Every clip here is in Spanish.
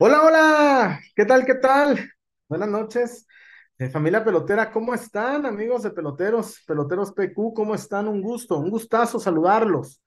Hola, hola, ¿qué tal, qué tal? Buenas noches, eh, familia pelotera, ¿cómo están, amigos de peloteros, peloteros PQ? ¿Cómo están? Un gusto, un gustazo saludarlos.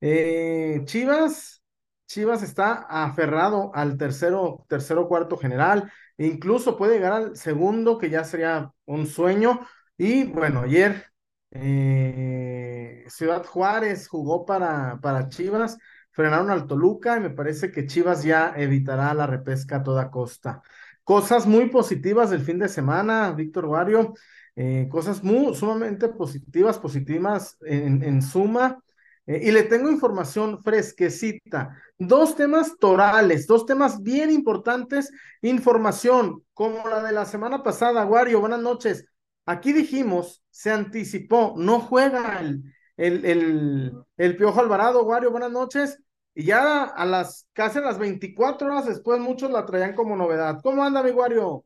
Eh, Chivas, Chivas está aferrado al tercero, tercero cuarto general, incluso puede llegar al segundo, que ya sería un sueño. Y bueno, ayer eh, Ciudad Juárez jugó para, para Chivas frenaron al Toluca y me parece que Chivas ya evitará la repesca a toda costa. Cosas muy positivas del fin de semana, Víctor Wario, eh, cosas muy sumamente positivas, positivas en, en suma. Eh, y le tengo información fresquecita. Dos temas torales, dos temas bien importantes. Información como la de la semana pasada, Wario, buenas noches. Aquí dijimos, se anticipó, no juega el, el, el, el Piojo Alvarado, Wario, buenas noches. Y ya a las casi a las 24 horas después muchos la traían como novedad. ¿Cómo anda, mi Wario?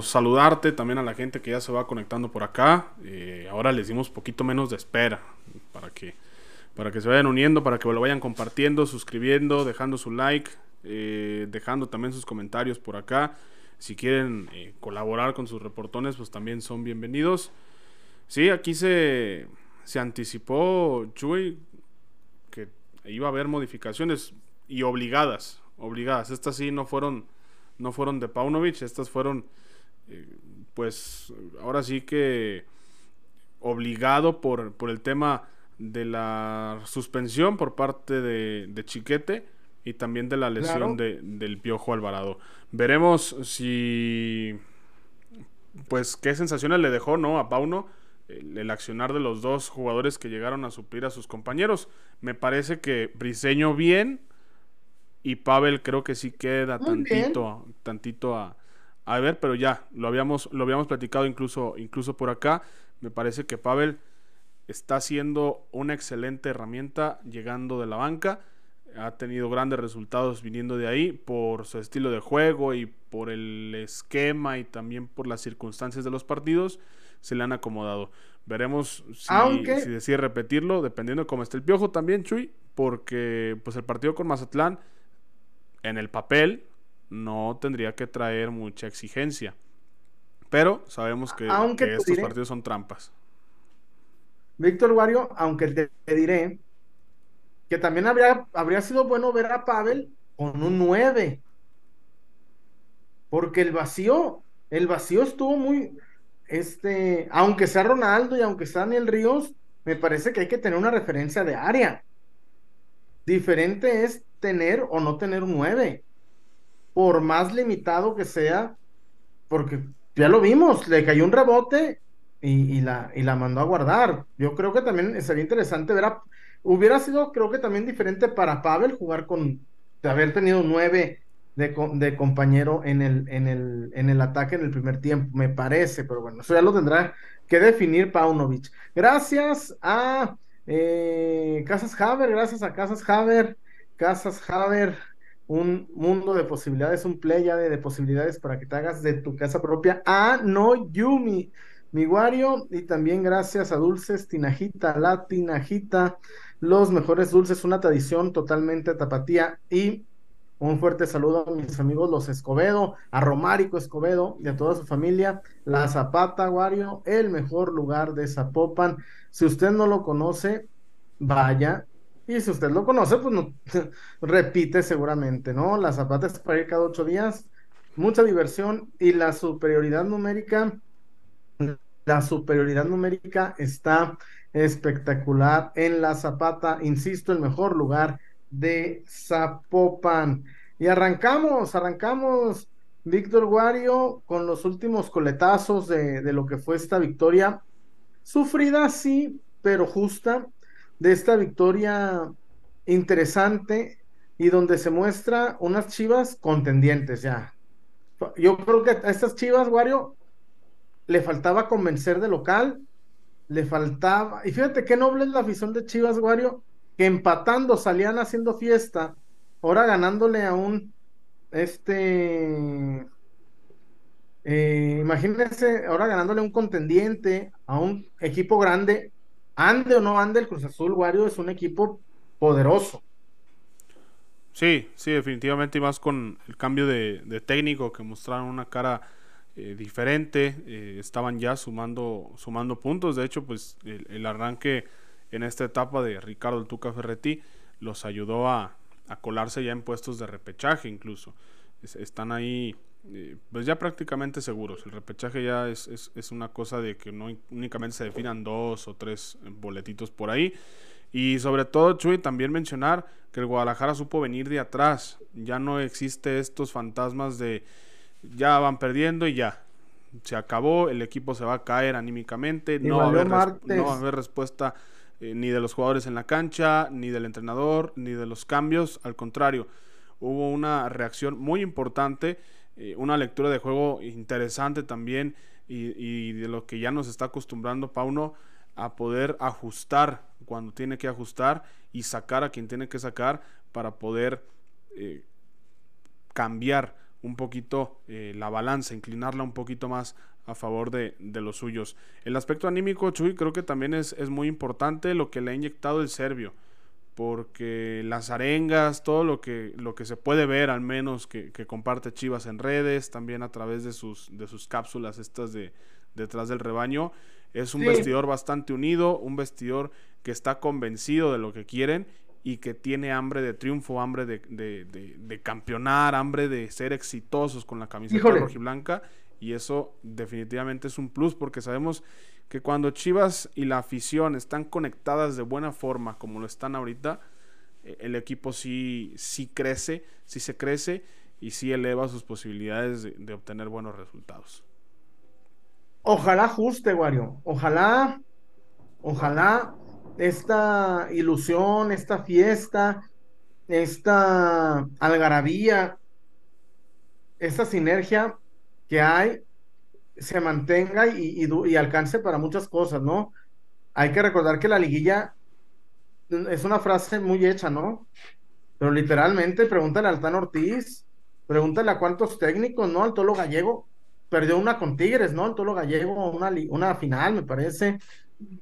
Saludarte también a la gente que ya se va conectando por acá. Eh, ahora les dimos poquito menos de espera para que, para que se vayan uniendo, para que lo vayan compartiendo, suscribiendo, dejando su like, eh, dejando también sus comentarios por acá. Si quieren eh, colaborar con sus reportones, pues también son bienvenidos. Sí, aquí se, se anticipó, Chuy, iba a haber modificaciones y obligadas, obligadas. Estas sí no fueron, no fueron de Paunovic, estas fueron, eh, pues, ahora sí que obligado por, por el tema de la suspensión por parte de, Chiquete y también de la lesión de, del Piojo Alvarado. Veremos si, pues, qué sensaciones le dejó, ¿no? A Pauno el, accionar de los dos jugadores que llegaron a suplir a sus compañeros. Me parece que Briseño bien y Pavel creo que sí queda tantito, tantito a, a, ver, pero ya, lo habíamos, lo habíamos platicado incluso, incluso por acá. Me parece que Pavel está siendo una excelente herramienta llegando de la banca. Ha tenido grandes resultados viniendo de ahí por su estilo de juego y por el esquema y también por las circunstancias de los partidos se le han acomodado. Veremos si, si decide repetirlo, dependiendo de cómo esté el piojo también, Chuy, porque pues el partido con Mazatlán, en el papel, no tendría que traer mucha exigencia. Pero sabemos que, estos partidos son trampas. Víctor Wario, aunque te, diré que también habría, habría sido bueno ver a Pavel con un 9. Porque el vacío, el vacío estuvo muy, este, aunque sea Ronaldo y aunque sea Daniel Ríos, me parece que hay que tener una referencia de área. Diferente es tener o no tener un 9. Por más limitado que sea, porque ya lo vimos, le cayó un rebote y, la, y la mandó a guardar. Yo creo que también sería interesante ver Hubiera sido, creo que también diferente para Pavel jugar con, de haber tenido un 9 de, compañero en el, en, el, en el ataque en el primer tiempo, me parece, pero bueno, eso ya lo tendrá que definir Paunovic. Gracias a eh, Casas Haber, gracias a Casas Haber, Casas Haber, un mundo de posibilidades, un play de, de posibilidades para que te hagas de tu casa propia. A No Yumi, mi Wario, y también gracias a Dulces Tinajita, la Tinajita, los mejores dulces, una tradición totalmente tapatía y un fuerte saludo a mis amigos los Escobedo, a Romárico Escobedo y a toda su familia. La Zapata, Guario, el mejor lugar de Zapopan. Si usted no lo conoce, vaya. Y si usted lo conoce, pues no, repite seguramente, ¿no? La Zapata es para ir cada ocho días. Mucha diversión y la superioridad numérica. La superioridad numérica está espectacular en la Zapata. Insisto, el mejor lugar de Zapopan. Y arrancamos, arrancamos, Víctor Guario, con los últimos coletazos de, de lo que fue esta victoria. Sufrida, sí, pero justa, de esta victoria interesante y donde se muestra unas chivas contendientes ya. Yo creo que a estas chivas, Wario, le faltaba convencer de local, le faltaba, y fíjate qué noble es la afición de Chivas, Wario, que empatando salían haciendo fiesta, ahora ganándole a un, este, eh, imagínense, ahora ganándole a un contendiente, a un equipo grande, ande o no ande el Cruz Azul, Wario es un equipo poderoso. Sí, sí, definitivamente, y más con el cambio de, técnico que mostraron una cara eh, diferente, eh, estaban ya sumando, sumando puntos, de hecho, pues el, arranque en esta etapa de Ricardo el Tuca Ferretti los ayudó a, colarse ya en puestos de repechaje incluso, están ahí eh, pues ya prácticamente seguros, el repechaje ya es, es, es una cosa de que no únicamente se definan dos o tres boletitos por ahí, y sobre todo, Chuy, también mencionar que el Guadalajara supo venir de atrás. Ya no existe estos fantasmas de ya van perdiendo y ya. Se acabó, el equipo se va a caer anímicamente. No va, a haber no va, a haber respuesta eh, ni de los jugadores en la cancha, ni del entrenador, ni de los cambios. Al contrario, hubo una reacción muy importante, eh, una lectura de juego interesante también y, de lo que ya nos está acostumbrando Pauno a poder ajustar cuando tiene que ajustar y sacar a quien tiene que sacar para poder eh, cambiar un poquito la balanza, inclinarla un poquito más a favor de, los suyos. El aspecto anímico, Chuy, creo que también es, es, muy importante lo que le ha inyectado el serbio, porque las arengas, todo lo que, lo que se puede ver, al menos que, que comparte Chivas en redes, también a través de sus, de sus cápsulas estas de detrás del rebaño, es un vestidor bastante unido, un vestidor que está convencido de lo que quieren y que tiene hambre de triunfo, hambre de, de, de, campeonar, hambre de ser exitosos con la camiseta rojiblanca. Y eso definitivamente es un plus porque sabemos que cuando Chivas y la afición están conectadas de buena forma, como lo están ahorita, eh, el equipo sí, sí crece, sí se crece y sí eleva sus posibilidades de obtener buenos resultados. Ojalá ajuste, Wario. Ojalá, ojalá esta ilusión, esta fiesta, esta algarabía, esta sinergia que hay se mantenga y, y, alcance para muchas cosas, ¿no? Hay que recordar que la liguilla es una frase muy hecha, ¿no? Pero literalmente, pregúntale al Tan Ortiz, pregúntale a cuántos técnicos, ¿no? Al Tolo Gallego, perdió una con Tigres, ¿no? El Tolo Gallego, una, una final, me parece.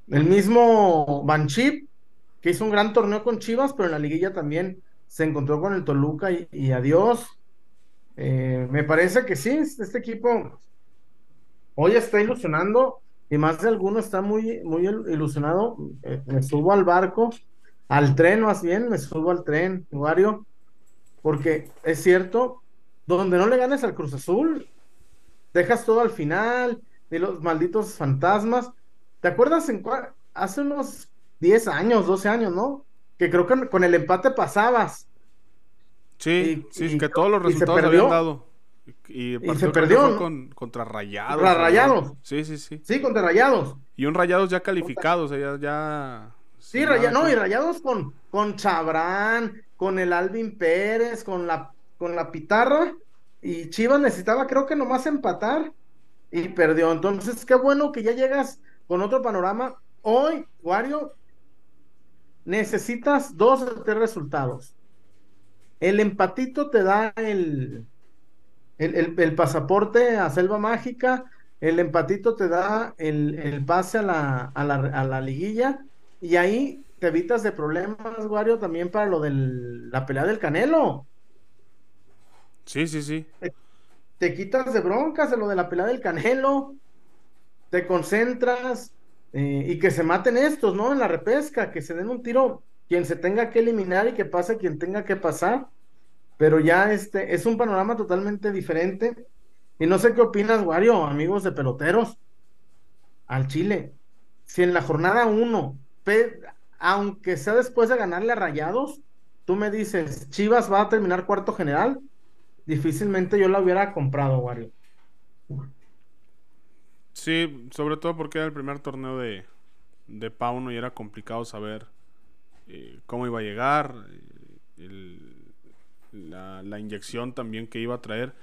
El mismo Banchip, que hizo un gran torneo con Chivas, pero en la liguilla también se encontró con el Toluca y, adiós. Eh, me parece que sí, este equipo hoy está ilusionando y más de alguno está muy, muy ilusionado. Eh, me subo al barco, al tren más bien, me subo al tren, Wario, porque es cierto, donde no le ganes al Cruz Azul, dejas todo al final, de los malditos fantasmas. ¿Te acuerdas en hace unos 10 años, 12 años, ¿no? Que creo que con el empate pasabas. Sí, sí, que todos los resultados habían dado. Y, se perdió con, contra Rayados. Contra Rayados. Sí, sí, sí. Sí, contra Rayados. Y un Rayados ya calificado, o sea, ya... ya... Sí, no, y Rayados con, con Chabrán, con el Alvin Pérez, con la, con la Pitarra, y Chivas necesitaba, creo que nomás empatar y perdió. Entonces, qué bueno que ya llegas con otro panorama. Hoy, Wario, necesitas dos o tres resultados. El empatito te da el, el, pasaporte a Selva Mágica, el empatito te da el, pase a la, a, la, a la, liguilla y ahí te evitas de problemas, Wario, también para lo de la pelea del Canelo. Sí, sí, sí. Te, quitas de broncas de lo de la pelea del Canelo, te concentras eh, y que se maten estos, ¿no? En la repesca, que se den un tiro quien se tenga que eliminar y que pase quien tenga que pasar. Pero ya este es un panorama totalmente diferente. Y no sé qué opinas, Wario, amigos de peloteros, al Chile. Si en la jornada 1, aunque sea después de ganarle a Rayados, tú me dices, Chivas va a terminar cuarto general, difícilmente yo la hubiera comprado, Wario. Sí, sobre todo porque era el primer torneo de, de Pauno y era complicado saber eh, cómo iba a llegar, eh, la, inyección también que iba a traer.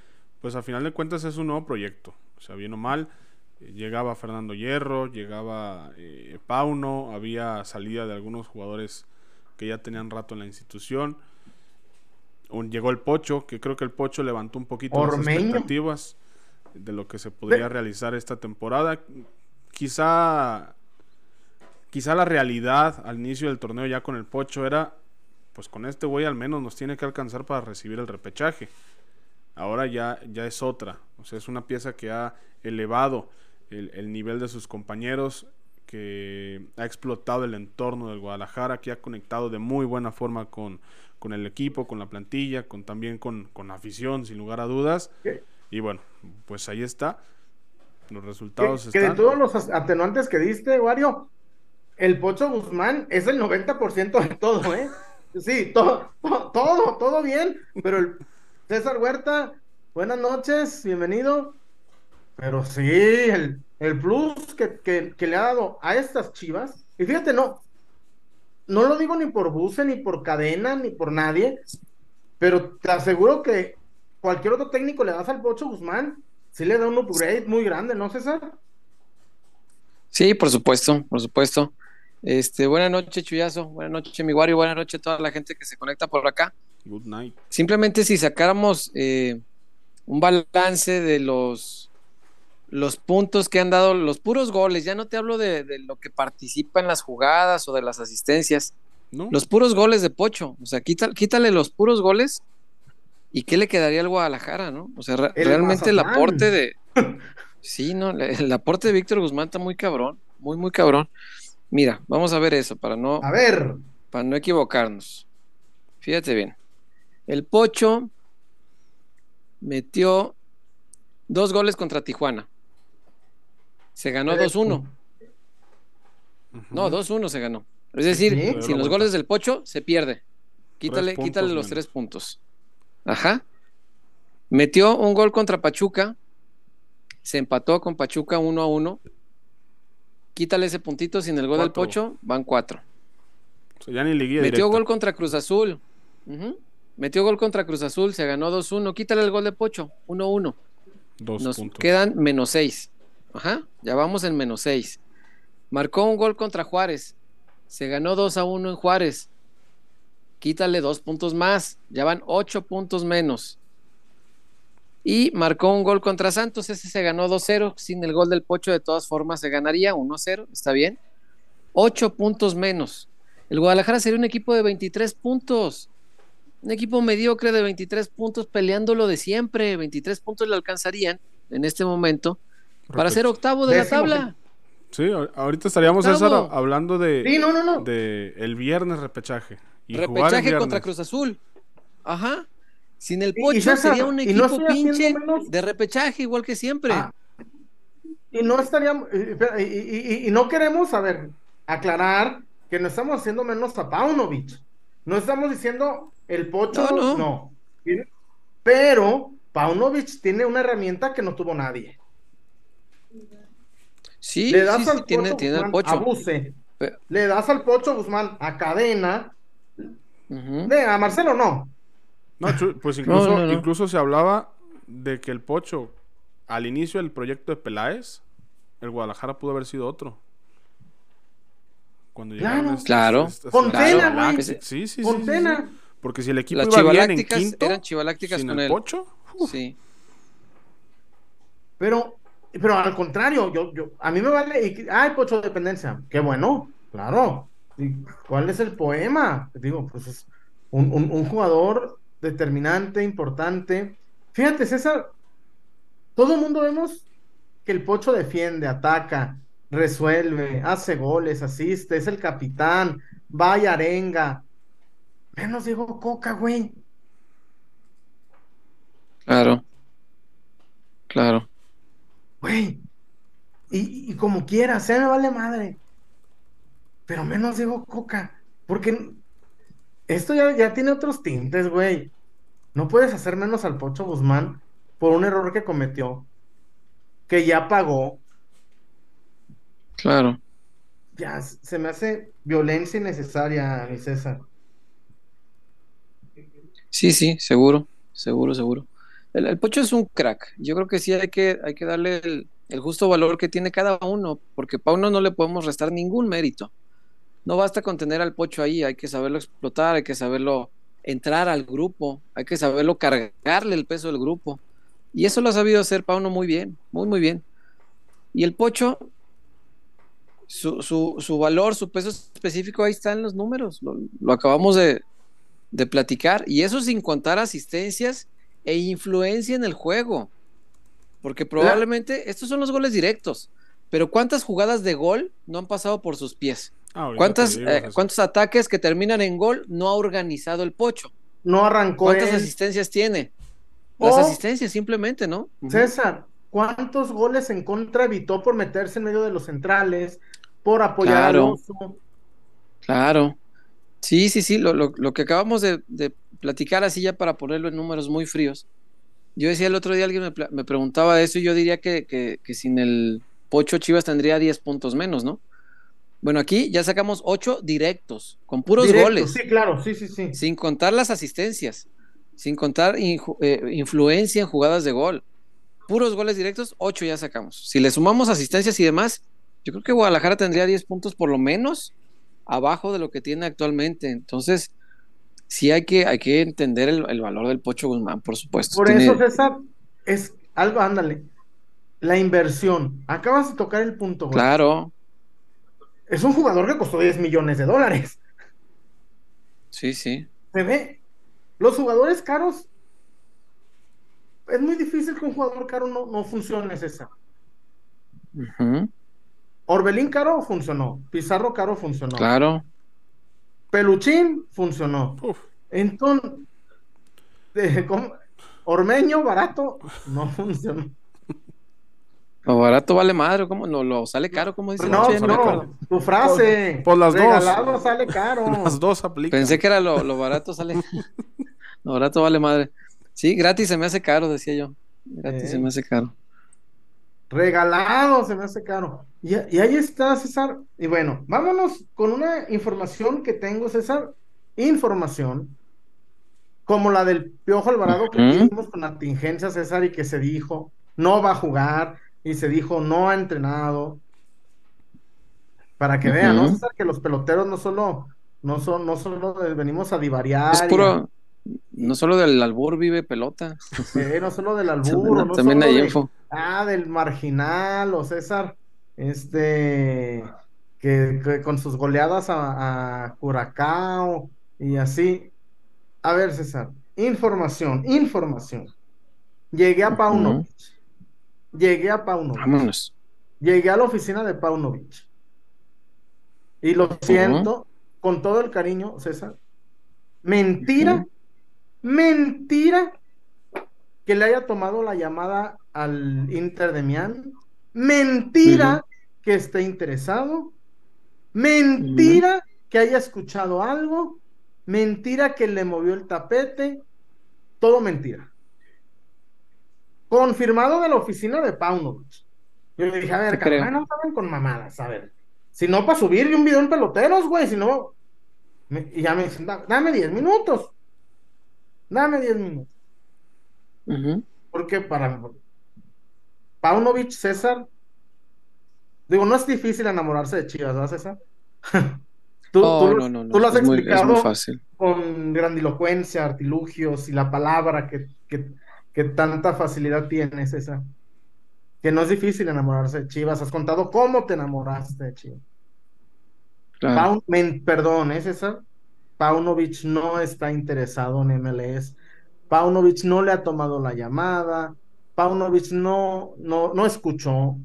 Pues a final de cuentas es un nuevo proyecto. O sea, bien o mal, eh, llegaba Fernando Hierro, llegaba Pauno, había salida de algunos jugadores que ya tenían rato en la institución llegó el Pocho, que creo que el Pocho levantó un poquito las expectativas de lo que se podría realizar esta temporada. Quizá, quizá la realidad al inicio del torneo ya con el Pocho era pues con este güey al menos nos tiene que alcanzar para recibir el repechaje. Ahora ya, ya es otra, o sea, es una pieza que ha elevado el, nivel de sus compañeros, que ha explotado el entorno del Guadalajara, que ha conectado de muy buena forma con, con el equipo, con la plantilla, con también con, con la afición, sin lugar a dudas. Y bueno, pues ahí está. Los resultados que, están. de todos los atenuantes que diste, Wario, el Pocho Guzmán es el 90% de todo, ¿eh? Sí, todo, todo, todo bien, pero el César Huerta, buenas noches, bienvenido. Pero sí, el, el plus que, que, le ha dado a estas chivas, y fíjate, no, no lo digo ni por Buse, ni por cadena, ni por nadie, pero te aseguro que cualquier otro técnico le das al Pocho Guzmán, sí le da un upgrade muy grande, ¿no, César? Sí, por supuesto, por supuesto. Este, buenas noches, Chuyazo. Buenas noches, mi Wario. Buenas noches a toda la gente que se conecta por acá. Good night. Simplemente si sacáramos eh, un balance de los, los puntos que han dado, los puros goles, ya no te hablo de, lo que participa en las jugadas o de las asistencias. Los puros goles de Pocho. O sea, quítale, quítale los puros goles y qué le quedaría al Guadalajara, ¿no? O sea, realmente el aporte de... Sí, no, el aporte de Víctor Guzmán está muy cabrón, muy, muy cabrón. Mira, vamos a ver eso para no. A ver. Para no equivocarnos. Fíjate bien. El Pocho metió dos goles contra Tijuana. Se ganó 2-1. No, 2-1 se ganó. Es decir, sin los goles del Pocho, se pierde. Quítale, quítale los tres puntos. Ajá. Metió un gol contra Pachuca. Se empató con Pachuca 1 a 1 quítale ese puntito sin el gol del Pocho, van cuatro. Metió gol contra Cruz Azul. Metió gol contra Cruz Azul, se ganó 2-1. Quítale el gol de Pocho, 1-1. Dos Nos puntos. quedan menos 6. Ajá, ya vamos en menos 6. Marcó un gol contra Juárez. Se ganó 2 1 en Juárez. Quítale dos puntos más. Ya van 8 puntos menos y marcó un gol contra Santos. Ese se ganó 2-0. Sin el gol del Pocho, de todas formas, se ganaría 1-0. Está bien. 8 puntos menos. El Guadalajara sería un equipo de 23 puntos. Un equipo mediocre de 23 puntos peleándolo de siempre. 23 puntos le alcanzarían en este momento para ser octavo de la tabla. Sí, ahorita estaríamos hablando de, de el viernes repechaje. Y repechaje contra Cruz Azul. Ajá. Sin el Pocho sería un equipo pinche de repechaje, igual que siempre. Ah. y no estaríamos, y, no queremos, a ver, aclarar que no estamos haciendo menos a Paunovic. No estamos diciendo el Pocho, no. Pero Paunovic tiene una herramienta que no tuvo nadie. Sí, le das al tiene, tiene el Pocho. Le das al Pocho Guzmán a Cadena. a Marcelo no. No, pues incluso, incluso se hablaba de que el Pocho, al inicio del proyecto de Peláez, el Guadalajara pudo haber sido otro. Cuando claro, claro. Fontena, güey. Sí, sí, Fontena. Porque si el equipo Las iba bien en quinto, eran chivalácticas con el, Pocho. Sí. Pero, pero al contrario, yo, yo, a mí me vale. Y, ay, Pocho dependencia. Qué bueno, claro. ¿Cuál es el poema? Digo, pues es un, un, un jugador determinante, importante. Fíjate, César, todo el mundo vemos que el Pocho defiende, ataca, resuelve, hace goles, asiste, es el capitán, va y arenga. Menos digo Coca, güey. Claro. Claro. Güey. Y, como quiera, se me vale madre. Pero menos digo Coca. Porque esto ya, ya tiene otros tintes, güey. No puedes hacer menos al Pocho Guzmán por un error que cometió, que ya pagó. Claro. Ya, se me hace violencia innecesaria, mi César. Sí, sí, seguro, seguro, seguro. El, Pocho es un crack. Yo creo que sí hay que, hay que darle el, el justo valor que tiene cada uno, porque para uno no le podemos restar ningún mérito. No basta con tener al Pocho ahí, hay que saberlo explotar, hay que saberlo entrar al grupo, hay que saberlo cargarle el peso del grupo. Y eso lo ha sabido hacer Pauno muy bien, muy, muy bien. Y el Pocho, su, valor, su peso específico, ahí están los números. Lo, acabamos de, de platicar, y eso sin contar asistencias e influencia en el juego. Porque probablemente estos son los goles directos. Pero ¿cuántas jugadas de gol no han pasado por sus pies? Ah, ¿Cuántas, eh, ¿Cuántos ataques que terminan en gol no ha organizado el Pocho? No arrancó. ¿Cuántas asistencias tiene? Las asistencias simplemente, ¿no? César, ¿cuántos goles en contra evitó por meterse en medio de los centrales, por apoyar claro, Claro. Sí, sí, sí, lo, que acabamos de, platicar así ya para ponerlo en números muy fríos. Yo decía el otro día, alguien me, preguntaba eso y yo diría que, que, sin el Pocho Chivas tendría 10 puntos menos, ¿no? Bueno, aquí ya sacamos 8 directos, con puros goles. Sí, claro, sí, sí, sí. Sin contar las asistencias sin contar eh, influencia en jugadas de gol. Puros goles directos, 8 ya sacamos. Si le sumamos asistencias y demás, yo creo que Guadalajara tendría 10 puntos por lo menos abajo de lo que tiene actualmente. Entonces, sí hay que, hay que entender el, valor del Pocho Guzmán, por supuesto. Por eso, César, es algo, ándale. La inversión. Acabas de tocar el punto. Claro. Es un jugador que costó 10 millones de dólares. Sí, sí. Se ve, los jugadores caros, es muy difícil que un jugador caro no, no funcione, César. Orbelín caro funcionó, Pizarro caro funcionó. Claro. Peluchín funcionó. Entonces, Ormeño barato no funcionó. Lo barato vale madre, ¿cómo? No, lo sale caro, como dice. No, no, tu frase. Por, las dos. sale caro. Las dos aplican. Pensé que era lo, lo barato sale. lo barato vale madre. Sí, gratis se me hace caro, decía yo. Gratis se me hace caro. Regalado se me hace caro. Y, y, ahí está, César. Y bueno, vámonos con una información que tengo, César. Información. Como la del Piojo Alvarado que tuvimos con la tingencia, César, y que se dijo, no va a jugar y se dijo no ha entrenado. Para que vean, ¿no? que los peloteros no solo, no son, no solo venimos a divariar. Es puro, no solo del albur vive pelota. no solo del albur, no también hay info. Ah, del marginal, o César, este, que, con sus goleadas a, a Curacao y así. A ver, César, información, información. Llegué a Pauno. Llegué a Paunovic. Llegué a la oficina de Paunovic. Y lo siento, con todo el cariño, César. Mentira, mentira que le haya tomado la llamada al Inter de Miami. Mentira que esté interesado. Mentira que haya escuchado algo. Mentira que le movió el tapete. Todo mentira. Confirmado de la oficina de Paunovic. Yo le dije, a ver, cabrón, no saben con mamadas, a ver. Si no, para subir un video en peloteros, güey, si no. y ya me dicen, dame 10 minutos. Dame 10 minutos. Porque para Paunovic, César, digo, no es difícil enamorarse de Chivas, ¿verdad, César? tú, tú, tú, lo has explicado con grandilocuencia, artilugios y la palabra que, que que tanta facilidad tienes esa. Que no es difícil enamorarse de Chivas. Has contado cómo te enamoraste de Chivas. perdón, ¿es esa? Paunovic no está interesado en MLS. Paunovic no le ha tomado la llamada. Paunovic no, no, no escuchó.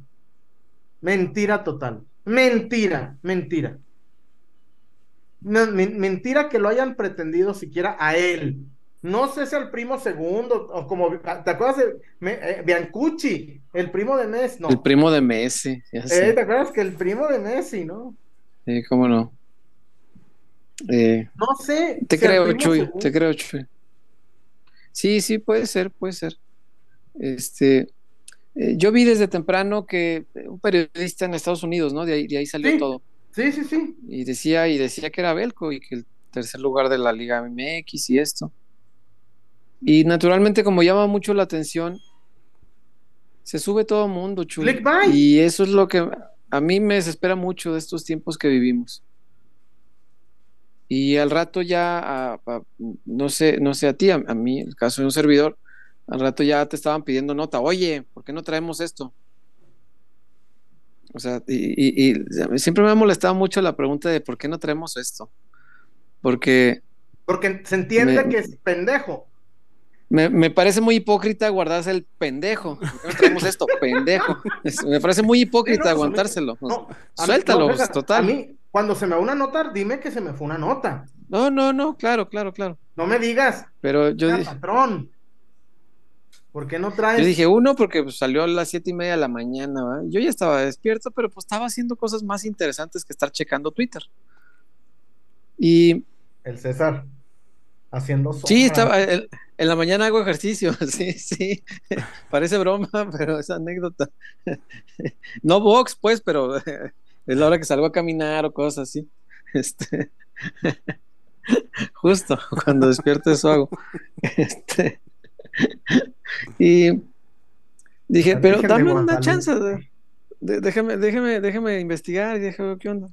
Mentira total. Mentira, mentira. mentira que lo hayan pretendido siquiera a él. No sé si el primo segundo, o como, ¿te acuerdas de eh, Biancucci, el primo de Messi? No. El primo de Messi, eh, ¿Te acuerdas que el primo de Messi, no? Sí, cómo no. Eh, no sé. Te creo, Chuy, te creo, Chuy. Sí, sí, puede ser, puede ser. Este, yo vi desde temprano que un periodista en Estados Unidos, ¿no? De ahí, de ahí salió todo. Sí, sí, sí. Y decía, y decía que era Belco y que el tercer lugar de la Liga MX y esto. Y naturalmente, como llama mucho la atención, se sube todo el mundo, chulo. Y eso es lo que a mí me desespera mucho de estos tiempos que vivimos. Y al rato ya, no sé, no sé a ti, a, mí, el caso de un servidor, al rato ya te estaban pidiendo nota. Oye, ¿por qué no traemos esto? O sea, y, y siempre me ha molestado mucho la pregunta de por qué no traemos esto. Porque Porque se entiende Me- que es pendejo. Me, me parece muy hipócrita guardarse el pendejo. ¿Por qué no traemos esto? Pendejo. Me parece muy hipócrita no, pues, aguantárselo. No, a mí- Suéltalo, pues, total. A mí, cuando se me va una nota, dime que se me fue una nota. No, no, no, claro, claro, claro. No me digas, Pero yo, "Ah, di- patrón. ¿Por qué no traes? yo dije uno porque pues, salió a las siete y media de la mañana. ¿va? Yo ya estaba despierto, pero pues estaba haciendo cosas más interesantes que estar checando Twitter. Y El César. Haciendo sombra. sí, estaba, el- en la mañana hago ejercicio, sí, sí. Parece broma, pero es anécdota. No box, pues, pero es la hora que salgo a caminar o cosas así. Este, justo cuando despierto eso hago. Este, y dije, pero dame una chance, de- de- déjame, déjame, déjame investigar y déjame ver qué onda.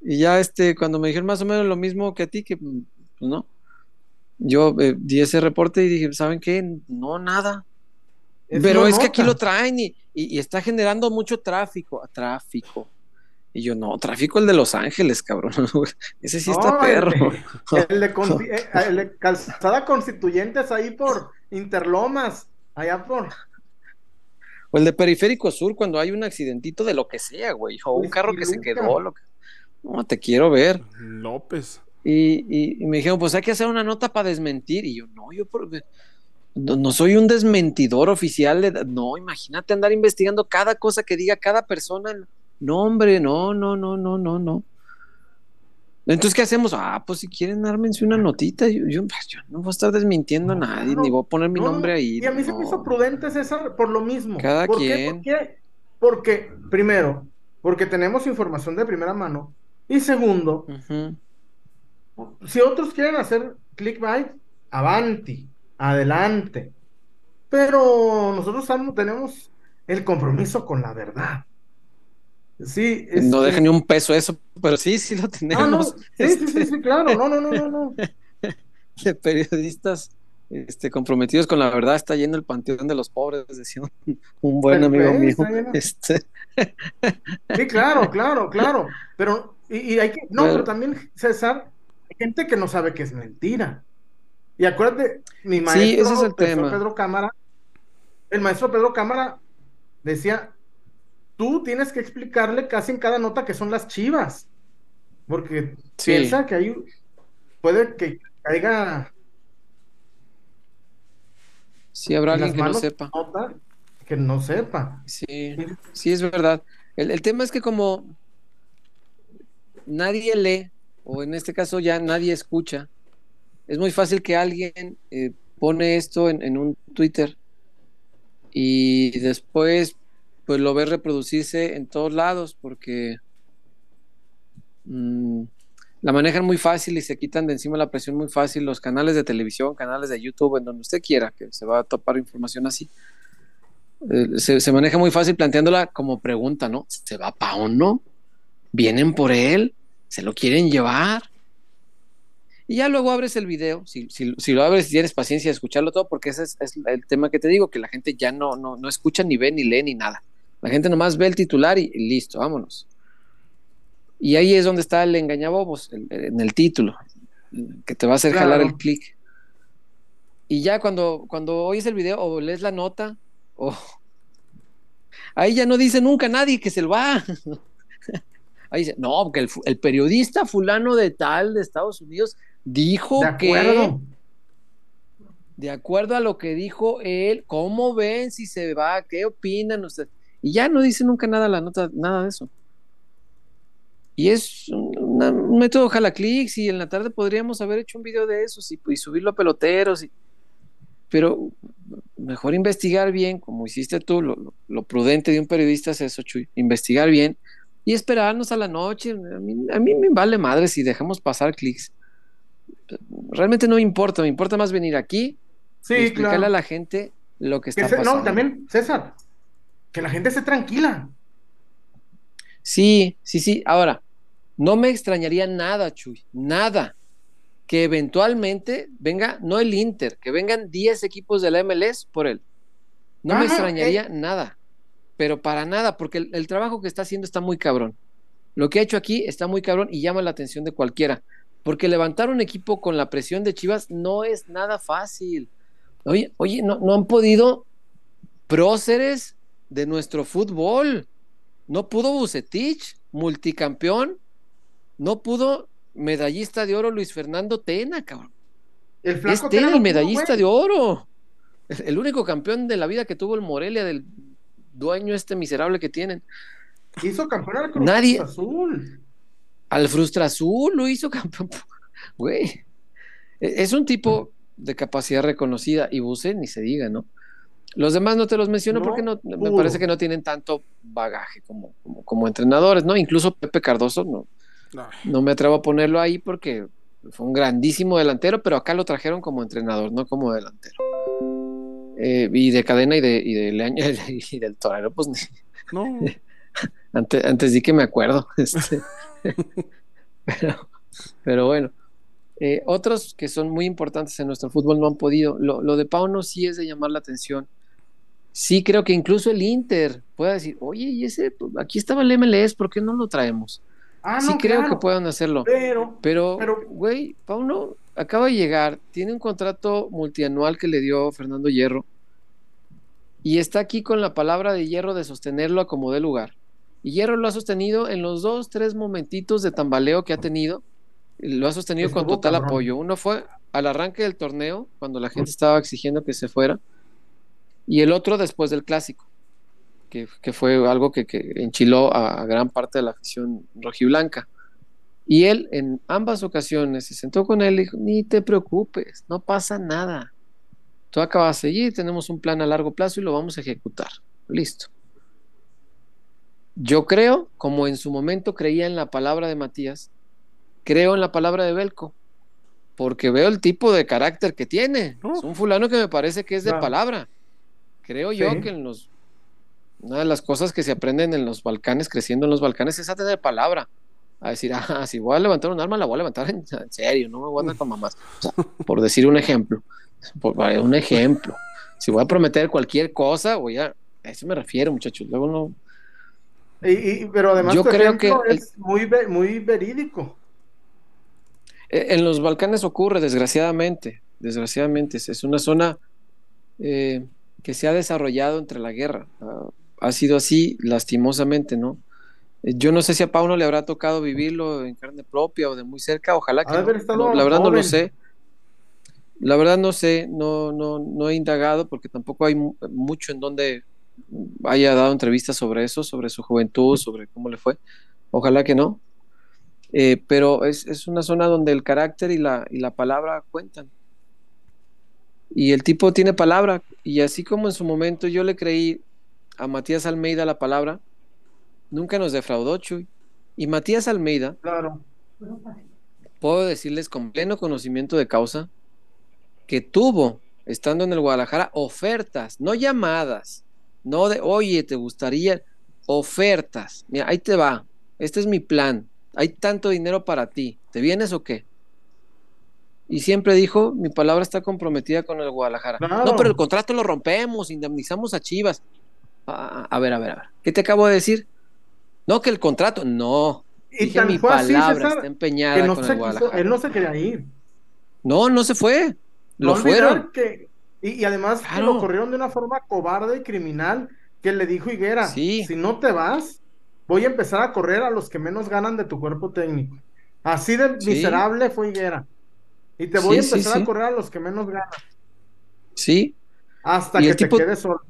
Y ya este, cuando me dijeron más o menos lo mismo que a ti, que pues no. Yo eh, di ese reporte y dije, ¿saben qué? No, nada. Es Pero es que aquí lo traen y, y- y está generando mucho tráfico. Tráfico. Y yo, no, tráfico el de Los Ángeles, cabrón. Ese sí está perro. El de, el de conti- eh, el de calzada constituyentes ahí por Interlomas. Allá por. O el de Periférico Sur, cuando hay un accidentito de lo que sea, güey. O un carro que se quedó. Lo que... No, te quiero ver. López. Y, y- y me dijeron, pues hay que hacer una nota para desmentir. Y yo, no, yo por- no, no soy un desmentidor oficial. de- no, imagínate andar investigando cada cosa que diga cada persona. No, hombre, no, no, no, no, no, no. Entonces, ¿qué hacemos? Ah, pues si quieren, ármense una notita. Yo, yo, pues, yo no voy a estar desmintiendo a nadie, ni voy a poner mi No, nombre ahí. Y a mí se me hizo prudente, César, por lo mismo. Cada ¿Por quien. ¿Por qué? Porque, primero, porque tenemos información de primera mano. Y segundo, Ujú. Si otros quieren hacer clickbait, avanti, adelante. Pero nosotros tenemos el compromiso con la verdad. Sí, es- No deja ni un peso eso, pero sí, sí lo Ah, no, tenemos. sí, sí, sí, sí, claro, no, no, no, no, no. de periodistas este, comprometidos con la verdad está yendo el panteón de los pobres, decía un, un buen Pero, amigo mío. Este, Sí, claro, claro, claro. Pero, y, y hay que, no, pero también, César, hay gente que no sabe que es mentira. Y acuérdate, mi Sí, maestro, ese es el profesor tema. Pedro Cámara, el maestro Pedro Cámara decía, tú tienes que explicarle casi en cada nota que son las chivas. Porque Sí. piensa que hay, puede que caiga sí, habrá en alguien las que no sepa. nota que no sepa. Sí, sí, es verdad. El, el tema es que como nadie lee, o en este caso ya nadie escucha, es muy fácil que alguien eh, pone esto en, un Twitter y después pues lo ve reproducirse en todos lados porque mm, la manejan muy fácil y se quitan de encima la presión muy fácil los canales de televisión, canales de YouTube, en donde usted quiera, que se va a topar información así. Eh, se, maneja muy fácil planteándola como pregunta, ¿no? ¿Se va pa' o no? ¿Vienen por él? ¿Se lo quieren llevar? Y ya luego abres el video, si, si, si lo abres tienes paciencia de escucharlo todo, porque ese es, es el tema que te digo, que la gente ya no, no, no escucha, ni ve, ni lee, ni nada. La gente nomás ve el titular y, y listo, vámonos. Y ahí es donde está el engañabobos, el- en el título, que te va a hacer Claro. jalar el clic. Y ya cuando, cuando oyes el video o lees la nota, o ahí ya no dice nunca nadie que se lo va. Ahí dice, no, porque el, periodista fulano de tal de Estados Unidos dijo De que, de acuerdo a lo que dijo él, ¿cómo ven si se va? ¿Qué opinan ustedes? Y ya no dice nunca nada la nota, nada de eso. Y es una- un método jala clics y en la tarde podríamos haber hecho un video de eso y, y subirlo a peloteros. y- pero mejor investigar bien, como hiciste tú, lo, lo- lo prudente de un periodista es eso, Chuy, investigar bien y esperarnos a la noche. A mí, a mí me vale madre si dejamos pasar clics. Realmente no me importa, me importa más venir aquí y explicarle claro. a la gente lo que Que está se- pasando. no, también, César, que la gente esté tranquila. Sí, sí, sí. Ahora, no me extrañaría nada, Chuy, nada, que eventualmente venga, no el Inter, que vengan 10 equipos de la MLS por él. No Ah, me no, extrañaría nada, pero para nada, porque el, el trabajo que está haciendo está muy cabrón. Lo que ha hecho aquí está muy cabrón y llama la atención de cualquiera. Porque levantar un equipo con la presión de Chivas no es nada fácil. Oye, oye, no, no han podido próceres de nuestro fútbol. No pudo Bucetich, multicampeón. No pudo medallista de oro Luis Fernando Tena, cabrón. El flaco es el medallista de oro. El único campeón de la vida que tuvo el Morelia del dueño este miserable que tienen. Hizo campeón al Cruz Nadie, Azul. Al Frustra Azul lo hizo campeón. Güey. E-, es un tipo de capacidad reconocida y Buse ni se diga, ¿no? Los demás no te los menciono porque no, me parece que no tienen tanto bagaje como, como, entrenadores, ¿no? Incluso Pepe Cardoso, no, no me atrevo a ponerlo ahí porque fue un grandísimo delantero, pero acá lo trajeron como entrenador, no como delantero. Eh, y de cadena y de, y de leaño y del torero, pues no. antes, antes di que me acuerdo. Este, pero, pero bueno. Eh, otros que son muy importantes en nuestro fútbol no han podido. Lo, lo de Pauno sí es de llamar la atención. Sí creo que incluso el Inter pueda decir, oye, y ese, pues, aquí estaba el MLS, ¿por qué no lo traemos? Ah, sí creo que puedan hacerlo. Pero, pero, güey, Pauno acaba de llegar, tiene un contrato multianual que le dio Fernando Hierro y está aquí con la palabra de Hierro de sostenerlo a como dé lugar. Y Hierro lo ha sostenido en los dos, tres momentitos de tambaleo que ha tenido lo ha sostenido con total apoyo. Uno fue al arranque del torneo, cuando la gente estaba exigiendo que se fuera, y el otro después del clásico, que, fue algo que, enchiló a, gran parte de la afición rojiblanca. Y él en ambas ocasiones se sentó con él y dijo, ni te preocupes, no pasa nada. Tú acabas de seguir, tenemos un plan a largo plazo y lo vamos a ejecutar. Listo. Yo creo, como en su momento creía en la palabra de Matías, creo en la palabra de Belco, porque veo el tipo de carácter que tiene. Es un fulano que me parece que es de palabra. Creo yo que en los una de las cosas que se aprenden en los Balcanes, creciendo en los Balcanes, es a tener palabra. A decir, ah, si voy a levantar un arma, la voy a levantar en, serio, no me voy a andar con mamás. por decir un ejemplo. Por, un ejemplo. Si voy a prometer cualquier cosa, voy a. A eso me refiero, muchachos. Luego no. pero además, yo creo que es muy, muy verídico. Eh, en los Balcanes ocurre, desgraciadamente, desgraciadamente, es una zona eh, que se ha desarrollado entre la guerra. Ah, ha sido así, lastimosamente, ¿no? Yo no sé si a Pauno le habrá tocado vivirlo en carne propia o de muy cerca, ojalá que no, la verdad no lo sé. La verdad no sé, no, no, no he indagado porque tampoco hay mucho en donde haya dado entrevistas sobre eso, sobre su juventud, sobre cómo le fue. Ojalá que no. Eh, pero es, una zona donde el carácter y la, y la palabra cuentan. Y el tipo tiene palabra, y así como en su momento yo le creí a Matías Almeida la palabra, nunca nos defraudó, Chuy. Y Matías Almeida, claro. puedo decirles con pleno conocimiento de causa, que tuvo, estando en el Guadalajara, ofertas, no llamadas, no de, oye, te gustaría, ofertas. Mira, ahí te va, este es mi plan, hay tanto dinero para ti, ¿te vienes o qué? Y siempre dijo, mi palabra está comprometida con el Guadalajara. No, pero el contrato lo rompemos, indemnizamos a Chivas. Ah, a ver, a ver, a ver. ¿Qué te acabo de decir? No, que el contrato, no. Y Dije, mi palabra está empeñada con el Guadalajara. él no se quería ir. No, no se fue. Lo fueron. y, además lo corrieron de una forma cobarde y criminal que le dijo Higuera, si no te vas, voy a empezar a correr a los que menos ganan de tu cuerpo técnico. Así de miserable fue Higuera. Y te voy a empezar a correr a los que menos ganan. Sí. Hasta que te quedes solo.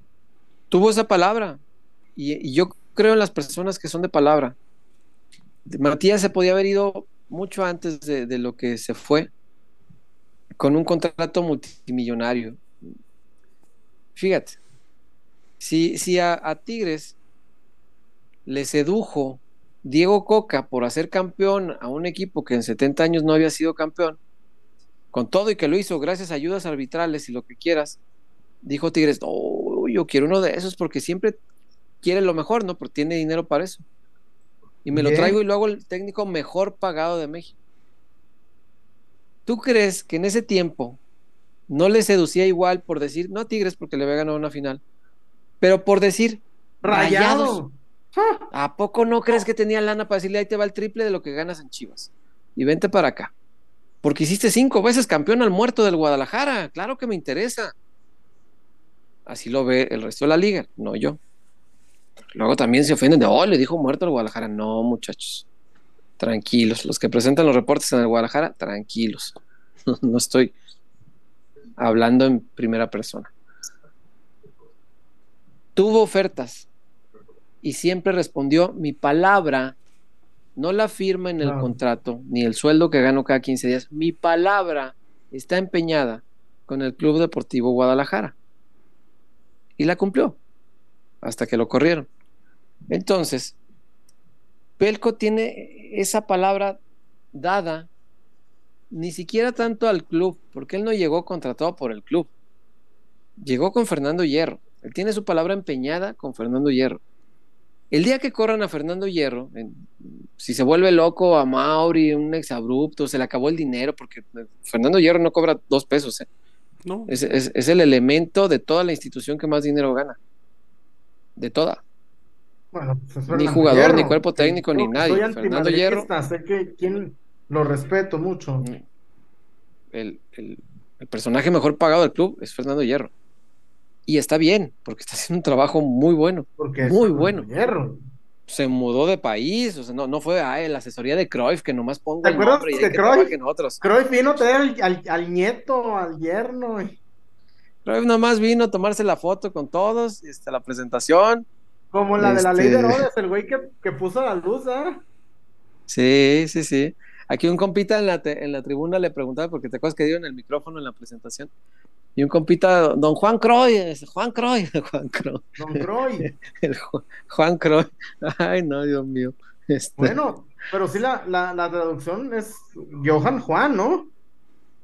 Tuvo esa palabra. Y, yo creo en las personas que son de palabra. Matías se podía haber ido mucho antes de, lo que se fue con un contrato multimillonario. Fíjate, si, si a Tigres le sedujo Diego Coca por hacer campeón a un equipo que en 70 años no había sido campeón, con todo y que lo hizo gracias a ayudas arbitrales y lo que quieras, dijo Tigres, oh, yo quiero uno de esos porque siempre quiere lo mejor, ¿no? Porque tiene dinero para eso. Y me lo traigo y lo hago el técnico mejor pagado de México. ¿Tú crees que en ese tiempo no le seducía igual por decir, no a Tigres porque le había ganado una final, pero por decir, rayado. ¿A poco no crees que tenía lana para decirle ahí te va el triple de lo que ganas en Chivas? Y vente para acá. Porque hiciste cinco veces campeón al muerto del Guadalajara. Claro que me interesa. Así lo ve el resto de la liga, no yo. Luego también se ofenden de, oh, le dijo muerto al Guadalajara. No, muchachos. Tranquilos. Los que presentan los reportes en el Guadalajara, tranquilos. no estoy hablando en primera persona. Tuvo ofertas y siempre respondió, mi palabra, no la firma en el contrato, ni el sueldo que gano cada 15 días, mi palabra está empeñada con el Club Deportivo Guadalajara. Y la cumplió, hasta que lo corrieron. Entonces, Pelco tiene esa palabra dada ni siquiera tanto al club, porque él no llegó contratado por el club. Llegó con Fernando Hierro. Él tiene su palabra empeñada con Fernando Hierro. El día que corran a Fernando Hierro, en- si se vuelve loco a Mauri, un exabrupto, se le acabó el dinero, porque Fernando Hierro no cobra dos pesos. ¿eh? No, Es, es- es el elemento de toda la institución que más dinero gana. De toda. Bueno, pues es Ni jugador, ni Hierro. cuerpo técnico, ni Yo nadie. Fernando antimadridista, sé que quien lo respeto mucho. el, el- el personaje mejor pagado del club es Fernando Hierro. Y está bien, porque está haciendo un trabajo muy bueno. Porque es Muy bueno. Hierro. Se mudó de país, o sea, no, no fue a la asesoría de Cruyff, que nomás pongo ¿Te el acuerdas nombre y de que Cruyff? trabajen otros. Cruyff vino a traer al, al- al nieto, al yerno. y- Cruyff nomás vino a tomarse la foto con todos, este, la presentación. como la de la ley de Este- Herodes, el güey que, que puso la luz, ¿ah? Sí, sí, sí. Aquí un compita en la, te- en la tribuna le preguntaba, porque te acuerdas que dio en el micrófono en la presentación. Y un compita, don Juan Croy, Juan Croy, Juan Croy, Don Croy. el Ju- Juan Croy. Ay, no, Dios mío. Este, Bueno, pero sí la, la, la traducción es Johan Juan, ¿no?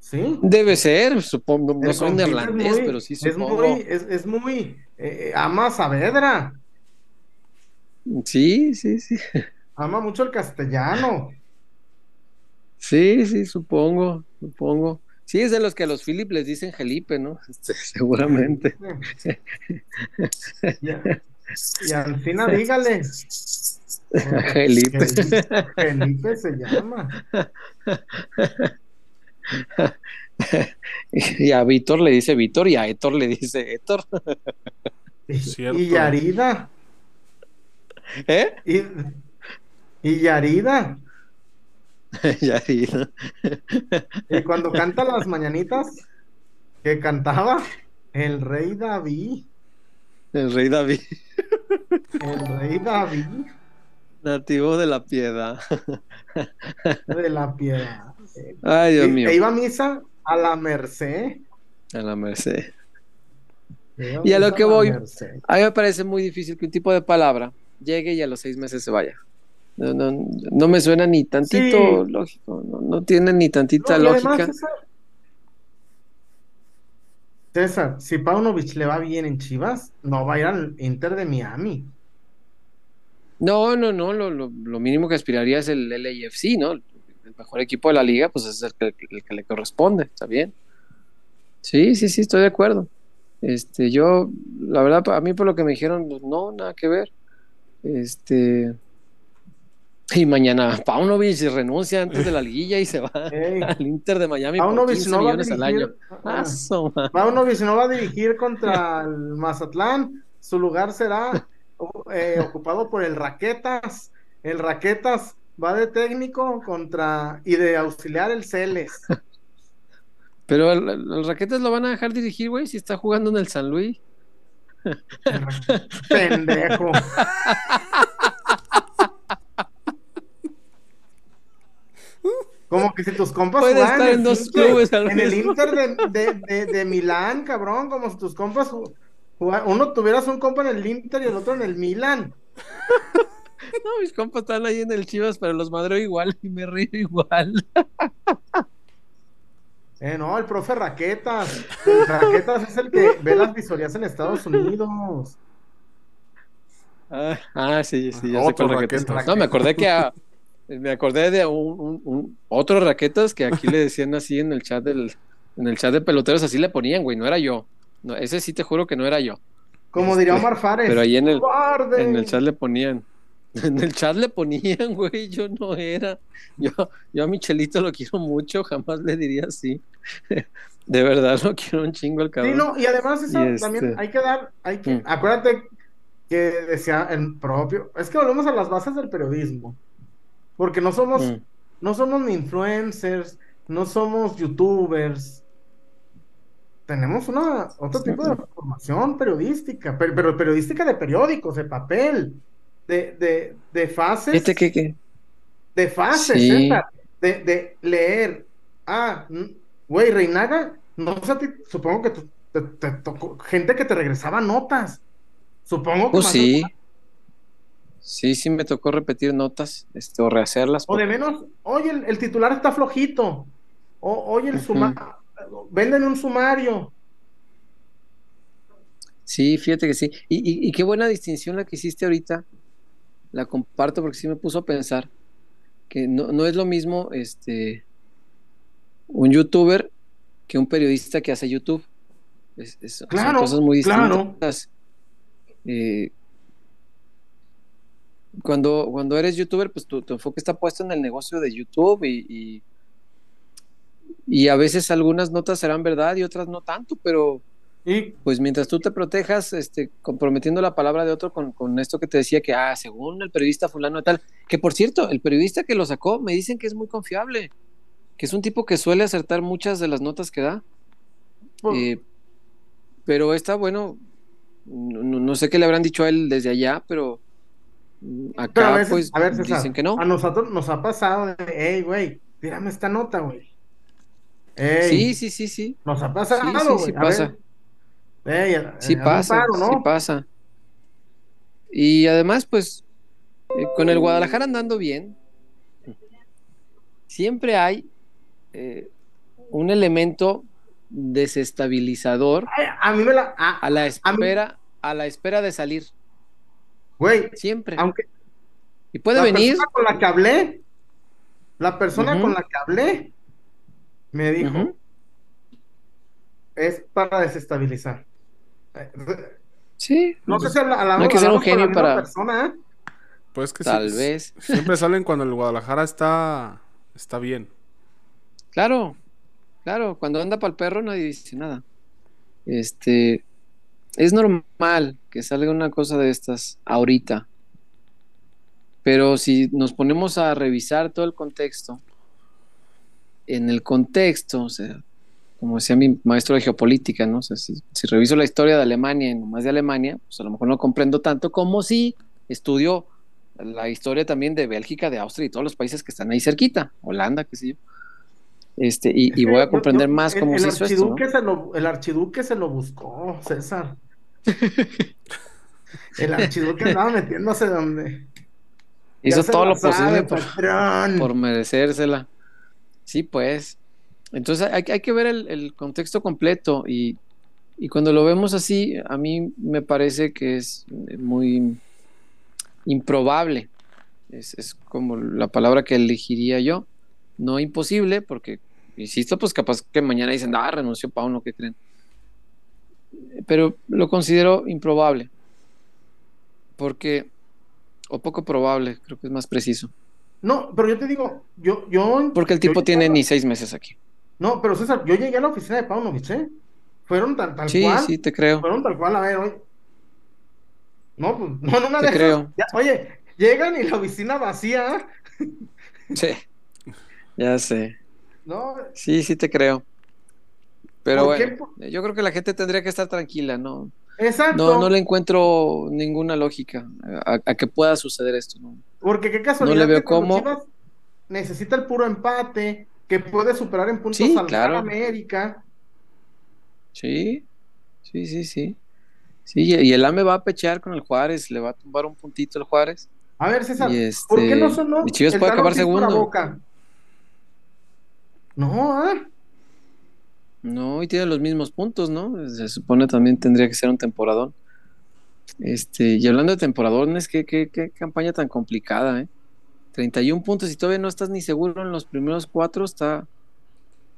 Sí. Debe ser, supongo, no El soy es neerlandés, pero sí es supongo. muy, es, es muy, eh, ama a Saavedra, Sí, sí, sí. ama mucho el castellano. Sí, sí, supongo, supongo. Sí, es de los que a los Philip les dicen Felipe, ¿no? Este, seguramente. Y, y al final dígale. Felipe. Felipe se llama. Y a Víctor le dice Víctor y a Héctor le dice Héctor. Y, Cierto. y Yarida. ¿Eh? Y, y Yarida. Ya, y- Y cuando canta las mañanitas, que cantaba el rey David. El rey David, El rey David nativo de la piedad. de la piedad. Ay, Dios mío. e iba a misa a la merced. A la merced. Y a lo que voy. A mí me parece muy difícil que un tipo de palabra llegue y a los seis meses se vaya. No, no, no me suena ni tantito Sí. lógico, no, no tiene ni tantita y además, lógica. César, César, si Paunovic le va bien en Chivas, no va a ir al Inter de Miami. No, no, no, lo, lo- lo mínimo que aspiraría es el LAFC, ¿no? El mejor equipo de la liga, pues es el que, el que le corresponde, ¿está bien? Sí, sí, sí, estoy de acuerdo. Este, yo, la verdad, a mí por lo que me dijeron, pues, no, nada que ver. Este, y mañana Paunovic renuncia antes de la liguilla y se va al Inter de Miami por Paunovic 15 no va a millones al año. dirigir, Ah, ma- Paunovic no va a dirigir contra el Mazatlán, su lugar será eh, ocupado por el Raquetas. El Raquetas va de técnico contra y de auxiliar el Celes. Pero el Raquetas lo van a dejar dirigir, güey, si está jugando en el San Luis. Pendejo. Como que si tus compas Puede estar en dos Inter- clubes al en el Inter de, de, de- de Milán, cabrón, como si tus compas uno tuvieras un compa en el Inter y el otro en el Milan. No, mis compas están ahí en el Chivas, pero los madreo igual y me río igual. Eh, no, el profe Raquetas. El Raquetas es el que ve las visorías en Estados Unidos. Ah, ah, sí, sí, ya sé Otro cuál Raquetas. Raquetas. No, me acordé que a- me acordé de un, un- un- otro Raquetas que aquí le decían así en el chat del, en el chat de peloteros, así le ponían, güey, no era yo. No, ese sí te juro que no era yo. Como diría Este, Omar Fares. Pero ahí en el, en el chat le ponían. En el chat le ponían, güey, yo no era. Yo, yo a Michelito lo quiero mucho, jamás le diría así. De verdad lo quiero un chingo al cabrón. Sí, no, y además eso Y también este- hay que dar, hay que, Mm. acuérdate que decía el propio, es que volvemos a las bases del periodismo, porque no somos, Mm. no somos ni influencers, no somos youtubers, tenemos una, otro tipo de formación periodística, pero, pero periodística de periódicos, de papel, de, de, de fases, Fíjate que, que- de fases, Sí. De, de leer. Ah, güey, Reinaga, no sé, a ti, supongo que te, te tocó gente que te regresaba notas. Supongo que Pues sí. Sí, sí me tocó repetir notas, este, o rehacerlas. O de menos, oye, el, el titular está flojito. O, oye, el Ujú. sumario, venden un sumario. Sí, fíjate que sí. Y, y- y qué buena distinción la que hiciste ahorita. La comparto porque sí me puso a pensar que no, no es lo mismo este un youtuber que un periodista que hace YouTube. Es- es- son Claro, cosas muy claro. distintas. Eh, cuando, cuando eres youtuber, pues tu, tu enfoque está puesto en el negocio de YouTube y, y, y a veces algunas notas serán verdad y otras no tanto, pero Y pues mientras tú te protejas, este, comprometiendo la palabra de otro con, con esto que te decía que, ah, según el periodista fulano de tal, que por cierto, el periodista que lo sacó me dicen que es muy confiable, que es un tipo que suele acertar muchas de las notas que da, pues, eh, pero está bueno, no, no- sé qué le habrán dicho a él desde allá, pero mm, pero a acá veces, pues a ver, César, dicen que no. a nosotros nos ha pasado de, hey, güey, tírame esta nota, güey. Ey, Sí, sí, sí, sí. Nos ha Sí, pasado, sí, güey. sí pasa. ver. Eh, Sí pasa, paro, ¿no? sí pasa. Y además, pues, eh, con el Guadalajara andando bien, siempre hay eh, un elemento desestabilizador Ay, a mí me la. a- a la espera, a la espera de salir, Güey, siempre. aunque Y puede la venir. persona con la que hablé, la persona con la que hablé, me dijo, es para desestabilizar. Sí, No sé si hablamos, No hay que ser un la genio para- persona, ¿eh? Pues que tal sí, vez. Siempre salen cuando el Guadalajara está, está bien. Claro, claro, cuando anda para el perro nadie dice nada. Este, es normal que salga una cosa de estas ahorita, pero si nos ponemos a revisar todo el contexto, en el contexto, o sea, como decía mi maestro de geopolítica, ¿no? O sea, si, si reviso la historia de Alemania y nomás de Alemania, pues a lo mejor no comprendo tanto como si estudio la historia también de Bélgica, de Austria y todos los países que están ahí cerquita, Holanda, qué sé yo. Este, y, voy a comprender yo- más cómo el se hizo esto, ¿no? archiduque se lo- el archiduque se lo buscó, César. El archiduque andaba metiéndose donde. Hizo todo lo posible por merecérsela. Sí, pues. Entonces hay, hay que ver el, el contexto completo y, y cuando lo vemos así, a mí me parece que es muy improbable. Es, es como la palabra que elegiría yo. No imposible, porque, insisto, pues capaz que mañana dicen, ah, renunció Pauno, ¿qué creen? Pero lo considero improbable. Porque, o poco probable, creo que es más preciso. No, pero yo te digo, yo, yo. Porque el tipo tiene ni seis meses aquí. No, pero César, yo llegué a la oficina de Paunovic, ¿eh? Fueron tal, tal Sí, cual. sí, te creo. Fueron tal cual, a ver, oye. No, pues, no, no, una Te creo. ya- oye, llegan y la oficina vacía, Sí. Ya sé. ¿no? Sí, sí te creo. Pero bueno, yo creo que la gente tendría que estar tranquila, ¿no? Exacto. No, no le encuentro ninguna lógica a, a que pueda suceder esto, ¿no? Porque qué casualidad No le veo cómo. Necesita el puro empate, que puede superar en puntos Sí, al claro. América. Sí, sí, sí, sí. Sí, y el AME va a pechear con el Juárez, le va a tumbar un puntito el Juárez. A ver, César, Y ¿por qué este, no sonó? y Chivas puede acabar segundo. Boca? No, ah, No, y tiene los mismos puntos, ¿no? Se supone también tendría que ser un temporadón. Este, y hablando de temporadones, qué, qué, qué campaña tan complicada, ¿eh? 31 puntos y todavía no estás ni seguro en los primeros cuatro, está,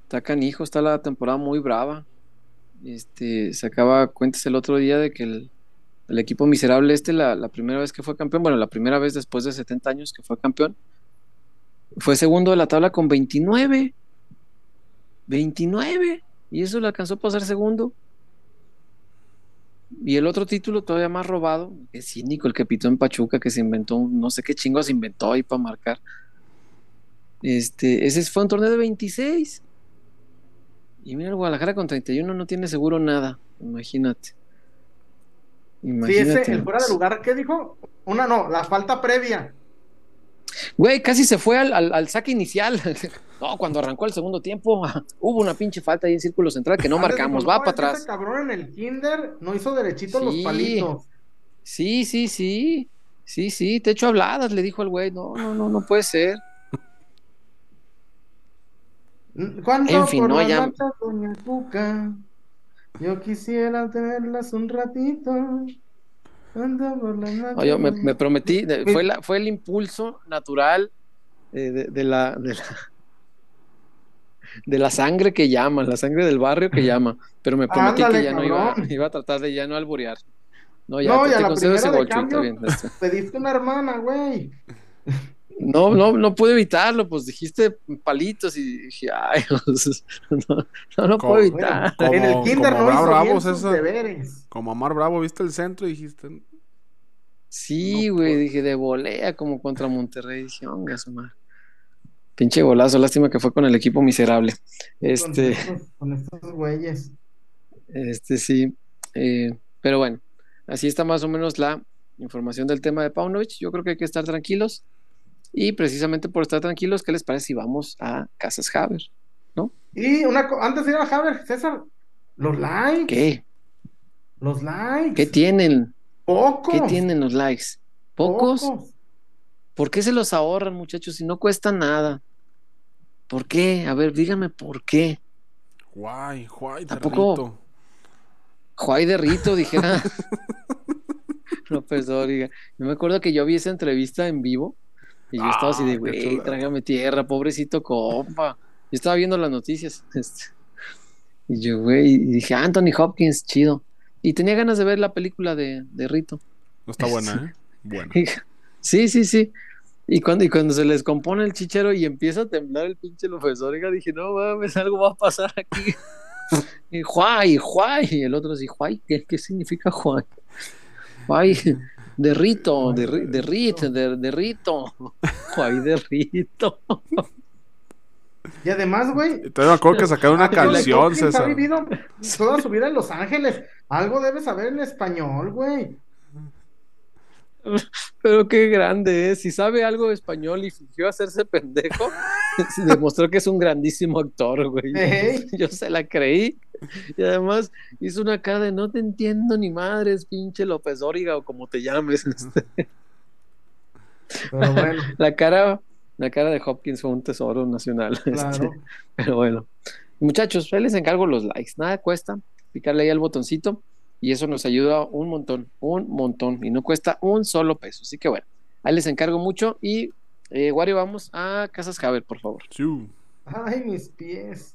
está canijo, está la temporada muy brava. Este, se acaba cuentas el otro día de que el, equipo miserable este, la, la, primera vez que fue campeón, bueno, la primera vez después de 70 años que fue campeón, fue segundo de la tabla con 29. 29. Y eso le alcanzó para ser segundo. Y el otro título todavía más robado, es cínico, el que pitó en Pachuca, que se inventó, no sé qué chingo se inventó ahí para marcar. Este, ese fue un torneo de 26. Y mira, el Guadalajara con 31 no tiene seguro nada. Imagínate. Imagínate. Sí, ese, el fuera de lugar, ¿qué dijo? Una no, la falta previa. Güey, casi se fue al, saque inicial. no, cuando arrancó el segundo tiempo, hubo una pinche falta ahí en círculo central que no marcamos. Va para atrás. Ese cabrón en el kinder no hizo derechito los palitos. Sí, sí, sí. Sí, sí, te echo habladas, le dijo el güey. No, no, no, no puede ser. en fin, no ya. Yo quisiera tenerlas un ratito. Oye, me, me, prometí, fue, la, fue el impulso natural de, de, la, de, la, de la sangre que llama, la sangre del barrio que llama, pero me prometí que ya no iba, iba a tratar de ya no alburear. No, ya, no, te, ya la concedo ese golcho, bien. Pediste una hermana, güey. No, no, no pude evitarlo, pues dijiste palitos y dije, ay, no, no, no puedo evitar. Como, en el kinder no hizo Bravo, sus deberes. Como Amar Bravo, viste el centro y dijiste... Sí, güey, dije, de volea como contra Monterrey. Dije, onga, su madre. Pinche golazo, lástima que fue con el equipo miserable. Este... Con estos, güeyes. Este, sí. Eh, pero bueno, así está más o menos la información del tema de Paunovic. Yo creo que hay que estar tranquilos y precisamente por estar tranquilos, ¿qué les parece si vamos a Casas Haber? ¿No? Y una antes de ir a Haber, César, los likes. ¿Qué? Los likes. ¿Qué tienen? Pocos. ¿Qué tienen los likes? ¿Pocos? ¿Por qué se los ahorran, muchachos, si no cuesta nada? ¿Por qué? A ver, dígame por qué. Guay, guay, de Rito. Guay de Rito, dijera. no, pues, Yo me acuerdo que yo vi esa entrevista en vivo y yo estaba así de, ah, güey, trágame tierra, pobrecito compa. Yo estaba viendo las noticias. Este, y yo, güey, dije, Anthony Hopkins, chido. Y tenía ganas de ver la película de, de Rito. No está buena, ¿eh? Buena. sí, sí, sí. Y cuando, y cuando se les compone el chichero y empieza a temblar el pinche profesor, dije, no mames, algo va a pasar aquí. y Juay, Juay. Y el otro así, Juay, ¿qué, qué significa Juay? Juay, de Rito, de, de Rit, de, de Rito. Juay de Rito. Y además, güey. Entonces me acuerdo que sacaron una canción, César. Ha vivido toda su vida en Los Ángeles. Algo debe saber en español, güey. Pero qué grande es. Si sabe algo de español y fingió hacerse pendejo, demostró que es un grandísimo actor, güey. Yo se la creí. Y además hizo una cara de no te entiendo ni madres, pinche López Dóriga o como te llames. Pero bueno. La cara, la cara de Hopkins fue un tesoro nacional. Este. Pero bueno. Muchachos, ahí les encargo los likes. Nada cuesta picarle ahí al botoncito y eso nos ayuda un montón, un montón y no cuesta un solo peso. Así que bueno, ahí les encargo mucho y eh, Wario, vamos a Casas Javer, por favor. Ay, mis pies.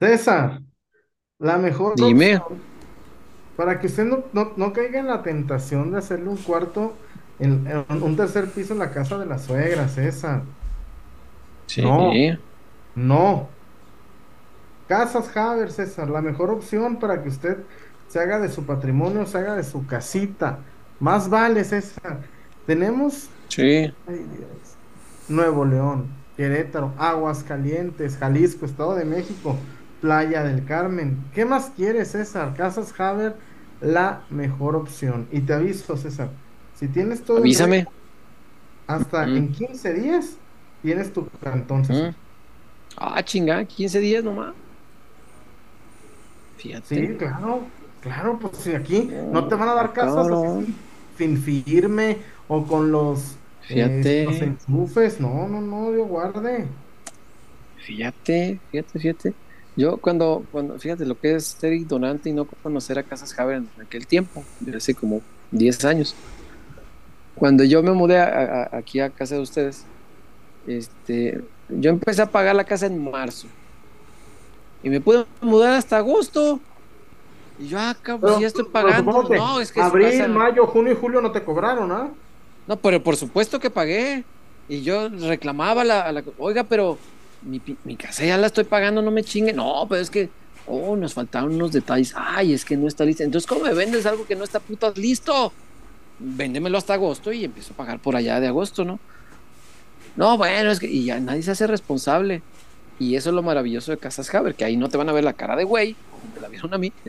César, la mejor Dime. para que usted no, caiga en la tentación de hacerle un cuarto, en, un tercer piso en la casa de la suegra, César. No, no. Casas Haber, César, la mejor opción para que usted se haga de su patrimonio, se haga de su casita. Más vale, César. Tenemos sí. Nuevo León, Querétaro, Aguascalientes, Jalisco, Estado de México, Playa del Carmen. ¿Qué más quieres, César? Casas Haber, la mejor opción. Y te aviso, César, si tienes todo... Avísame hasta Mm. en 15 días tienes tu cantón. César. Mm. Ah, chinga, 15 días nomás. Fíjate. Sí, claro, claro, pues si aquí no te van a dar Ah, casas así sin firme o con los, Fíjate. eh, los enchufes, no, no, no, Dios guarde. Fíjate, fíjate, fíjate. Yo cuando, cuando, fíjate lo que es ser ignorante y no conocer a Casas Haber en aquel tiempo, hace como 10 años. Cuando yo me mudé a- a- aquí a casa de ustedes, este, yo empecé a pagar la casa en marzo. Y me pude mudar hasta agosto. Y yo, ah, cabrón, Pero- ya estoy pagando. No, es que abril, casa- mayo, junio y julio no te cobraron, ¿ah? no, pero por supuesto que pagué. Y yo reclamaba la, a la- oiga, pero mi, casa ya la estoy pagando, no me chingue. No, pero es que, oh, nos faltaron unos detalles. Ay, es que no está lista. Entonces, ¿cómo me vendes algo que no está putas listo? Véndemelo hasta agosto y empiezo a pagar por allá de agosto, ¿no? No, bueno, es que, y ya nadie se hace responsable. Y eso es lo maravilloso de Casas Haber, que ahí no te van a ver la cara de güey, como me la vieron a mí,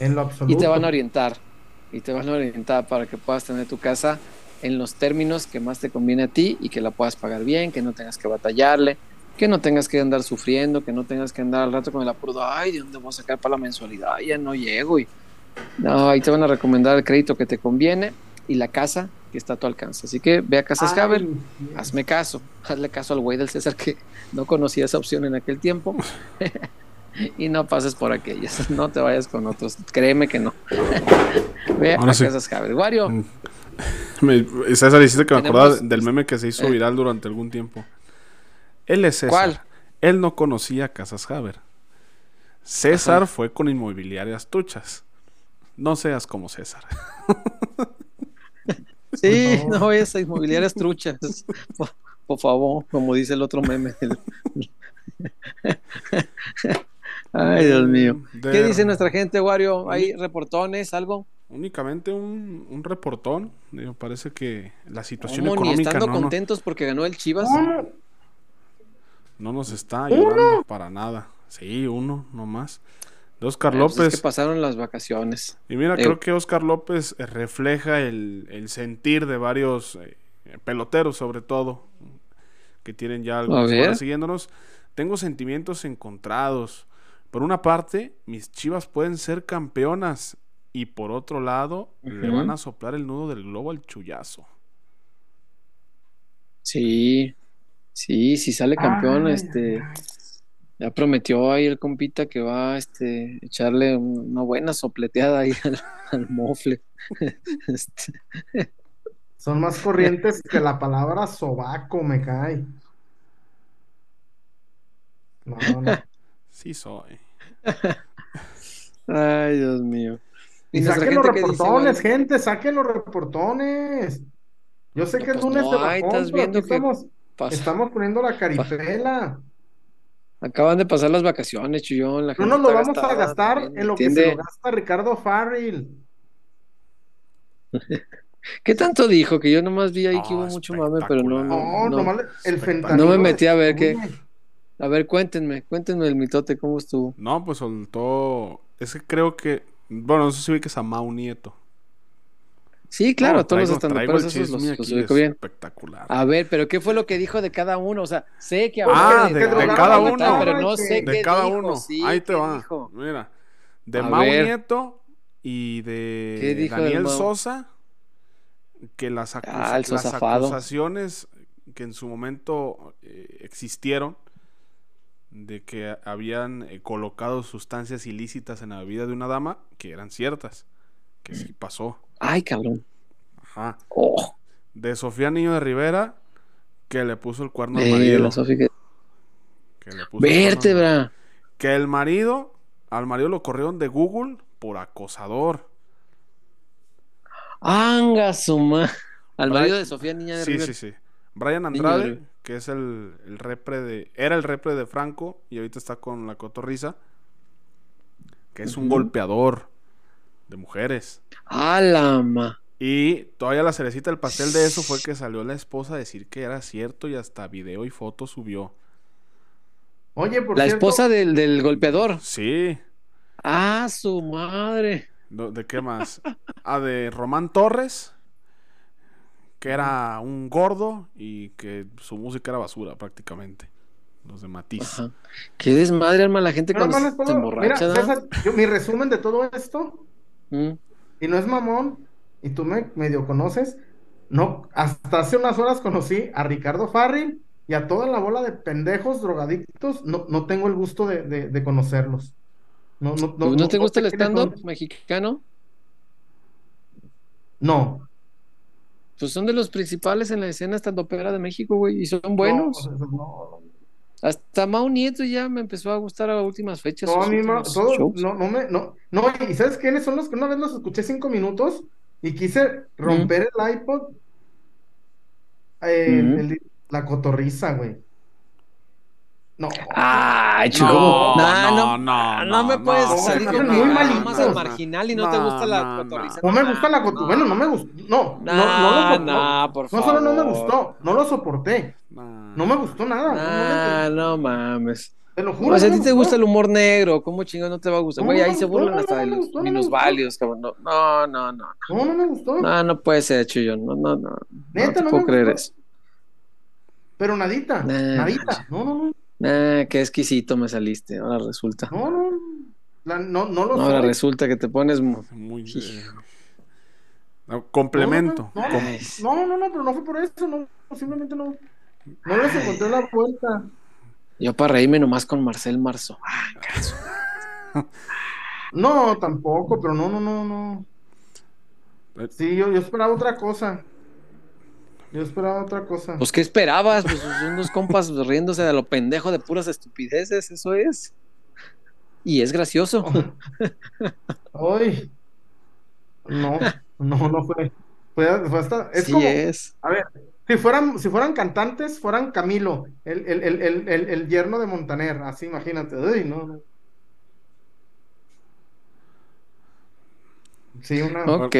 En lo absoluto. y te van a orientar. Y te van a orientar para que puedas tener tu casa en los términos que más te conviene a ti y que la puedas pagar bien, que no tengas que batallarle, que no tengas que andar sufriendo, que no tengas que andar al rato con el apuro, ay, ¿de dónde voy a sacar para la mensualidad? Ya no llego. Y... No, ahí te van a recomendar el crédito que te conviene y la casa que está a tu alcance. Así que ve a Casas Haber, hazme caso, hazle caso al güey del César que no conocía esa opción en aquel tiempo. y no pases por aquellas, no te vayas con otros, créeme que no. Ve Ahora a sí. Casas Haber. Wario, Mm. Me, César, hiciste que me acordaba del meme que se hizo Eh. viral durante algún tiempo. Él es César. ¿Cuál? Él no conocía Casas Haber. César Ajá. fue con inmobiliarias tuchas. No seas como César. sí, no vayas a inmobiliarias truchas, por, por favor, como dice el otro meme. Ay, Dios mío. De- ¿Qué dice nuestra gente, Wario? ¿Hay reportones, algo? Únicamente un, un reportón. Digo, parece que la situación ¿Cómo? Ni económica estando no, no- contentos porque ganó el Chivas. ¿Cómo? no nos está ayudando para nada. Sí, uno nomás. De Oscar Ah, pues López. es que pasaron las vacaciones. Y mira, Eh, creo que Oscar López eh, refleja el, el sentir de varios eh, peloteros, sobre todo, que tienen ya horas siguiéndonos. Tengo sentimientos encontrados. Por una parte, mis chivas pueden ser campeonas. Y por otro lado, le van a soplar el nudo del globo al chullazo. Sí, sí, si sale campeón, Ay, este, ya prometió ahí el compita que va a este, echarle un- una buena sopleteada ahí al, al mofle. Este, Son más corrientes que la palabra sobaco, me cae. No, no. Sí soy. ay, Dios mío. Y saquen los gente, ¿qué dice, reportones, gente, saquen los reportones. Yo sé No, que es pues lunes no de bajón, estás viendo que estamos, estamos poniendo la caripela. Acaban de pasar las vacaciones, Chuyón. La No nos lo vamos a gastar en lo que se lo gasta Ricardo Farrell. ¿Qué tanto dijo? Que yo nomás vi ahí Ah, que hubo mucho mame, pero no, no, No, no. nomás el fentanilo. No me metí a ver qué-. A ver, cuéntenme, cuéntenme el mitote, ¿cómo estuvo? No, pues soltó. Es que creo que. Bueno, no sé si vi que es a Mau Nieto. Sí, claro, No, todos los traigo- el esos los, los ubico bien. Espectacular. A ver, pero ¿qué fue lo que dijo de cada uno? O sea, sé que Ah, habló de- cada uno. Matar, pero no De sé de qué cada dijo, uno. sí, Ahí te va. dijo. Mira. De A Mau ver. Nieto y ¿Qué de Daniel? Sosa. Que las, Ah, las acusaciones que en su momento eh, existieron de que habían eh, colocado sustancias ilícitas en la vida de una dama, que eran ciertas. Que sí pasó. Ay, cabrón. Ajá. Oh, De Sofía Niño de Rivera, que le puso el cuerno al marido. que- que le puso el cuerno al- Vértebra. Que el marido, al marido lo corrieron de Google por acosador. Anga suma. Al Brian- marido de Sofía Niña de Sí, Rivera. sí, sí. Brian Niño de Andrade. Que es el, el repre de. Era el repre de Franco y ahorita está con la cotorriza. Que es un golpeador de mujeres. A la ma. Y todavía la cerecita del pastel de eso fue que salió la esposa a decir que era cierto y hasta video y foto subió. Oye, por La cierto, esposa del, del golpeador. Sí. Ah, su madre. ¿De qué más? Ah, de Román Torres. Que era un gordo y que su música era basura prácticamente. Los de Matiz. Ajá. Qué desmadre arma la gente Pero, cuando hermano, se ¿puedo- se mira, emborracha. ¿no? César, yo- mi resumen de todo esto, Mm. y no es mamón, y tú me medio conoces, no, hasta hace unas horas conocí a Ricardo Farril y a toda la bola de pendejos drogadictos, no, no tengo el gusto de, de- de conocerlos. No, no, ¿No, no, te gusta el stand-up mexicano? No. Pues son de los principales en la escena stand-upera de México, güey, y son No, buenos. no, no, Hasta Mau Nieto ya me empezó a gustar a últimas fechas. No, a mí últimos todo- no, no me, no, no, y ¿sabes quiénes son los que una vez los escuché cinco minutos y quise romper el iPod? Eh, el- la cotorriza, güey. No. Ay, chulo. No, Nah, no, no, no, me no, puedes no, salir con muy amas malitos. al marginal y no, te No, gusta la no, cotorriza. No me gusta la cotorriza, bueno, no me gustó, no, no, no, soporto. nah, por No solo no me favor. gustó, no lo soporté, no me gustó nada, no, no Ah, no mames. te lo juro. O sea, a no ti te gusta el humor negro, ¿cómo chingón no te va a gustar? No, Güey, no ahí se burlan no, hasta no de los no minusválidos, cabrón. No, no, no, no. No, no me gustó, No, no puede ser, Chuyo. No, no, no. No Neta, te no puedo creer eso. pero nadita, Nah, nadita, no, no, no, Ah, qué exquisito me saliste. Ahora resulta. no, no, la- no, no lo Ahora soy. resulta que te pones. mu- Muy. Eh, no, complemento. No, no, No, no, no, pero no fue por eso, no, simplemente no. No les encontré la vuelta. Yo para reírme nomás con Marcel Marzo. No, tampoco, pero no, no, no, no. Sí, yo, yo esperaba otra cosa. Yo esperaba otra cosa. Pues, ¿qué esperabas? Pues unos compas riéndose de lo pendejo de puras estupideces, eso es. Y es gracioso. Ay. No, no, no fue. Fue, fue hasta. Es sí como. es. A ver, si fueran, si fueran cantantes, fueran Camilo, el, el, el, el, el, el yerno de Montaner, así imagínate. No, no. Sí, una. Ok.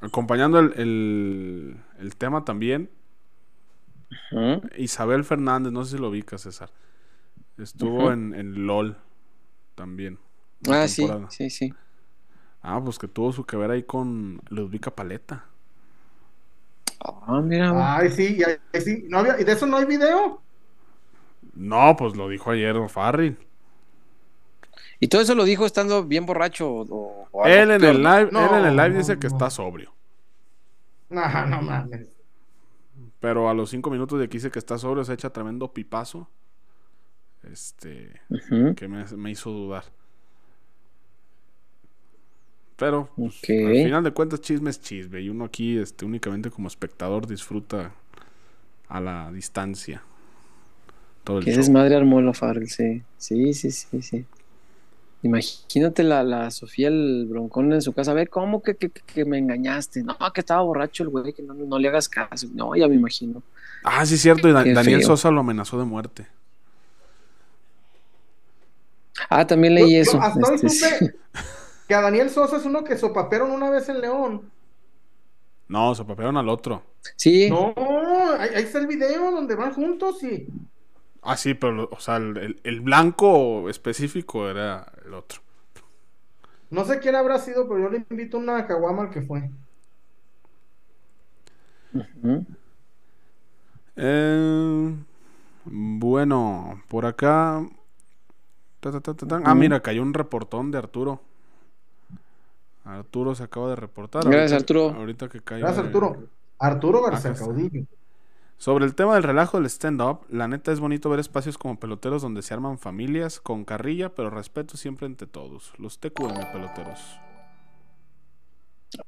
Acompañando el, el, el tema también. Isabel Fernández, no sé si lo ubicas, César. Estuvo en, en LOL también. Ah, sí, temporada. sí, sí. Ah, pues que tuvo su que ver ahí con Ludvika Paleta. Ah, mira. Ay, sí, sí. No había, ¿Y de eso no hay video? No, pues lo dijo ayer Farril. Y todo eso lo dijo estando bien borracho o, o algo Él en el live, No, él en el live no, dice que no. está sobrio. No, no mames. Pero a los cinco minutos de que dice que está sobrio, se echa tremendo pipazo. Este. Que me, me hizo dudar. Pero, pues, al final de cuentas, chisme es chisme. Y uno aquí, este, únicamente como espectador, disfruta a la distancia. Todo el Qué show. desmadre armó la Farrell, sí. Sí, sí, sí, sí. Imagínate la, la Sofía el broncón en su casa. A ver, ¿cómo que, que, que me engañaste? No, que estaba borracho el güey, que no, no le hagas caso. No, ya me imagino. Ah, sí, cierto. Y Da- Qué Daniel feo. Sosa lo amenazó de muerte. Ah, también leí Yo- yo eso. hasta Este, sí. que a Daniel Sosa es uno que sopapearon una vez en León. No, se papearon al otro. Sí, No, ahí, ahí está el video donde van juntos y. Ah, sí, pero, o sea, el, el- blanco específico era el otro. No sé quién habrá sido, pero yo le invito una caguama al que fue. Ujú. Eh, bueno, por acá. ta, ta, ta, ta, ta. Ah, mira, cayó un reportón de Arturo. Arturo se acaba de reportar. Gracias, ahorita- Arturo. Ahorita que caiga. Gracias, Arturo. Arturo García Acá está. Caudillo. Sobre el tema del relajo del stand-up, la neta es bonito ver espacios como peloteros donde se arman familias con carrilla, pero respeto siempre entre todos. Los TQM peloteros.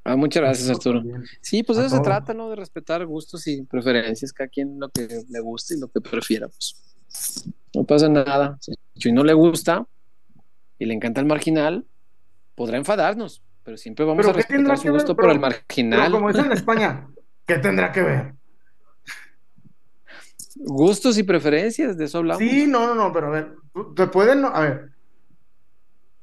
Ah, muchas gracias, Arturo. Sí, pues de eso se trata, ¿no? De respetar gustos y preferencias, cada quien lo que le guste y lo que prefiera, pues. No pasa nada. Si no le gusta y le encanta el marginal, podrá enfadarnos, pero siempre vamos Pero a ¿qué tendrá respetar su ver? gusto Pero- por el Pero marginal. como dicen en España, ¿qué tendrá que ver? Gustos y preferencias, de eso hablamos. Sí, no, no, no, pero a ver, te puede no, a ver,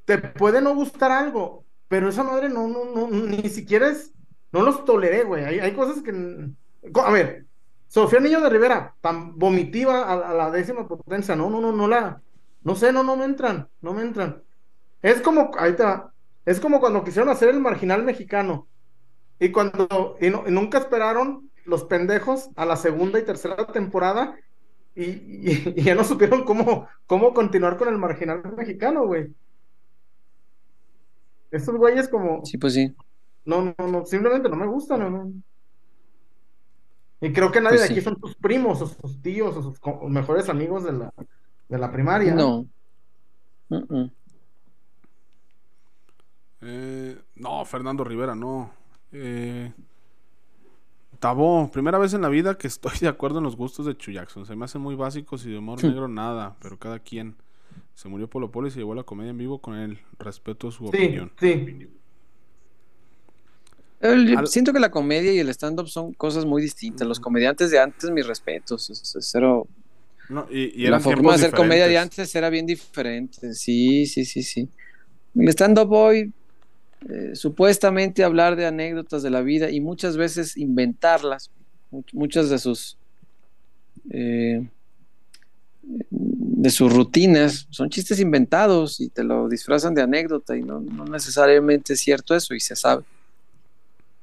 te puede no gustar algo, pero esa madre no, no, no, ni siquiera es, no los toleré, güey. Hay, cosas que, a ver, Sofía Niño de Rivera, tan vomitiva a, la décima potencia, no, no, no, no la, no sé, no, no me entran, no me entran. Es como, ahí va, es como cuando quisieron hacer el marginal mexicano y cuando, y, no- y nunca esperaron los pendejos a la segunda y tercera temporada y, y- y ya no supieron cómo, cómo continuar con el marginal mexicano, güey. Estos güeyes como, Sí, pues sí. no, no, no, simplemente no me gustan, no, no. Y creo que nadie Pues de aquí sí. son sus primos o sus tíos o sus co- mejores amigos de la, de la primaria. No. Eh, no, Fernando Rivera, no. Eh, Tabó, primera vez en la vida que estoy de acuerdo en los gustos de Chu Jackson. Se me hacen muy básicos y de humor negro nada, pero cada quien. Se murió Polo Polo y se llevó la comedia en vivo con él. Respeto su Sí, opinión. sí. El- Al- Siento que la comedia y el stand-up son cosas muy distintas. Los comediantes de antes, mis respetos. es- es cero- No, y, y la forma de hacer comedia de antes era bien diferente. Sí, sí, sí, sí. El stand-up hoy, eh, supuestamente hablar de anécdotas de la vida y muchas veces inventarlas. Much- muchas de sus eh, de sus rutinas son chistes inventados y te lo disfrazan de anécdota y no, no necesariamente es cierto eso y se sabe.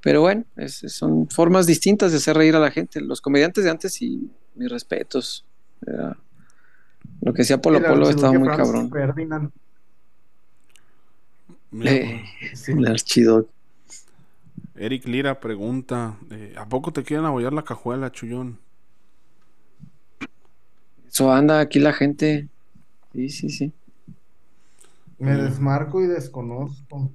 Pero bueno, es- son formas distintas de hacer reír a la gente. Los comediantes de antes, sí, mis respetos. Era- lo que hacía Polo Polo estaba muy cabrón. Ferdinand. Mira, Eh, Sí. el archidoc. Eric Lira pregunta: eh, ¿A poco te quieren abollar la cajuela, Chullón? Eso anda aquí la gente. Sí, sí, sí. Me Mm. desmarco y desconozco.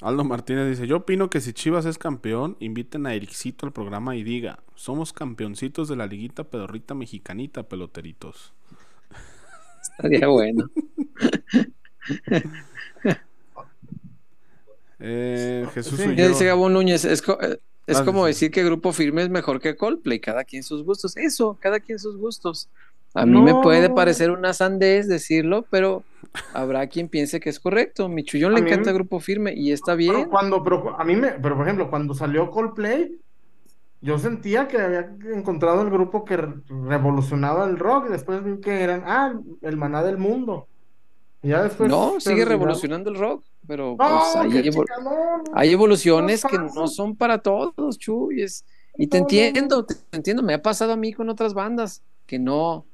Aldo Martínez dice: Yo opino que si Chivas es campeón, inviten a Ericito al programa y diga: Somos campeoncitos de la liguita pedorrita mexicanita, peloteritos. Estaría bueno. Eh, Jesús Sí, Ya dice Ulloa. Gabón Núñez, es, co- eh, es Ah, como sí. decir que Grupo Firme es mejor que Coldplay, cada quien sus gustos. Eso, cada quien sus gustos. A mí me puede parecer una sandez decirlo, pero habrá quien piense que es correcto. Mi chullón le encanta Grupo Firme y está Pero bien. cuando, pero a mí me, pero por ejemplo, cuando salió Coldplay, yo sentía que había encontrado el grupo que re- revolucionaba el rock y después vi que eran, ah, el maná del mundo. Y ya después No, sigue revolucionando el rock, pero pues, hay, evoluciones No que no son para todos, Chuy. es- y te No, entiendo, te entiendo. Me ha pasado a mí con otras bandas que no,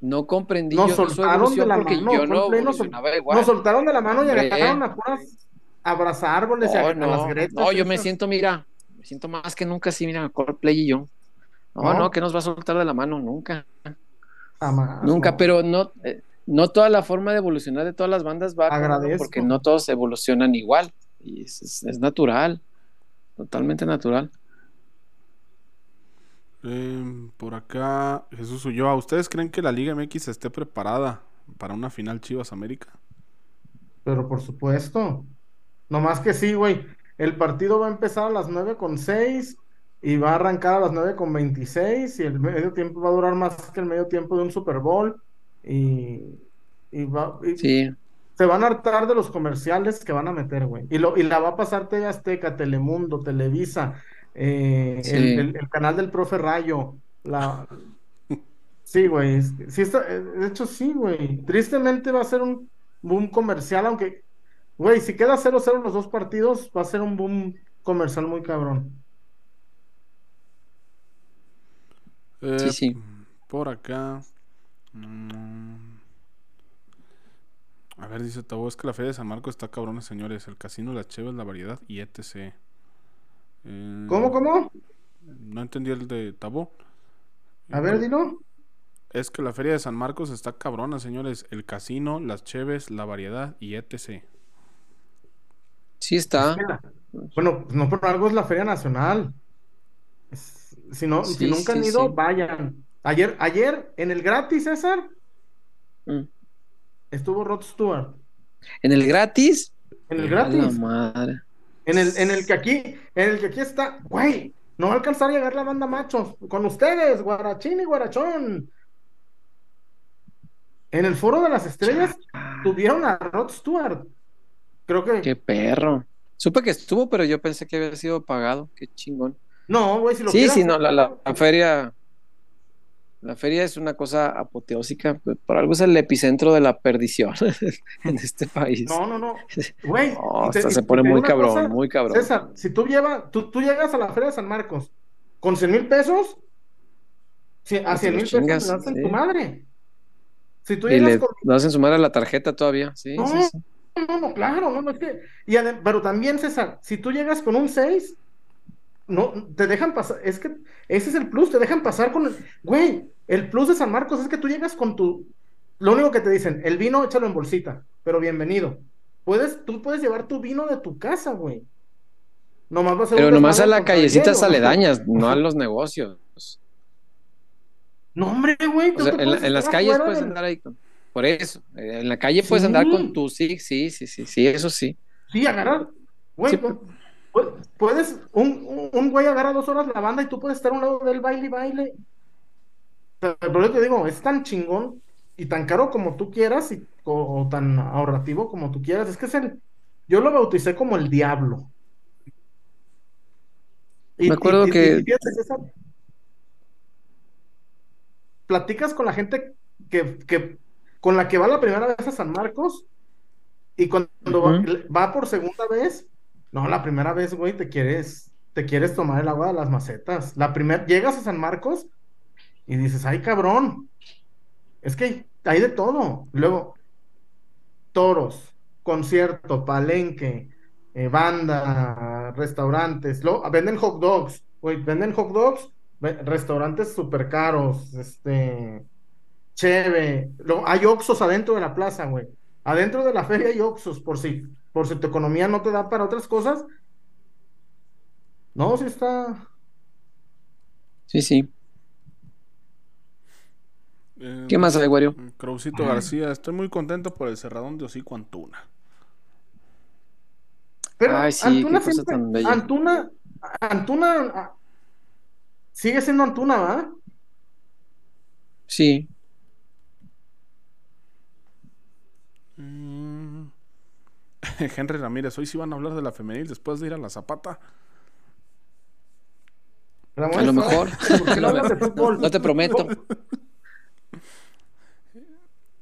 no comprendí Nos yo soltaron de la porque mano, yo no nos sol- evolucionaba igual. Nos soltaron de la mano y agarraron a puras abrazar árboles a, No, a las gretas. no, yo me siento, mira, me siento más que nunca así, mira, Coldplay y yo. No, No. no, que nos va a soltar de la mano, nunca, Jamás, nunca, pero no, eh, no toda la forma de evolucionar de todas las bandas va Agradezco. porque no todos evolucionan igual, y es, es- es natural, totalmente natural. Eh, por acá, Jesús Ulloa. ¿Ustedes creen que la Liga MX esté preparada para una final Chivas América? Pero por supuesto. No más que sí, güey. El partido va a empezar a las 9 con 6 y va a arrancar a las 9 con 26 y el medio tiempo va a durar más que el medio tiempo de un Super Bowl y, y va, y Sí, se van a hartar de los comerciales que van a meter, güey. Y, lo, y la va a pasar TV Azteca, Telemundo, Televisa, eh, Sí. el, el- el canal del profe Rayo. La... Sí, güey. Sí está, eh, de hecho, sí, güey. Tristemente va a ser un boom comercial, aunque, güey, si queda 0-0 los dos partidos, va a ser un boom comercial muy cabrón. Eh, Sí, sí. Por acá. mm, A ver, dice Tabo, es que la Feria de San Marcos está cabrona, señores. El casino, las cheves, la variedad y etc. Eh, ¿Cómo, cómo? No entendí el de Tabo. A ver, dilo. Es que la Feria de San Marcos está cabrona, señores. El casino, las cheves, la variedad y etc. sí está. Bueno, pues no por algo es la Feria Nacional. Si no, si Sí, nunca han ido, sí. vayan. Ayer, ayer, en el gratis, César, Mm. Estuvo Rod Stewart. En el gratis, En el gratis. madre. En el, en el que aquí, en el que aquí está, güey, no va a alcanzar a llegar la banda machos. Con ustedes, Guarachín y Guarachón. En el Foro de las Estrellas tuvieron a Rod Stewart. Creo que. Qué perro. Supe que estuvo, pero yo pensé que había sido pagado. Qué chingón. No, güey, si lo Sí, sí, no, la, la feria. La feria es una cosa apoteósica, pues, por algo es el epicentro de la perdición en este país. No, no, no. Güey. No, te- se pone muy cabrón, cosa, muy cabrón. César, si tú llevas, tú, tú llegas a la Feria de San Marcos con 100 mil pesos, si- a Pues te 100 mil los pesos chingas, te hacen sí. tu madre. Si tú y llegas le con hacen sumar a la tarjeta todavía, sí, No, sí, sí. No, no, claro, no, no es que. Y adem- pero también, César, si tú llegas con un 6, no, te dejan pasar. Es que ese es el plus, te dejan pasar con el. Güey, el plus de San Marcos es que tú llegas con tu. Lo único que te dicen, el vino échalo en bolsita, pero bienvenido. Puedes, tú puedes llevar tu vino de tu casa, güey. Nomás va a Pero nomás a las callecitas aledañas, no a los negocios. No, hombre, güey. O sea, en, las calles puedes del- andar ahí con... Por eso, eh, en la calle puedes andar con tu sí, sí, sí, sí, sí, eso sí. Sí, agarrar. Güey, Sí, puedes, un, un- güey agarra dos horas la banda y tú puedes estar a un lado del baile y baile. Pero, yo te digo, es tan chingón y tan caro como tú quieras y, o, o tan ahorrativo como tú quieras. Es que es el, yo lo bauticé como el diablo. Y- Me acuerdo y- que- y platicas con la gente que, que con la que va la primera vez a San Marcos y cuando va, por segunda vez, no, la primera vez, güey, te quieres, te quieres tomar el agua de las macetas. La primera, llegas a San Marcos y dices, ay, cabrón, es que hay de todo. Luego, toros, concierto, palenque, eh, banda, restaurantes, luego, venden hot dogs, güey, venden hot dogs, restaurantes súper caros, este, cheve, hay oxos adentro de la plaza, güey, adentro de la feria hay oxos, por si, por si tu economía no te da para otras cosas, no, sí está, Sí, sí. Eh, ¿Qué más hay, Wario? Crowcito García, estoy muy contento por el cerradón de hocico Antuna. pero Ay, sí, Antuna qué cosa siempre, tan bella. Antuna, Antuna, ah, sigue siendo Antuna, ¿va? Sí. Henry Ramírez, hoy sí van a hablar de la femenil después de ir a la Zapata. A lo mejor. ¿Por qué no hablas de fútbol? No te prometo.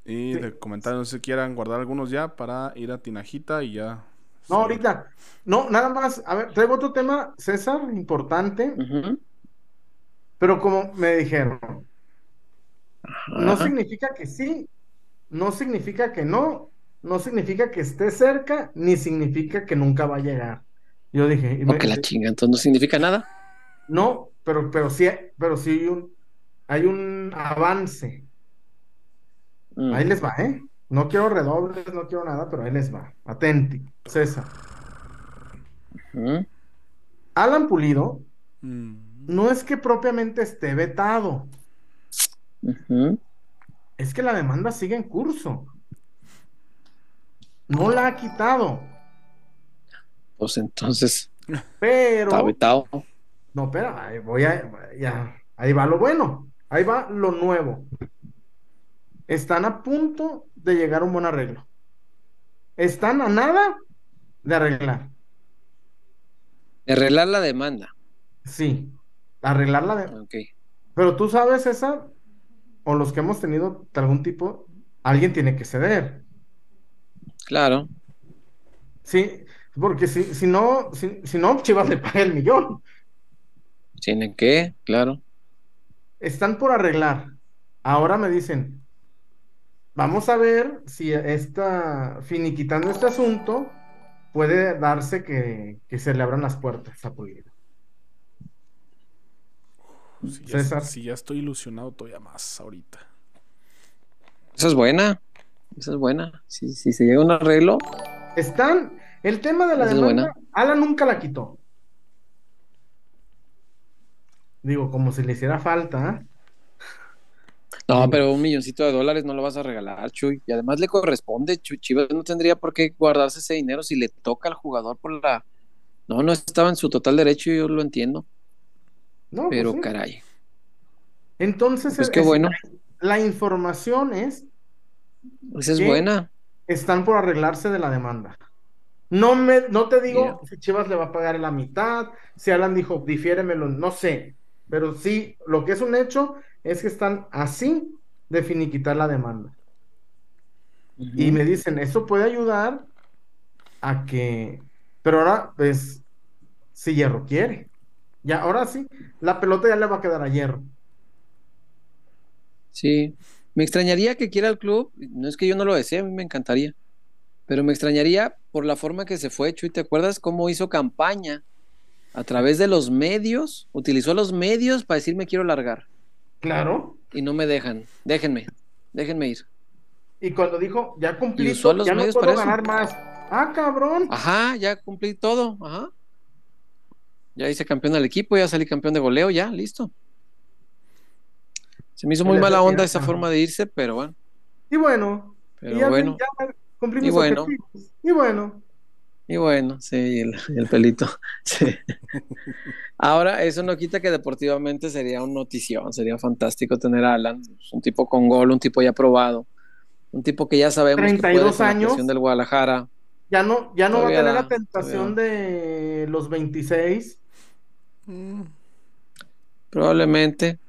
Y Sí. de comentarios, no sé si quieran guardar algunos ya para ir a Tinajita y ya. No, Sí. ahorita. No, nada más. A ver, traigo otro tema, César, importante, pero como me dijeron, no significa que sí, no significa que no, no significa que esté cerca, ni significa que nunca va a llegar. Yo dije, y O me- que la chinga, entonces no significa nada. no, pero, pero sí, pero sí hay un, hay un avance. Mm. Ahí les va, ¿eh? No quiero redobles, no quiero nada, pero ahí les va. Atenti, César. Alan Pulido Mm. no es que propiamente esté vetado, es que la demanda sigue en curso. No la ha quitado, Pues entonces, pero está vetado. no, espera, ahí voy a, ya, ahí va lo bueno, ahí va lo nuevo. Están a punto de llegar a un buen arreglo. Están a nada de arreglar. De arreglar la demanda. Sí, arreglar la de... Ok. Pero tú sabes, esa, o los que hemos tenido de algún tipo, alguien tiene que ceder. Claro. Sí, porque si, si no, si, si no, Chivas le paga el millón. Tienen que, claro. Están por arreglar. Ahora me dicen, vamos a ver si esta, finiquitando este asunto, puede darse que, que se le abran las puertas a Pulido. Si ya, César. si ya estoy ilusionado todavía más ahorita. Esa es buena. Esa es buena. Si, si se llega a un arreglo, Están, el tema de la Esa es demanda, buena. Alan nunca la quitó. Digo, como si le hiciera falta, ¿eh? No, pero un milloncito de dólares no lo vas a regalar, Chuy. Y además le corresponde, Chuy. Chivas no tendría por qué guardarse ese dinero si le toca al jugador por la... No, no estaba en su total derecho, yo lo entiendo. No, pues Pero sí. caray. Entonces, Pues es- qué bueno. la información es, Esa es buena. están por arreglarse de la demanda. No me, no te digo si Chivas le va a pagar la mitad, si Alan dijo, difiéremelo, no sé. pero sí, lo que es un hecho es que están así de finiquitar la demanda. Y me dicen, eso puede ayudar a que, pero ahora, pues, si Hierro quiere, ya, ahora sí, la pelota ya le va a quedar a Hierro. Sí, me extrañaría que quiera el club, no es que yo no lo desee, a mí me encantaría, pero me extrañaría por la forma que se fue hecho. ¿Y te acuerdas cómo hizo campaña? A través de los medios, utilizó los medios para decir me quiero largar. Claro. Y no me dejan, déjenme, déjenme ir. Y cuando dijo, ya cumplí, los ya no puedo para ganar más. Ah, cabrón. Ajá, ya cumplí todo, ajá. Ya hice campeón del equipo, ya salí campeón de goleo, ya, listo. Se me hizo muy mala onda esa forma de irse, pero bueno, Y bueno, pero y fin bueno. ya cumplí Y mis bueno. objetivos. Y bueno, Y bueno, sí, el, pelito. sí. Ahora, eso no quita que deportivamente sería un notición, sería fantástico tener a Alan, pues, un tipo con gol, un tipo ya probado, un tipo que ya sabemos que puede 32 con la años. presión del Guadalajara. ya no, ya no va a tener da, la tentación de los 26. Probablemente.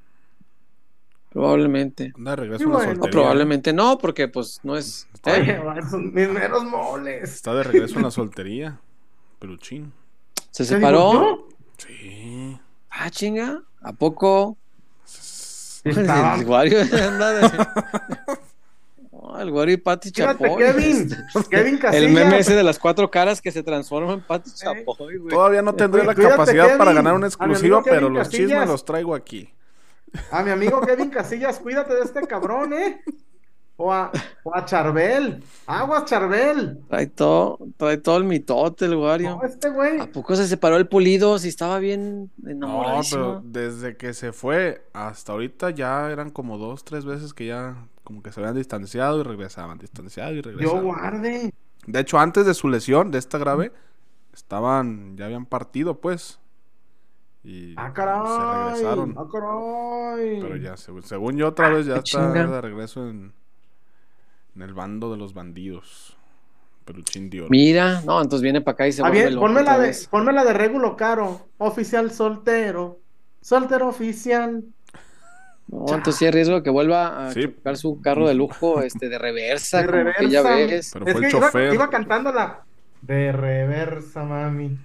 Probablemente. Anda regreso bueno. Probablemente no, porque pues no es. Oye, mis meros moles. Está de regreso en la soltería. Peluchín. se ¿Se separó. Sí. Ah, chinga. ¿A poco? Estaba- El Wario anda de- el Wario y Pati Chapoy. Kevin, Kevin Casillas. El meme ese de las cuatro caras que se transforma en Pati Chapoy, güey. Todavía no tendré la Cuídate, capacidad Kevin. para ganar una exclusiva, Kevin pero los chismes los traigo aquí. A mi amigo Kevin Casillas, cuídate de este cabrón, ¿eh? O a, o a Charbel. Aguas, Charbel. Trae todo, trae todo el mitote el Wario. No, este güey. ¿A poco se separó el pulido si estaba bien No, enamoradísimo? pero desde que se fue hasta ahorita ya eran como dos, tres veces que ya como que se habían distanciado y regresaban, distanciado y Yo regresaban. guarde. De hecho, antes de su lesión, de esta grave, estaban, ya habían partido, pues. Y Ah, se regresaron. Ah, caray. Pero ya, según, según yo, otra vez ya está de regreso en, en el bando de los bandidos. Peluchín de oro. Mira, no, entonces viene para acá y se Ah, vuelve bien, loco ponme la de, ponme la de Regulo Caro. Oficial soltero. Soltero oficial. No, entonces sí hay riesgo de que vuelva a Sí. chocar su carro de lujo este, de reversa, De como reversa. aquella vez. Pero es fue que el iba, chofer. iba cantando la de reversa, mami.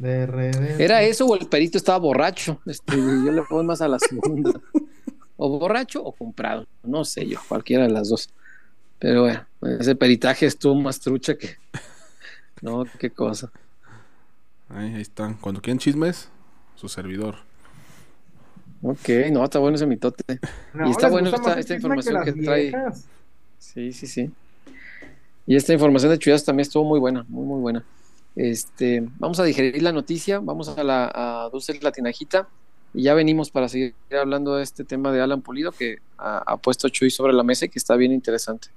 De. ¿Era eso o el perito estaba borracho? Este, yo le pongo más a la segunda. O borracho o comprado. No sé yo, cualquiera de las dos. Pero bueno, ese peritaje estuvo más trucha que. No, qué cosa. Ahí, ahí están. Cuando quieren chismes, su servidor. Ok, no, está bueno ese mitote. No, y está bueno esta, esta información las que, trae. Sí, sí, sí. Y esta información de Chuyas también estuvo muy buena, muy, muy buena. Este, vamos a digerir la noticia, vamos a la a Dulce Latinajita y ya venimos para seguir hablando de este tema de Alan Pulido que ha, ha puesto Chuy sobre la mesa y que está bien interesante.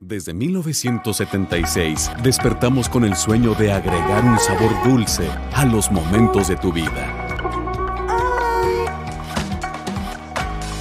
Desde 1976 despertamos con el sueño de agregar un sabor dulce a los momentos de tu vida.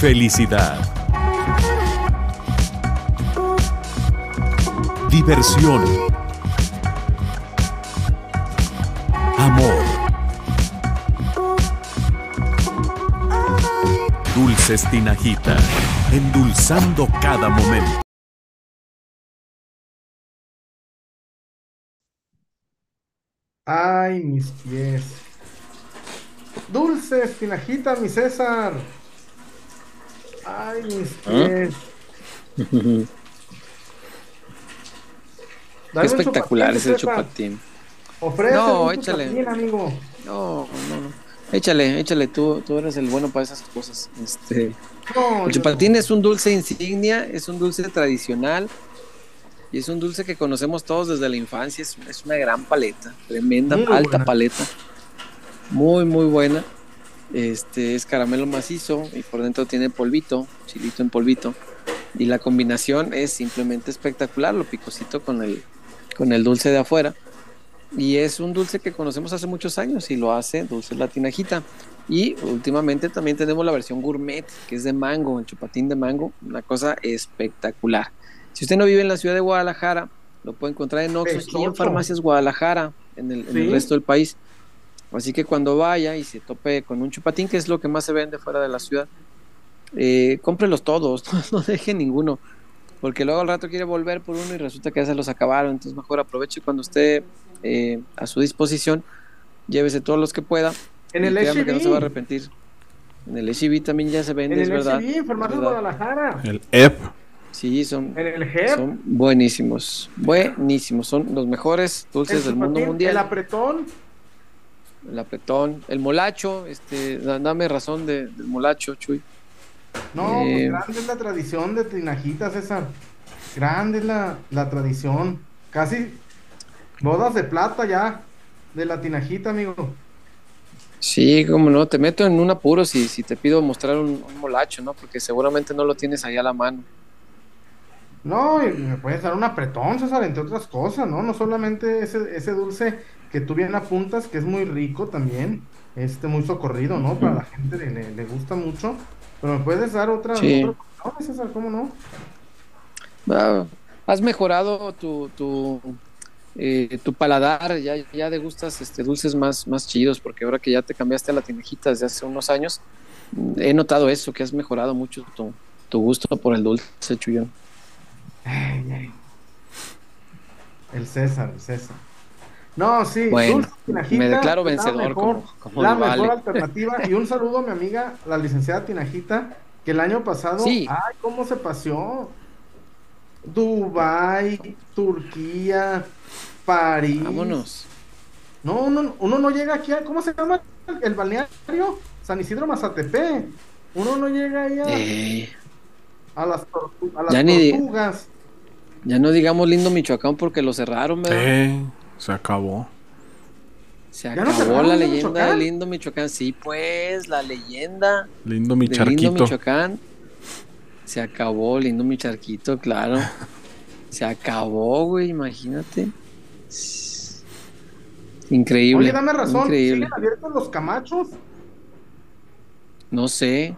Felicidad. Diversión. Amor. Dulce Dulces Tinajita, endulzando cada momento. Ay, mis pies. Dulces, tinajita, mi César. Ay, mis pies. Qué espectacular es el César. chupatín. Ofrece No, échale. chupatín, amigo. No, no, no. Échale, échale, tú, tú eres el bueno para esas cosas. Este, No, el chupatín es un dulce insignia, es un dulce tradicional y es un dulce que conocemos todos desde la infancia. Es, es una gran paleta, tremenda, Muy alta buena. paleta, muy, muy buena. Este es caramelo macizo y por dentro tiene polvito, chilito en polvito. Y la combinación es simplemente espectacular, lo picosito con el, con el dulce de afuera. Y es un dulce que conocemos hace muchos años y lo hace Dulce La Tinajita. Y últimamente también tenemos la versión gourmet, que es de mango, el chupatín de mango, una cosa espectacular. Si usted no vive en la ciudad de Guadalajara, lo puede encontrar en Oxxos y en farmacias Guadalajara, en el, en el Sí. resto del país. Así que cuando vaya y se tope con un chupatín, que es lo que más se vende fuera de la ciudad, eh, cómprelos todos, no, no deje ninguno, porque luego al rato quiere volver por uno y resulta que ya se los acabaron, entonces mejor aproveche cuando esté eh, a su disposición, llévese todos los que pueda, En el créame que no se va a arrepentir. En el HIV también ya se vende, En es el verdad. HIV, en verdad. Guadalajara. El EP. Sí, son, En el GEP. son buenísimos, buenísimos, son los mejores dulces el del mundo mundial. El apretón. El apretón, el molacho, este, da- dame razón de- del molacho, Chuy. No, Eh, pues grande es la tradición de Tinajita, César. Grande es la, la tradición. Casi bodas de plata ya de la Tinajita, amigo. Sí, como no, te meto en un apuro si, si te pido mostrar un, un molacho, ¿no? Porque seguramente no lo tienes ahí a la mano. No, y me puedes dar un apretón, César, entre otras cosas, ¿no? No solamente ese, ese dulce que tú bien apuntas, que es muy rico también, este muy socorrido, ¿no? Para la gente le, le- le gusta mucho. Pero me puedes dar otra, Sí. otra César, ¿cómo no? Has mejorado tu, tu, eh, tu paladar, ya, ya degustas este, dulces más, más chidos, porque ahora que ya te cambiaste a la tinejita desde hace unos años, mm, he notado eso, que has mejorado mucho tu, tu gusto por el dulce, Chuyón. El César, el César. No, sí, Bueno, Tinajita, me declaro la vencedor mejor- como, como la mejor vale. alternativa. Y un saludo a mi amiga, la licenciada Tinajita, que el año pasado, Sí. ay, cómo se paseó. Dubai, Turquía, París. Vámonos. No, uno, uno no llega aquí a, ¿cómo se llama el, el balneario? San Isidro Mazatepec. Uno no llega ahí a, Eh, a las, tortu- a las Ya ni- tortugas. ya no digamos lindo Michoacán porque lo cerraron, ¿verdad? Eh, se acabó. Se ¿Ya no acabó la leyenda de? Lindo Michoacán. Sí, pues, la leyenda Lindo mi de Lindo. Michoacán. Se acabó, Lindo mi charquito, claro. Se acabó, güey, imagínate. Increíble. Oye, dame razón, Increíble. ¿siguen abiertos los camachos? No sé.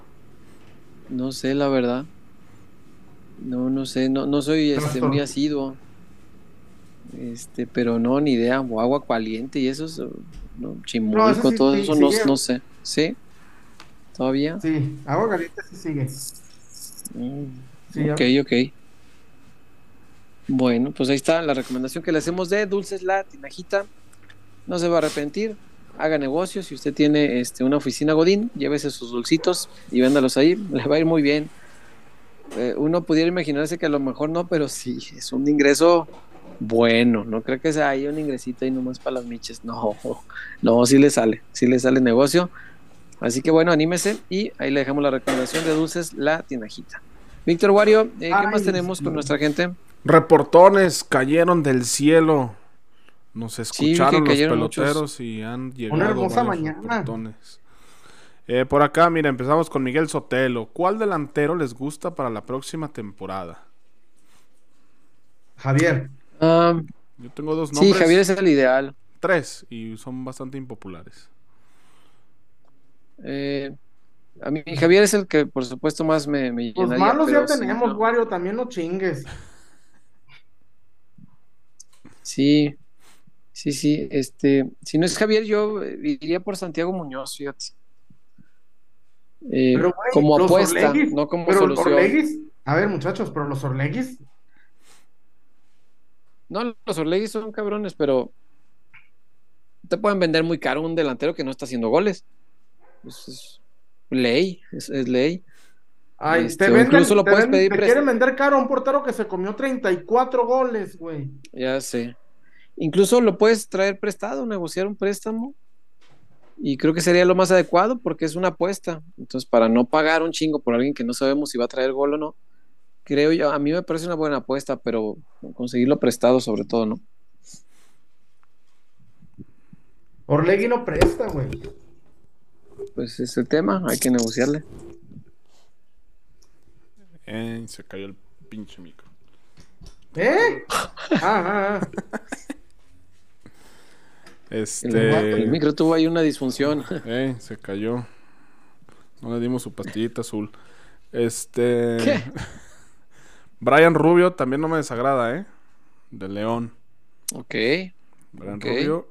No sé, la verdad. No, no sé. No, no soy este, muy asiduo. Este, pero no, ni idea. O agua caliente y eso, es, no, sí, todo sí, eso, no, sigue. no sé. ¿Sí? ¿Todavía? Sí, agua caliente sí sigue. Mm, Sí, ok, ok. Bueno, pues ahí está la recomendación que le hacemos de Dulces La Tinajita. No se va a arrepentir. Haga negocios. Si usted tiene este, una oficina Godín, llévese sus dulcitos y véndalos ahí. Le va a ir muy bien. Eh, uno pudiera imaginarse que a lo mejor no, pero sí, es un ingreso bueno. No creo que sea ahí un ingresito ahí nomás para las miches. No, no, sí le sale. Sí le sale negocio. Así que bueno, anímese y ahí le dejamos la recomendación de Dulces La Tinajita. Víctor Wario, eh, ¿qué Ay, más tenemos con nuestra gente? Reportones cayeron del cielo. Nos escucharon los peloteros y han llegado hermosa varios mañana. reportones. Eh, por acá, mira, empezamos con Miguel Sotelo. ¿Cuál delantero les gusta para la próxima temporada? Javier, Um, Yo tengo dos sí, nombres. Javier es el ideal. Tres y son bastante impopulares. Eh, a mí Javier es el que por supuesto más me, me los llenaría, malos ya sí, tenemos, no. Wario, también no chingues. Sí, sí, sí. Este, si no es Javier, yo eh, iría por Santiago Muñoz, fíjate. Eh, Pero, güey, como apuesta, Orlegis- no como pero solución. Orlegis- a ver, muchachos, pero los Orlegis, No, los Orlegis son cabrones, pero te pueden vender muy caro un delantero que no está haciendo goles. Es, es ley, es, es ley. ay, Este, te o venden, incluso lo te puedes venden- pedir te quieren vender caro a un portero que se comió 34 goles, güey. Ya sé. Incluso lo puedes traer prestado, negociar un préstamo. Y creo que sería lo más adecuado porque es una apuesta. Entonces, para no pagar un chingo por alguien que no sabemos si va a traer gol o no, creo yo, a mí me parece una buena apuesta, pero conseguirlo prestado sobre todo, ¿no? Orlegui no presta, güey. Pues es el tema, hay que negociarle. Eh, se cayó el pinche micro. ¿Eh? Ah, ah, ah. El, Este. el micro tuvo ahí una disfunción. Eh, se cayó. No le dimos su pastillita azul. Este. ¿Qué? Brian Rubio también no me desagrada, ¿eh? De León. Ok. Brian. Rubio.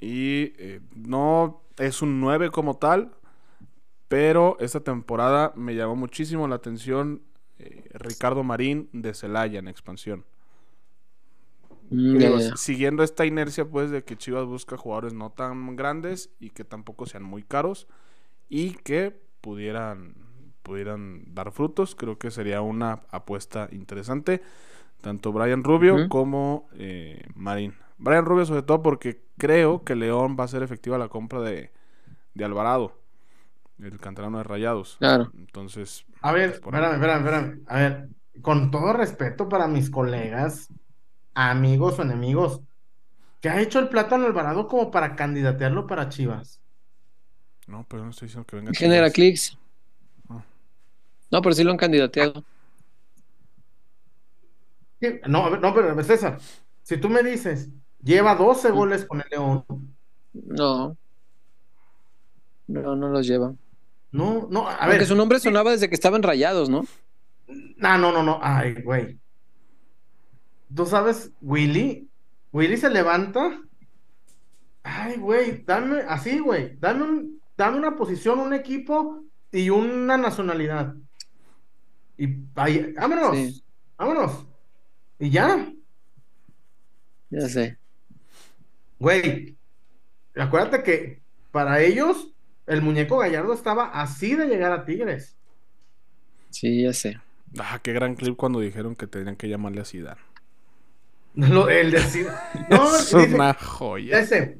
Y eh, no es un 9 como tal, pero esta temporada me llamó muchísimo la atención eh, Ricardo Marín de Celaya en expansión. Mm, Digo. Siguiendo esta inercia, pues, de que Chivas busca jugadores no tan grandes y que tampoco sean muy caros y que pudieran, pudieran dar frutos, creo que sería una apuesta interesante. Tanto Brian Rubio como eh, Marín. Brian Rubio, sobre todo, porque creo que León va a ser efectiva la compra de, de Alvarado, el canterano de Rayados. Claro. Entonces, A ver, pues, espérame, espérame, espérame. A ver, con todo respeto para mis colegas, amigos o enemigos, ¿qué ha hecho el Plátano Alvarado como para candidatearlo para Chivas? no, pero no estoy diciendo que venga. Genera Chivas. clics. No, pero sí lo han candidateado. No, no, pero César, si tú me dices, lleva 12 goles con el León, No. No, no los lleva. no, no, a Aunque ver, su nombre sonaba desde que estaban rayados, ¿no? no, no, no, no, ay, güey. ¿Tú sabes, Willy? Willy se levanta. Ay, güey, dame, así, güey, dame un, dame una posición, un equipo y una nacionalidad. Y ahí, vámonos, Sí. vámonos. Y ya, Ya sé. güey. Acuérdate que para ellos el muñeco Gallardo estaba así de llegar a Tigres. Sí, ya sé. Ah, qué gran clip cuando dijeron que tenían que llamarle a Zidane. Lo- el decir, no, es dice- una joya. Ese.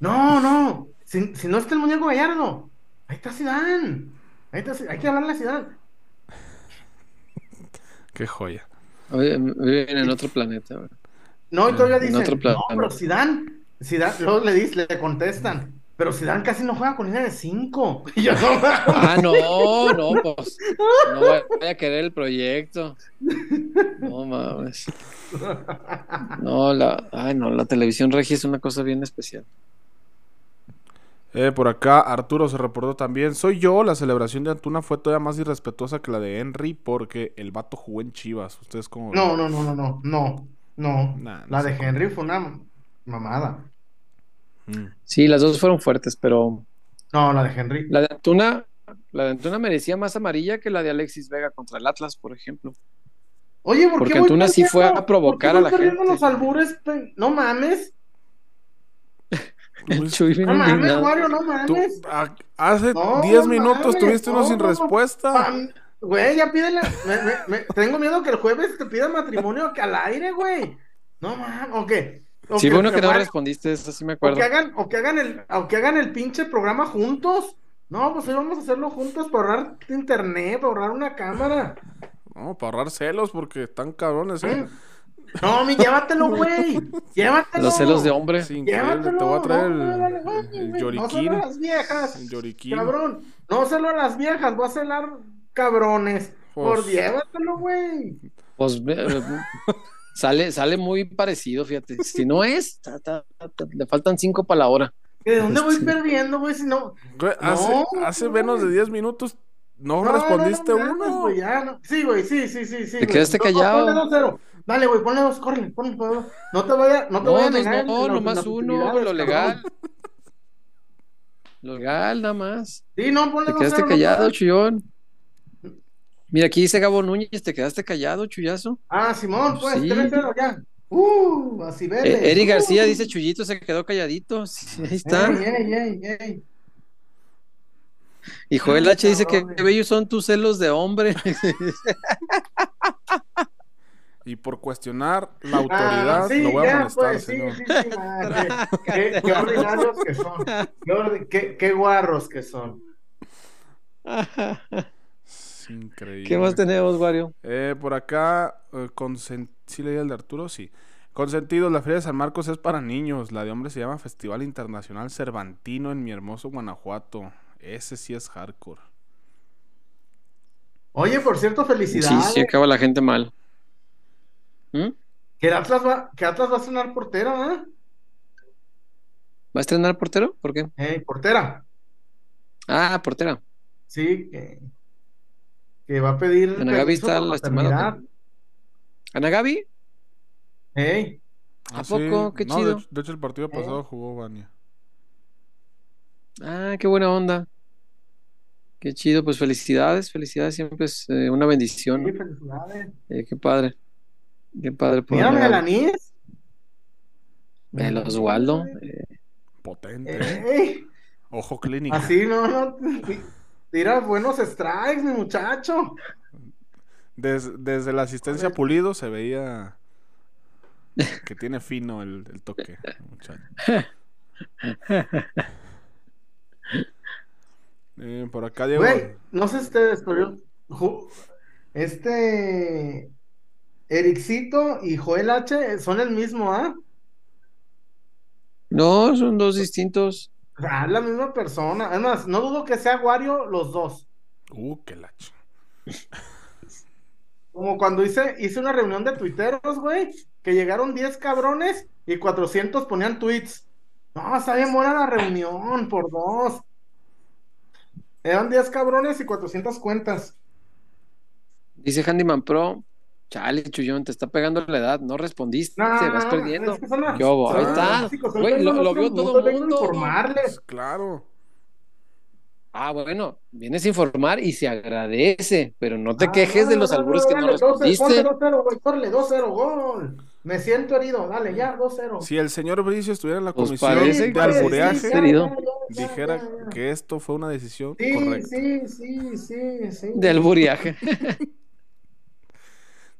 No, no. Si, si no está el muñeco Gallardo, ahí está Zidane. Ahí está, Zidane. hay que hablarle a Zidane. Qué joya. Oye, Viven en otro planeta. No, y todavía En dicen, otro no, pero Zidane, Zidane, luego le dicen, le contestan, pero Zidane casi no juega con línea de 5. Y yo no, Ah, no, no, pues. No vaya a querer el proyecto. No mames. No, la, ay, no, la televisión regia es una cosa bien especial. Eh, por acá Arturo se reportó también. Soy yo, la celebración de Antuna fue todavía más irrespetuosa que la de Henry porque el vato jugó en Chivas. ¿Ustedes cómo ven? no, no, no, no, no, no, no. Nah, no La de cómo. Henry fue una mamada. Mm. Sí, las dos fueron fuertes, pero No, la de Henry. la de Antuna, la de Antuna merecía más amarilla que la de Alexis Vega contra el Atlas, por ejemplo. Oye, ¿por Porque qué voy Antuna sí fue a provocar ¿Por qué a la gente? los albures, no mames. El Luis, Chuy bien No mames. Wario, no tú, mames. a- hace No, 10 minutos mames, tuviste uno no, sin no, respuesta. Güey, ya pídele. me- me- me- tengo miedo que el jueves te pida matrimonio que al aire, güey. No mames, o qué. O Sí, bueno que no respondiste, eso sí me O acuerdo. que hagan, o que hagan el, o que hagan el pinche programa juntos. No, pues hoy vamos a hacerlo juntos para ahorrar internet, para ahorrar una cámara. No, para ahorrar celos porque están cabrones, ¿eh? No, mi, llévatelo, güey. Llévatelo. Los celos de hombre. Sí. Llévatelo. Te voy a traer no, el, dale, el- No lloriquín. solo a las viejas. El lloriquín. Cabrón. No solo a las viejas, voy a celar cabrones. Por Pues- llévatelo, güey. Pues sale, sale muy parecido, fíjate. Si no es, ta, ta, ta, ta, le faltan cinco para la hora. ¿De dónde voy Este- perdiendo, güey? Si no. Güey, hace, No, hace no, menos de no. 10 minutos no, No, respondiste no, no uno. güey, ya, no. Sí, güey, sí, sí, sí, sí. Te güey. quedaste No, callado. Ponle dos. Dale, güey, ponle dos, córrele, ponle, ponle dos. No te vaya, no te No, vaya a dos negar no, nomás uno, lo legal. cabrón. Legal, nada más. Sí, no, ponle Te 2-0. quedaste no callado, pasa. Chuyón. Mira, aquí dice Gabo Núñez, te quedaste callado, Chuyazo. Ah, Simón, pues, Sí. 3-0 ya. Uh, así verde. Eh, Eric García Uh. dice Chuyito se quedó calladito. Sí, ahí está. Ey, ey, ey. Y Joel H dice que bellos son tus celos de hombre. Y por cuestionar la autoridad, Ah, sí, lo voy a ya, molestar, pues, sí, señor. sí, sí, qué, qué- qué ordinarios que son. Qué, ordi- qué- qué guarros que son. Es increíble. ¿Qué más tenemos, Wario? Eh, por acá, eh, consen- ¿sí leí el de Arturo? Sí. Consentidos, la Feria de San Marcos es para niños. La de hombres se llama Festival Internacional Cervantino en mi hermoso Guanajuato. Ese sí es hardcore. Oye, por cierto, Sí, felicidades. sí, acaba la gente mal. ¿Mm? Que Atlas va, que Atlas va a estrenar portera, ¿eh? ¿Va a estrenar portero? ¿Por qué? Ey, portera. Ah, portera. Sí, que, que va a pedir Ana Gaby permiso está lastimada. maternidad. ¿Ana Gaby? Ey, ¿A poco? Qué No, chido. De, hecho- de hecho, el partido pasado jugó Vania. Ah, qué buena onda. Qué chido, pues felicidades, felicidades, siempre es eh, una bendición. sí, ¿no? felicidades. Eh, qué padre. Qué padre. por Mira, Ana Gaby. Melaníes. El Oswaldo. eh, Potente. Ey, Ojo clínica. así no, no. Tira buenos strikes, mi muchacho. Des- desde la asistencia Pulido se veía que tiene fino el, el toque. muchacho. Eh, por acá Diego. Güey, no sé si ustedes, pero yo- este Ericito y Joel H son el mismo, ¿ah? No, son dos distintos. Es la misma persona. Además, no dudo que sea Wario los dos. Uh, qué lacho. Como cuando hice, hice una reunión de tuiteros, güey, que llegaron 10 cabrones y 400 ponían tweets. No, está bien buena la reunión, por dos. Eran 10 cabrones y 400 cuentas. Dice Handyman Pro. Chale, Chuyón, te está pegando la edad. No respondiste, No, vas no, perdiendo. es que son las- ¿Qué hubo? son Ahí está. Güey, lo, lo vio todo el mundo. informarles. Claro. Ah, bueno, vienes a informar y se agradece, pero no te Ah, quejes de no, los no, albures no, que no dale, 2-0, respondiste. ponle 2-0, güey, córrele, 2-0, gol. Me siento herido, dale, ya, 2-0. Si el señor Bricio estuviera en la Pues comisión parece de que albureaje, sí, dijera que esto fue una decisión Sí, correcta. sí, sí, sí, sí. De alburiaje.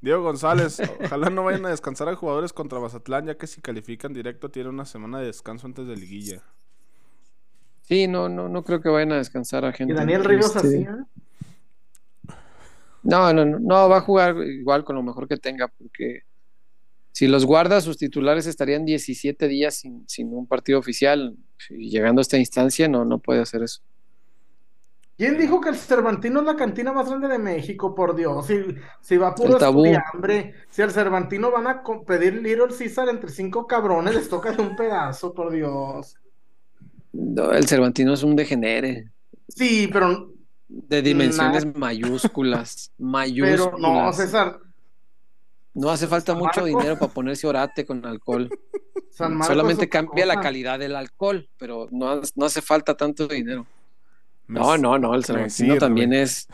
Diego González, ojalá no vayan a descansar a jugadores contra Mazatlán, ya que si califican directo tiene una semana de descanso antes de liguilla. Sí, no, no, no creo que vayan a descansar a gente. Y Daniel Ríos Este, así, ¿eh? No, no, no, no, va a jugar igual con lo mejor que tenga, porque si los guarda, sus titulares estarían 17 días sin, sin un partido oficial. Y llegando a esta instancia, no, no puede hacer eso. ¿Quién dijo que el Cervantino es la cantina más grande de México? Por Dios, si, si va puro hambre, si al Cervantino van a pedir Little Caesar entre cinco cabrones, les toca de un pedazo, por Dios. No, el Cervantino es un degenere Sí, pero, de dimensiones mayúsculas, mayúsculas. pero no, César, No hace falta San mucho Marcos. dinero para ponerse orate con alcohol. San Solamente cambia la calidad del alcohol, pero no, no hace falta tanto dinero. Me- No, no, no, el Cervantino también es.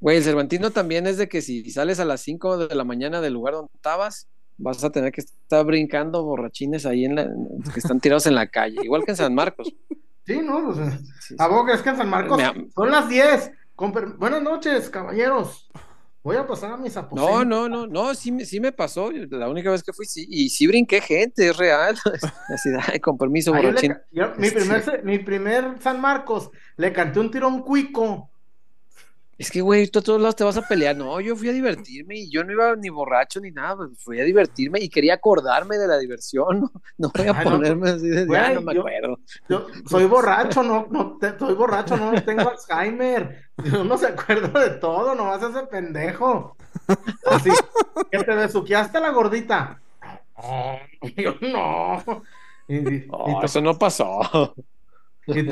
Güey, el Cervantino también es de que si sales a las 5 de la mañana del lugar donde estabas, vas a tener que estar brincando borrachines ahí en la, que están tirados en la calle, igual que en San Marcos. Sí, ¿no? Pues, Sí, sí. ¿A vos crees que en San Marcos Me son las 10? Con per- Buenas noches, caballeros. Voy a pasar a mis aposentos. No, no, no, no, sí, me- sí me pasó. La única vez que fui, sí, y sí brinqué gente, es real. Así, ay, con permiso, Ah, yo le borrachín. ca- yo- mi, Este- primer, mi primer San Marcos le canté un tirón cuico. Es que, güey, tú a todos lados te vas a pelear. No, yo fui a divertirme y yo no iba ni borracho ni nada, pues, fui a divertirme y quería acordarme de la diversión. No, no voy a Ay, no, ponerme así de, güey, "Ah, no me yo- acuerdo. Yo soy borracho, no, no, te- soy borracho, no tengo Alzheimer. Yo no se acuerda de todo, nomás ese pendejo. Así, que te besuqueaste a la gordita. Yo no. Y, y- Oh, y eso no pasó. y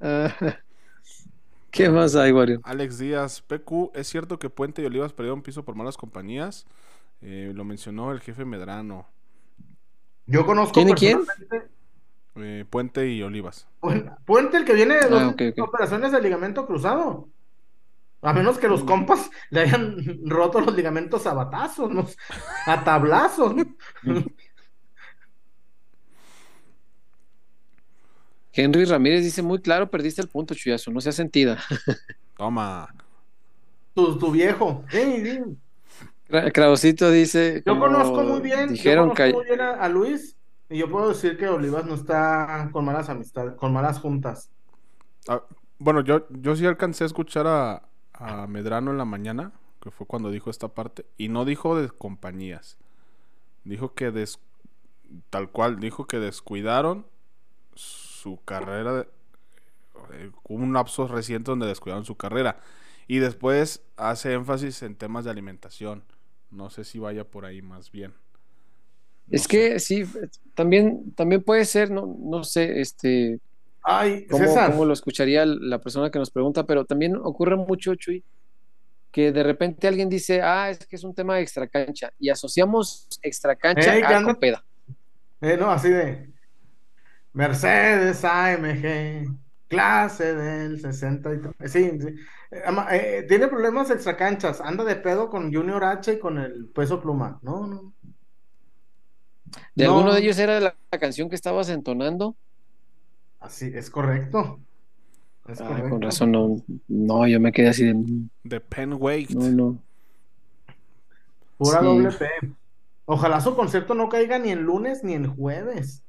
¿Qué más hay, Wario? Alex Díaz, PQ, ¿es cierto que Puente y Olivas perdieron piso por malas compañías? Eh, lo mencionó el jefe Medrano. yo conozco ¿Quién y quién? Eh, Puente y Olivas. Puen- Puente, el que viene de dos Ah, operaciones de ligamento cruzado. A menos que los compas le hayan roto los ligamentos a batazos, ¿no? a tablazos. ¿no? Henry Ramírez dice muy claro, perdiste el punto, Chuyazo, no sea sentida. Toma. Tu, tu viejo. Krausito dice. Yo conozco muy bien, Dijeron yo que. conozco muy bien a, a Luis y yo puedo decir que Olivas no está con malas amistades, con malas juntas. Ah, bueno, yo, yo sí alcancé a escuchar a, a Medrano en la mañana, que fue cuando dijo esta parte, y no dijo de compañías. Dijo que des- tal cual, dijo que descuidaron su carrera, eh, hubo un lapso reciente donde descuidaron su carrera. Y después hace énfasis en temas de alimentación. No sé si vaya por ahí más bien. No Es sé. que sí, también, también puede ser, no, no sé, este, Ay, cómo, César, cómo lo escucharía la persona que nos pregunta, pero también ocurre mucho, Chuy, que de repente alguien dice, ah, es que es un tema de extracancha, y asociamos extracancha Ey, que a Copeda. eh, no, así de Mercedes AMG, clase del 63. Sí, sí. Eh, eh, tiene problemas extracanchas, anda de pedo con Junior H y con el peso pluma. No, no. ¿De No. alguno de ellos era la, la canción que estabas entonando? Así, es correcto. Es correcto. con razón, no, no, yo me quedé así de, "Mm, De Penn Wake. no, no. Pura Sí. doble P. Ojalá su concierto no caiga ni en lunes ni en jueves.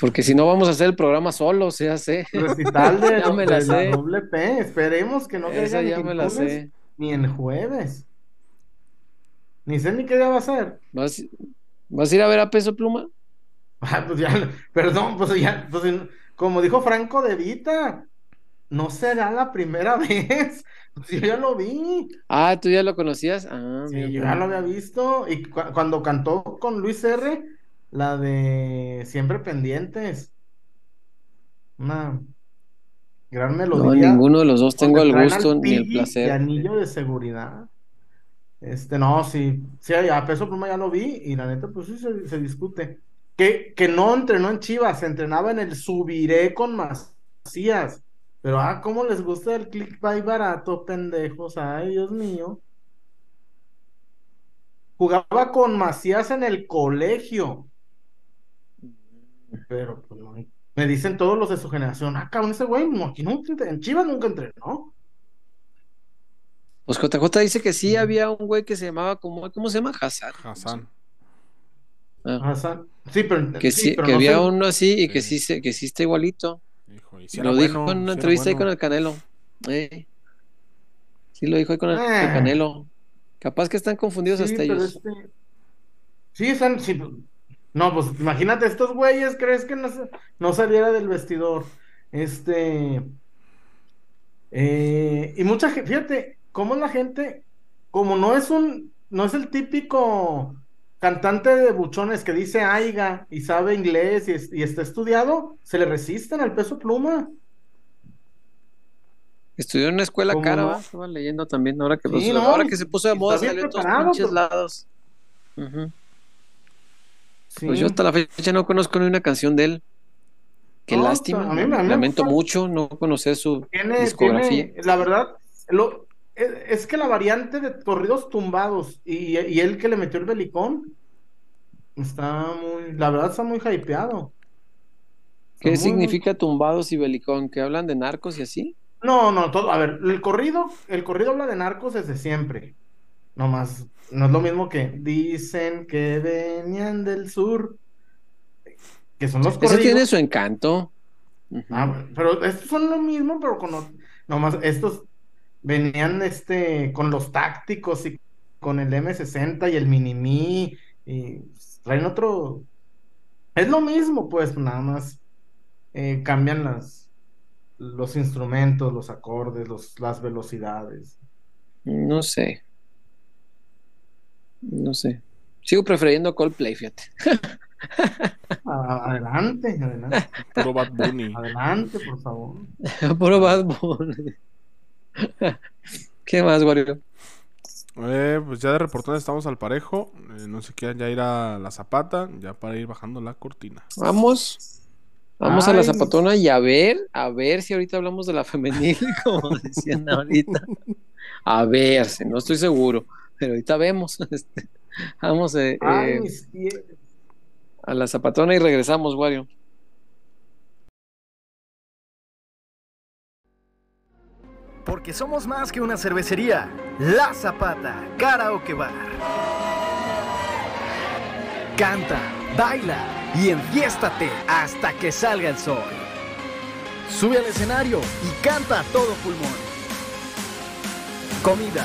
Porque si no vamos a hacer el programa solo, se hace. Recital de, Ya me la de sé. doble P. Esperemos que no Esa ni ya me la sé. ni en jueves. Ni sé ni qué día va a ser. ¿Vas, vas a ir a ver a Peso Pluma? Ah, pues ya, perdón, pues ya, pues como dijo Franco de Vita, no será la primera vez. Pues yo ya lo vi. Ah, ¿tú ya lo conocías? Ah, Sí, yo ya lo había visto. Y cu- cuando cantó con Luis R, la de Siempre Pendientes. Una gran No, melodía. ninguno de los dos tengo el gusto ni el Piggy Y placer. anillo de seguridad. Este, no, sí, sí, a Peso Pluma ya lo vi y la neta, pues sí se, se discute. Que, que no entrenó en Chivas, entrenaba en el Subiré con Macías. Pero, ah, cómo les gusta el clickbait barato, pendejos. Ay, Dios mío. Jugaba con Macías en el colegio. Pero, pues, no. Me dicen todos los de su generación, ah, cabrón, ese güey, no, aquí nunca en Chivas nunca entrenó. Pues JJ dice que sí había un güey que se llamaba, como, ¿cómo se llama? Hassan. Hassan. Ah, Hassan. Sí, pero, que sí, sí, pero que no había sé- uno así y que Sí. se- que sí está igualito. Hijo, y si era Lo dijo bueno, en una entrevista ahí con el Canelo. Eh, Sí, lo dijo ahí con el, el Ah. Canelo. Capaz que están confundidos Sí, hasta pero ellos. este- Sí, están. sí, No, pues imagínate, estos güeyes, ¿crees que no, no saliera del vestidor? Este. eh, y mucha gente, fíjate, cómo la gente, como no es un, no es el típico cantante de buchones que dice aiga y sabe inglés y, es- y está estudiado, se le resisten al peso pluma. Estudió en una escuela ¿Cómo cara, no? Estaba leyendo también, ahora que, Sí, pues, no, ahora que se puso de moda, salió en todos lados. Ujú. Sí. Pues yo hasta la fecha no conozco ni una canción de él. Qué No, lástima. a mí me- a mí me Lamento gusta. mucho no conocer su Tiene, discografía. tiene- la verdad, lo, es, que la variante de corridos tumbados y, y él que le metió el belicón está muy, la verdad está muy hypeado. ¿Qué Está muy, muy- significa tumbados y belicón? ¿Que hablan de narcos y así? No, no, todo, a ver, el corrido, el corrido habla de narcos desde siempre. No más, no es lo mismo que dicen que venían del sur, que son los corridos. tiene su encanto. Ah, pero estos son lo mismo, pero con los- nomás estos venían este con los tácticos y con el M60 y el Minimi y traen otro es lo mismo, pues nada más eh, cambian las los instrumentos, los acordes, los, las velocidades. No sé. No sé. Sigo prefiriendo Coldplay, fíjate. Adelante, adelante, Puro Bad Bunny. adelante, por favor. Puro Bad Bunny. ¿Qué más, Wario? Eh, pues ya de reportones estamos al parejo. Eh, no sé qué, ya ir a la zapata, ya para ir bajando la cortina. Vamos. Vamos a la zapatona y a ver, a ver si ahorita hablamos de la femenil, como decían ahorita. A ver, si no estoy seguro, pero ahorita vemos. Este, Vamos eh, Ay, eh, a la zapatona y regresamos, Wario. Porque somos más que una cervecería. La Zapata, Karaoke Bar. Canta, baila y enfiéstate hasta que salga el sol. Sube al escenario y canta a todo pulmón. Comida,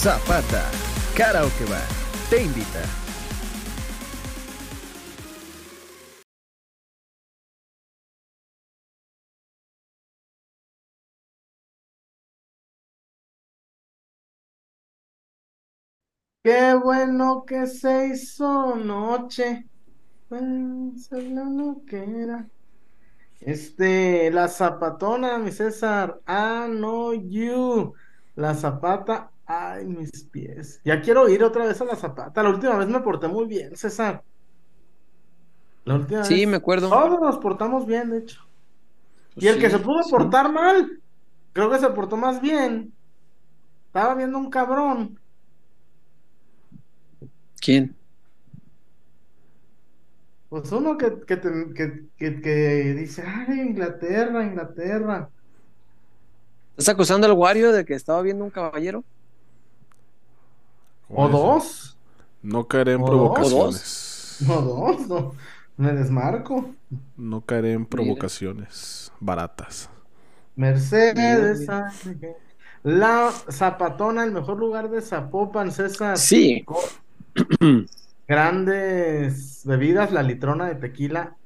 Zapata, Karaoke Bar, te invita. Qué bueno que se hizo noche. Pues, es la loquera. Este, la zapatona, mi César. Ah, no, you. La zapata. Ay, mis pies. Ya quiero ir otra vez a la zapata. La última vez me porté muy bien, César. La última Sí, vez. me acuerdo. Todos nos portamos bien, de hecho. Y el Sí, que se pudo sí. portar mal, creo que se portó más bien. Estaba viendo un cabrón. ¿Quién? Pues uno que, que, te- que, que- que dice, ay, Inglaterra, Inglaterra. ¿Estás acusando al Wario de que estaba viendo un caballero? O dos, No caeré en ¿O dos? provocaciones. no dos, no. Me desmarco. No caeré en provocaciones baratas. Mercedes, Mira, la Zapatona, el mejor lugar de Zapopan, César. Sí. Grandes bebidas, la litrona de tequila,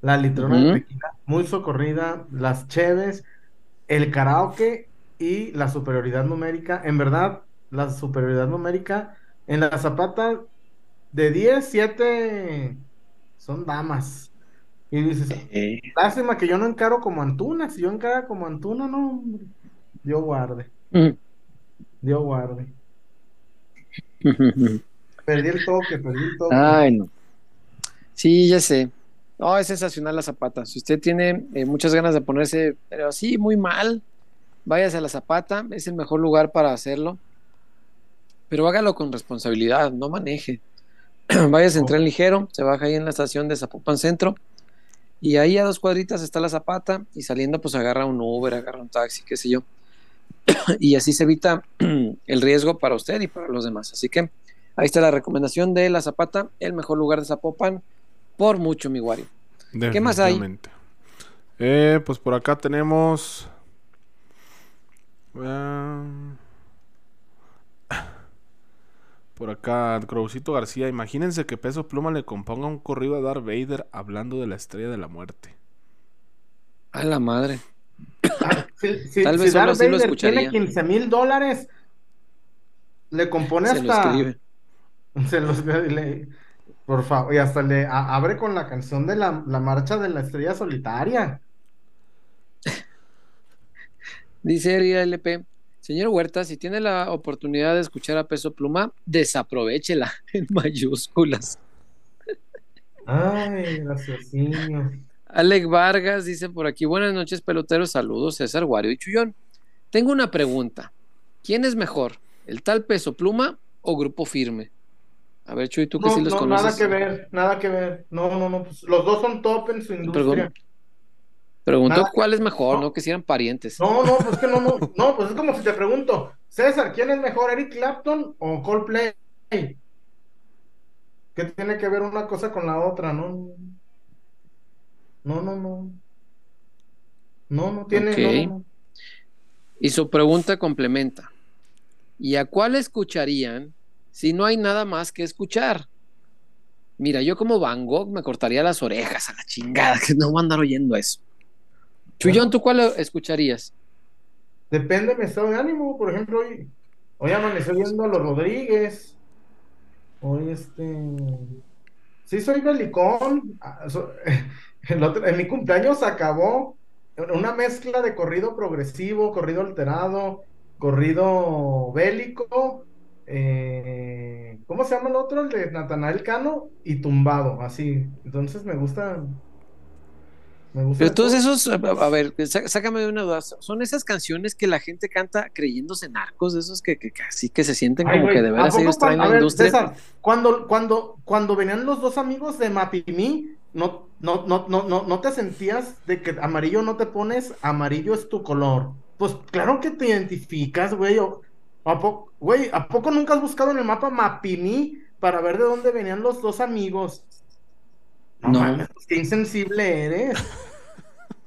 la litrona de tequila, muy socorrida, las cheves, el karaoke y la superioridad numérica. En verdad, la superioridad numérica en la zapata de 10, 7 son damas. Y dices, Eh, lástima que yo no encaro como Antuna, si yo encara como Antuna, no, hombre. Dios guarde, mm. Dios guarde. Perdí el toque, perdí el toque. Ay, no. Sí, ya sé. No, es sensacional la zapata. Si usted tiene eh, muchas ganas de ponerse, pero así muy mal, váyase a la zapata. Es el mejor lugar para hacerlo. Pero hágalo con responsabilidad, no maneje. Váyase en tren ligero, se baja ahí en la estación de Zapopan Centro. Y ahí a dos cuadritas está la zapata. Y saliendo, pues agarra un Uber, agarra un taxi, qué sé yo. y así se evita el riesgo para usted y para los demás. Así que ahí está la recomendación de la Zapata, el mejor lugar de Zapopan, por mucho, mi Wario. ¿Qué más hay? Eh, pues por acá tenemos. ah, por acá, Crowcito García. Imagínense que Peso Pluma le componga un corrido a Darth Vader hablando de la estrella de la muerte. A la madre. Si, si, Tal si vez solo Darth Vader escucharía. tiene 15 mil dólares, le compone Se hasta. escribe. se los- le- por favor, y hasta le a- abre con la canción de la, la marcha de la estrella solitaria. Dice LP, señor Huerta, si tiene la oportunidad de escuchar a Peso Pluma, desaprovechela en mayúsculas. Ay, raciocinio. Alec Vargas dice por aquí, buenas noches peloteros, saludos César, Wario y Chullón. Tengo una pregunta, ¿quién es mejor, el tal Peso Pluma o Grupo Firme? A ver, Chuy, tú que No, sí los no, conoces. nada que ver, nada que ver. No, no, no, pues, los dos son top en su industria. Preguntó Nada. cuál es mejor, No. no que si eran parientes. No, no, pues que no, no, no, pues es como si te pregunto, César, ¿quién es mejor, Eric Clapton o Coldplay? ¿Qué tiene que ver una cosa con la otra? No, no, no, no. No, no tiene. No, no. Y su pregunta complementa. ¿Y a cuál escucharían si no hay nada más que escuchar? Mira, yo como Van Gogh me cortaría las orejas a la chingada, que no voy a andar oyendo eso. Chuyón, ¿tú cuál escucharías? Depende de mi estado de ánimo. Por ejemplo, hoy, hoy amanecí viendo a los Rodríguez. Hoy este. Sí, soy belicón. Ah, en mi cumpleaños acabó una mezcla de corrido progresivo, corrido alterado, corrido bélico. eh, ¿cómo se llama el otro? El de Natanael Cano y tumbado, así. Entonces me gusta. Me gusta. Pero todos todo. esos, a, a ver, sá- sácame de una duda. Son esas canciones que la gente canta creyéndose narcos, de esos que, que, que así que se sienten Ay, como güey, que de ¿a veras ellos traen la ver, industria. César, cuando, cuando, cuando venían los dos amigos de Mapimí, no, no, no, no, no, no te sentías de que amarillo no te pones, amarillo es tu color. Pues claro que te identificas, güey. o- ¿A poco, güey, ¿a poco nunca has buscado en el mapa Mapimí para ver de dónde venían los dos amigos? No, qué insensible eres.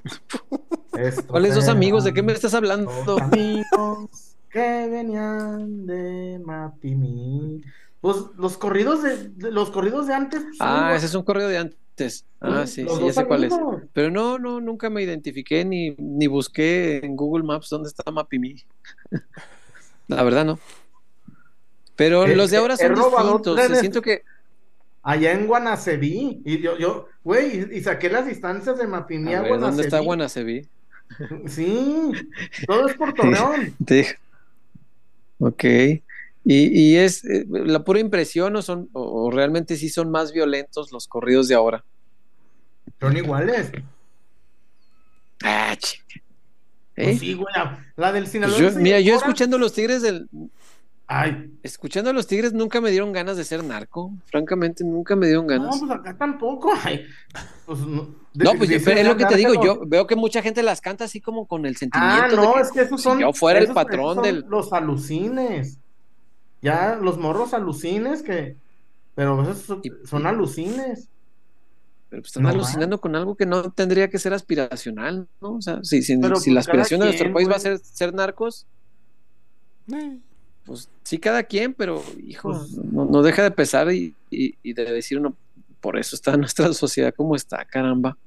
¿Cuáles dos amigos? ¿De qué me estás hablando? Los amigos que venían de Mapimí. Pues los corridos de, de- los corridos de antes. pues, Ah, ese es un correo de antes. Ah, sí, sí, ya sé cuál es. Pero no, no, nunca me identifiqué ni, ni busqué en Google Maps dónde está Mapimi. La verdad, no. Pero Eh, los de ahora he son distintos. Siento que. Allá en Guanaceví. Y yo, yo, güey, y, y saqué las distancias de Mapimí A a, ver, ¿dónde está Guanaceví. Sí, todo es por Torreón. Dije. Ok. Y, y es eh, la pura impresión o son o, o realmente sí son más violentos los corridos de ahora. Son iguales. Ah. Pues ¿Eh? sí, güey. La, la del Pues Sinaloa. yo- se mira, yo escuchando los Tigres del Ay, escuchando a los Tigres nunca me dieron ganas de ser narco. Francamente, nunca me dieron no, ganas. pues acá tampoco. Ay, pues no. de- No, pues pero es lo que te digo, yo veo que mucha gente las canta así como con el sentimiento Ah, de no, que es que esos si son. yo fuera el patrón esos son del Los alucines. Ya, los morros alucines que. Pero esos son, Y- son alucines. pero pues están No alucinando con algo que no tendría que ser aspiracional, ¿no? O sea, si, si, la pues, aspiración de nuestro país va a ser ser narcos, Eh, pues sí cada quien, pero hijo, Pues- no, no deja de pesar y, y, y de decir uno, por eso está nuestra sociedad como está, caramba.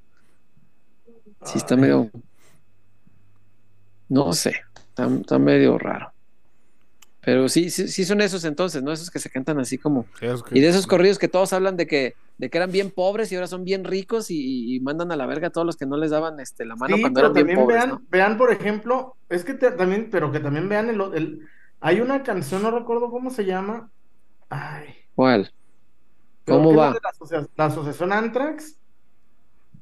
Sí está Ay. medio, no sé, está, está medio raro. Pero sí, sí, sí son esos entonces, ¿no? Esos que se cantan así como... es que- Y de esos corridos que todos hablan de que, de que eran bien pobres y ahora son bien ricos y, y mandan a la verga a todos los que no les daban este, la mano Sí, cuando pero eran bien también pobres, vean, ¿no? vean, por ejemplo, es que te- también, pero que también vean el, el- hay una canción, no recuerdo cómo se llama. Ay, ¿Cuál? ¿Cómo va? La, asocia- la asociación Antrax.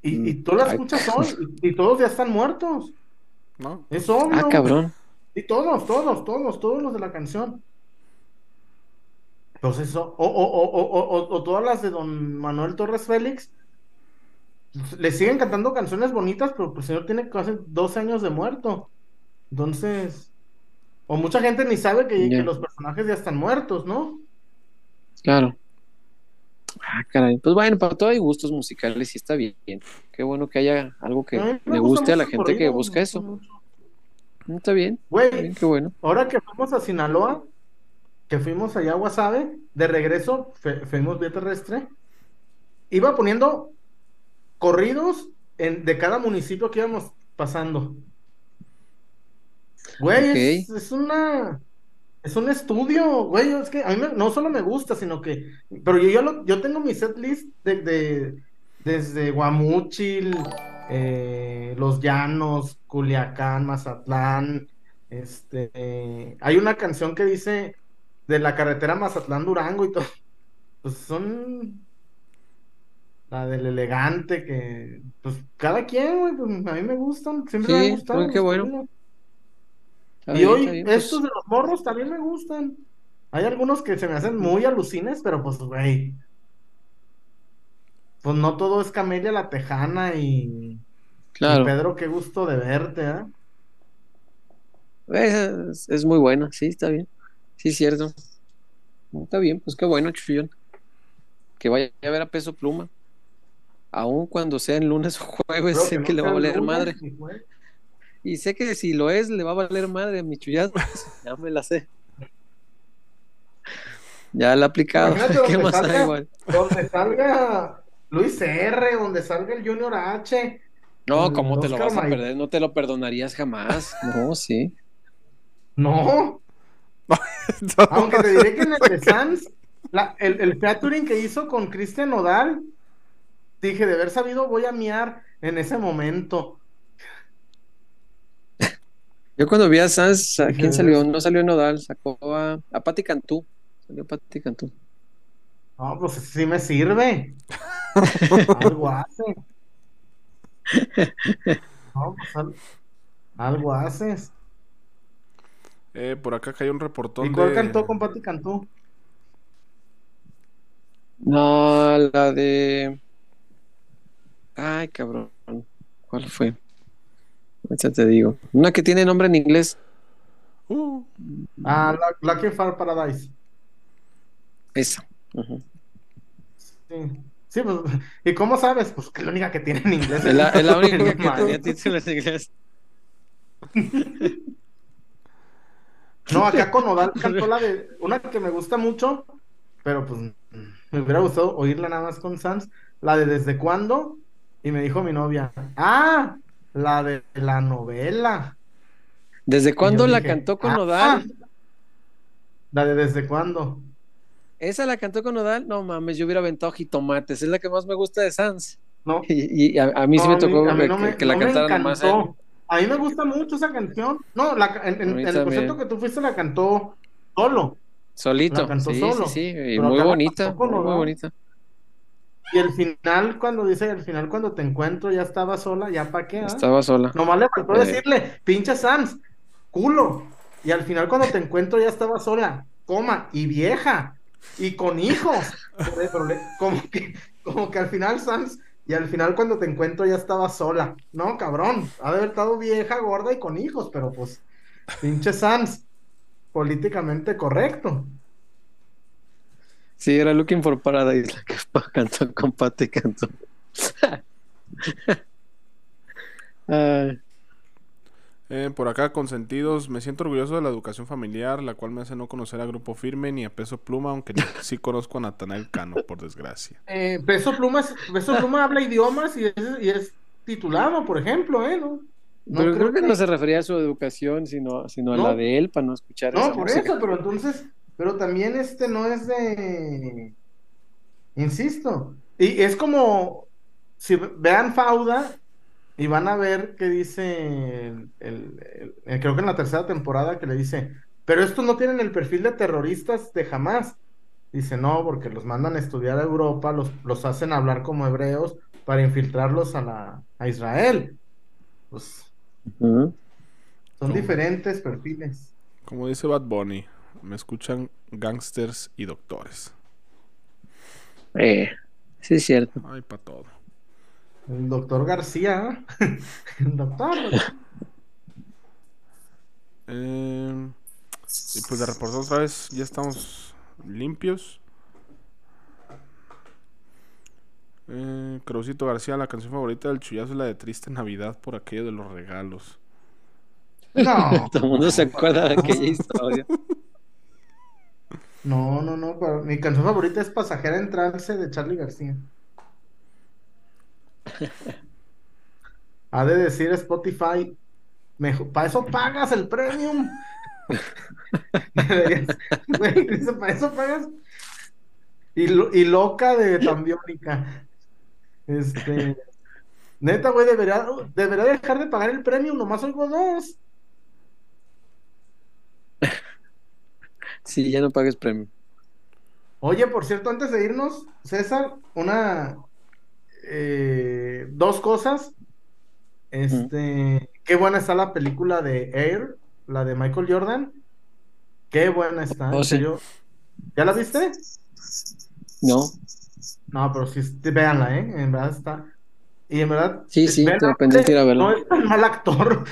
Y, y Mm, tú la escuchas hoy y, y todos ya están muertos. ¿no? Es obvio. Ah, cabrón. Y todos, todos, todos, todos los de la canción. Entonces, eso, o, o, o, o, o- o todas las de don Manuel Torres Félix, le siguen cantando canciones bonitas, pero pues, el señor tiene casi 12 años de muerto. Entonces, o mucha gente ni sabe que, los personajes ya están muertos, ¿no? Claro. Ah, caray. Pues bueno, para todo hay gustos musicales y está bien. Qué bueno que haya algo que le gusta guste a la gente que busca eso. mucho. Está bien, está Güey, bien, qué bueno. ahora que fuimos a Sinaloa, que fuimos allá a Guasave, de regreso, fuimos vía terrestre, iba poniendo corridos en- de cada municipio que íbamos pasando. Güey, es, es una, es un estudio, güey, es que a mí me- no solo me gusta, sino que, pero yo, yo, lo- yo tengo mi set list de, de- desde Guamúchil, eh, Los Llanos, Culiacán, Mazatlán, este, eh, hay una canción que dice de la carretera Mazatlán-Durango y todo, pues son la del elegante que, pues cada quien, güey, pues a mí me gustan, siempre me Sí, gustado pues, qué bueno. Está Y bien, hoy pues, estos de los morros también me gustan. Hay algunos que se me hacen muy alucines, pero pues, güey. Pues no todo es Camelia la Tejana y, y claro. Pedro, qué gusto de verte, ¿eh? Es, es muy bueno, sí, está bien. Sí, cierto. Está bien, pues qué bueno, Chuyón. Que vaya a ver a peso pluma. Aún cuando sea en lunes o jueves, sé no que le va a valer madre. Y sé que si lo es, le va a valer madre a mi chullazo. ya me la sé. Ya la he aplicado. ¿Qué donde más salga- hay, igual? Donde salga Luis R, donde salga el Junior H. No, ¿cómo te lo vas a perder? No te lo perdonarías jamás. No, sí. No, aunque te diré que en el de Sans, la- el, el featuring que hizo con Cristian Nodal, dije, de haber sabido, voy a miar en ese momento. Yo cuando vi a Sans, ¿a quién salió? No salió Nodal, sacó a, a Patti Cantú. Salió Patti Cantú. No, pues sí me sirve. Algo hace. No, pues al- algo haces. Eh, por acá cayó un reportón ¿Y cuál de... cantó con Pati Cantú? No, la de. Ay, cabrón. ¿Cuál fue? Ahorita te digo. Una que tiene nombre en inglés. Uh, Ah, la, Lucky Far Paradise. Esa. Sí. Sí, pues, ¿y cómo sabes? Pues que es la única que tiene en inglés. Es la, es la única No que mames. tenía título en inglés. No, acá con Nodal cantó la de una que me gusta mucho, pero pues me hubiera gustado oírla nada más con Sans, la de Desde cuándo, y me dijo mi novia, ah, la de la novela. ¿Desde cuándo la dije, cantó con "Ah, Nodal? La de Desde cuándo. Esa la cantó con Nodal. No mames, yo hubiera aventado jitomates. Es la que más me gusta de Sans. No, Y, y a, a mí sí me tocó mí que, no me- que- que la no me cantara nomás él. encantó. A mí me gusta mucho esa canción. No, la, en, en- el concierto que tú fuiste la cantó solo. Solito. La cantó sí, solo. sí, sí. Y muy bonita. Muy, bonita. Y el final, cuando dice, el final cuando te encuentro ya estaba sola, ya pa' qué, ah? Estaba sola. Nomás le faltó Eh. decirle, pinche Sans, culo. Y al final cuando te encuentro ya estaba sola, coma, y vieja, y con hijos. Como que, como que al final Sans, y al final cuando te encuentro ya estaba sola. No, cabrón, ha de haber estado vieja, gorda y con hijos, pero pues, pinche Sans, políticamente correcto. Sí, era Looking for Paradise la que cantó con Patti Cantú. Ay, eh, por acá, consentidos. Me siento orgulloso de la educación familiar, la cual me hace no conocer a Grupo Firme ni a Peso Pluma, aunque sí conozco a Natanael Cano, por desgracia. Eh, Peso Pluma, es- Peso Pluma habla idiomas y es, y es titulado, por ejemplo, ¿eh? ¿No? No pero creo creo que que- no se refería a su educación, sino, sino a No. la de él para no escuchar No, esa por música. eso, pero entonces, pero también este no es de, insisto, y es como, si vean Fauda y van a ver que dice, el, el- el- creo que en la tercera temporada que le dice, pero estos no tienen el perfil de terroristas de jamás. Dice, no, porque los mandan a estudiar a Europa, los, los hacen hablar como hebreos para infiltrarlos a, la, a Israel. Pues son diferentes perfiles. Como dice Bad Bunny, me escuchan gangsters y doctores. Eh, sí, es cierto. Ay, para todo. El doctor García. El doctor. Eh, y pues de reportar otra vez, ya estamos limpios. Eh, Cruzito García, la canción favorita del chullazo es la de Triste Navidad por aquello de los regalos. No, Todo el mundo se acuerda de aquella historia. No, no, no. pero mi canción favorita es Pasajera en Trance de Charlie García. Ha de decir Spotify, para eso pagas el premium. Güey, para eso pagas. Y, lo- y loca de Tambiónica. Este. Neta, güey, debería, debería dejar de pagar el premium, nomás oigo dos. Sí, ya no pagues premio. Oye, por cierto, antes de irnos, César, una eh, dos cosas. Este, qué buena está la película de Air, la de Michael Jordan. Qué buena está, Oh, sí. serio. ¿Ya la viste? No, No, pero sí, véanla, ¿eh? En verdad está. Y en verdad. Sí, sí, Ben tengo pendiente ir a verla. No es tan mal actor.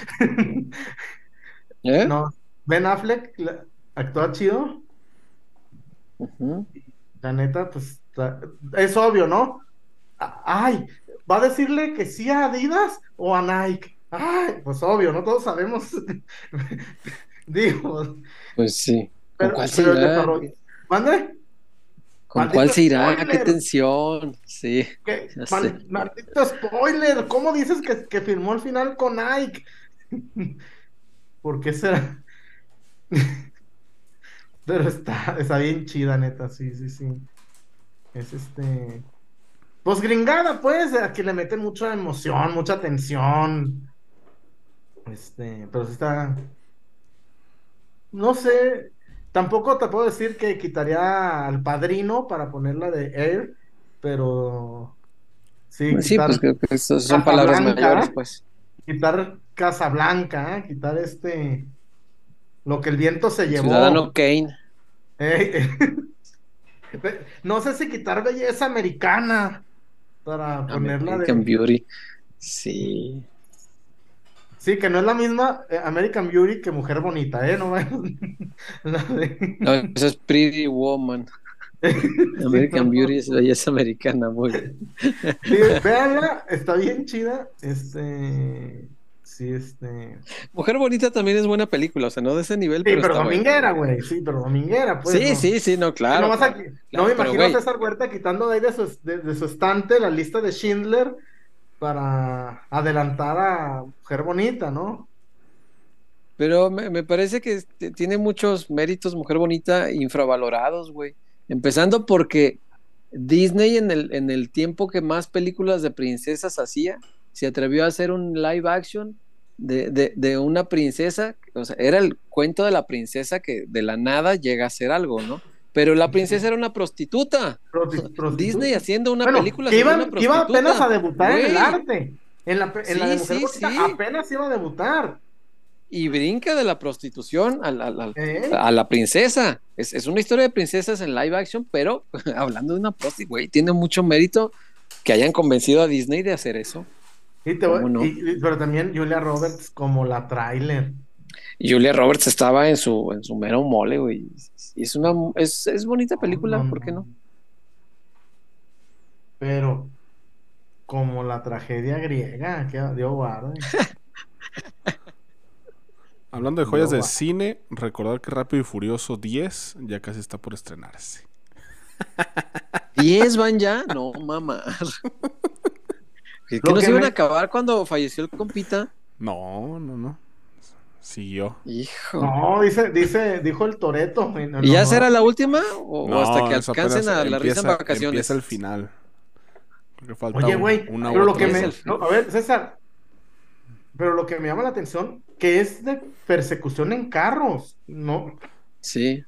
¿eh? No, Ben Affleck la- actúa chido. La neta, pues ta- es obvio, ¿no? Ay, ¿va a decirle que sí a Adidas o a Nike? Ay, pues obvio, no todos sabemos. Digo, Pues sí. ¿Con pero, cuál se pero el irá? ¿Mande? ¿Con Maldito cuál se irá? ¡Qué tensión! Sí. ¿Qué? Mal- maldito spoiler. ¿Cómo dices que, que firmó al final con Nike? ¿Por qué será? Pero está, está bien chida, neta, sí, sí, sí. Es este. Pues gringada, pues, aquí le meten mucha emoción, mucha tensión. Este, pero sí está. No sé. Tampoco te puedo decir que quitaría al padrino para ponerla de Air, pero sí, Sí, quitar, pues creo que son palabras mayores, pues. quitar Casablanca, ¿eh? quitar este lo que el viento se llevó. Ciudadano Kane. Eh. No sé si quitar belleza americana para ponerla de. American Beauty. Sí. Sí, que no es la misma eh, American Beauty que Mujer Bonita, ¿eh? No de- No, eso es Pretty Woman. American no. Beauty es belleza americana, muy bien. Sí, véanla, está bien chida. Este. Sí, este. Mujer Bonita también es buena película, o sea, no de ese nivel, Sí, pero, pero dominguera, güey. Sí, pero dominguera, pues. sí, no. sí, sí, no, claro. No me imagino a. César Huerta quitando de ahí de su, de, de su estante la lista de Schindler para adelantar a Mujer Bonita, ¿no? Pero me, me parece que tiene muchos méritos Mujer Bonita infravalorados, güey. Empezando porque Disney en el, en el tiempo que más películas de princesas hacía, se atrevió a hacer un live action de, de, de una princesa, o sea, era el cuento de la princesa que de la nada llega a ser algo, ¿no? Pero la princesa era una prostituta. Prosti- prostitu- Disney haciendo una Bueno, película que iba, una iba prostituta. apenas a debutar en el arte. En la, en la de Mujer sí, sí. apenas iba a debutar. y brinca de la prostitución al- al- ¿eh? a la princesa. Es, es una historia de princesas en live action, pero hablando de una prosti, güey, tiene mucho mérito que hayan convencido a Disney de hacer eso. Y te voy- ¿Cómo no? y- y- pero también Julia Roberts como la trailer. Julia Roberts estaba en su, en su mero mole, güey. Y es una es, es bonita película, No, no, ¿por qué no? Pero como la tragedia griega, que Dios guarde. Hablando de joyas No, de va. cine, recordar que Rápido y Furioso 10 ya casi está por estrenarse. ¿10 van ya? No, mamá. ¿Que, no que se iban a acabar cuando falleció el compita? No, no, no. Siguió. Hijo. No, dice, dice, dijo el Toreto. ¿Y ya será la última? ¿O, No, hasta que alcancen a la risa en empieza- vacaciones? Empieza el final. Falta Oye, güey, pero lo que me. a ver, César. Pero lo que me llama la atención, que es de persecución en carros. No, Sí.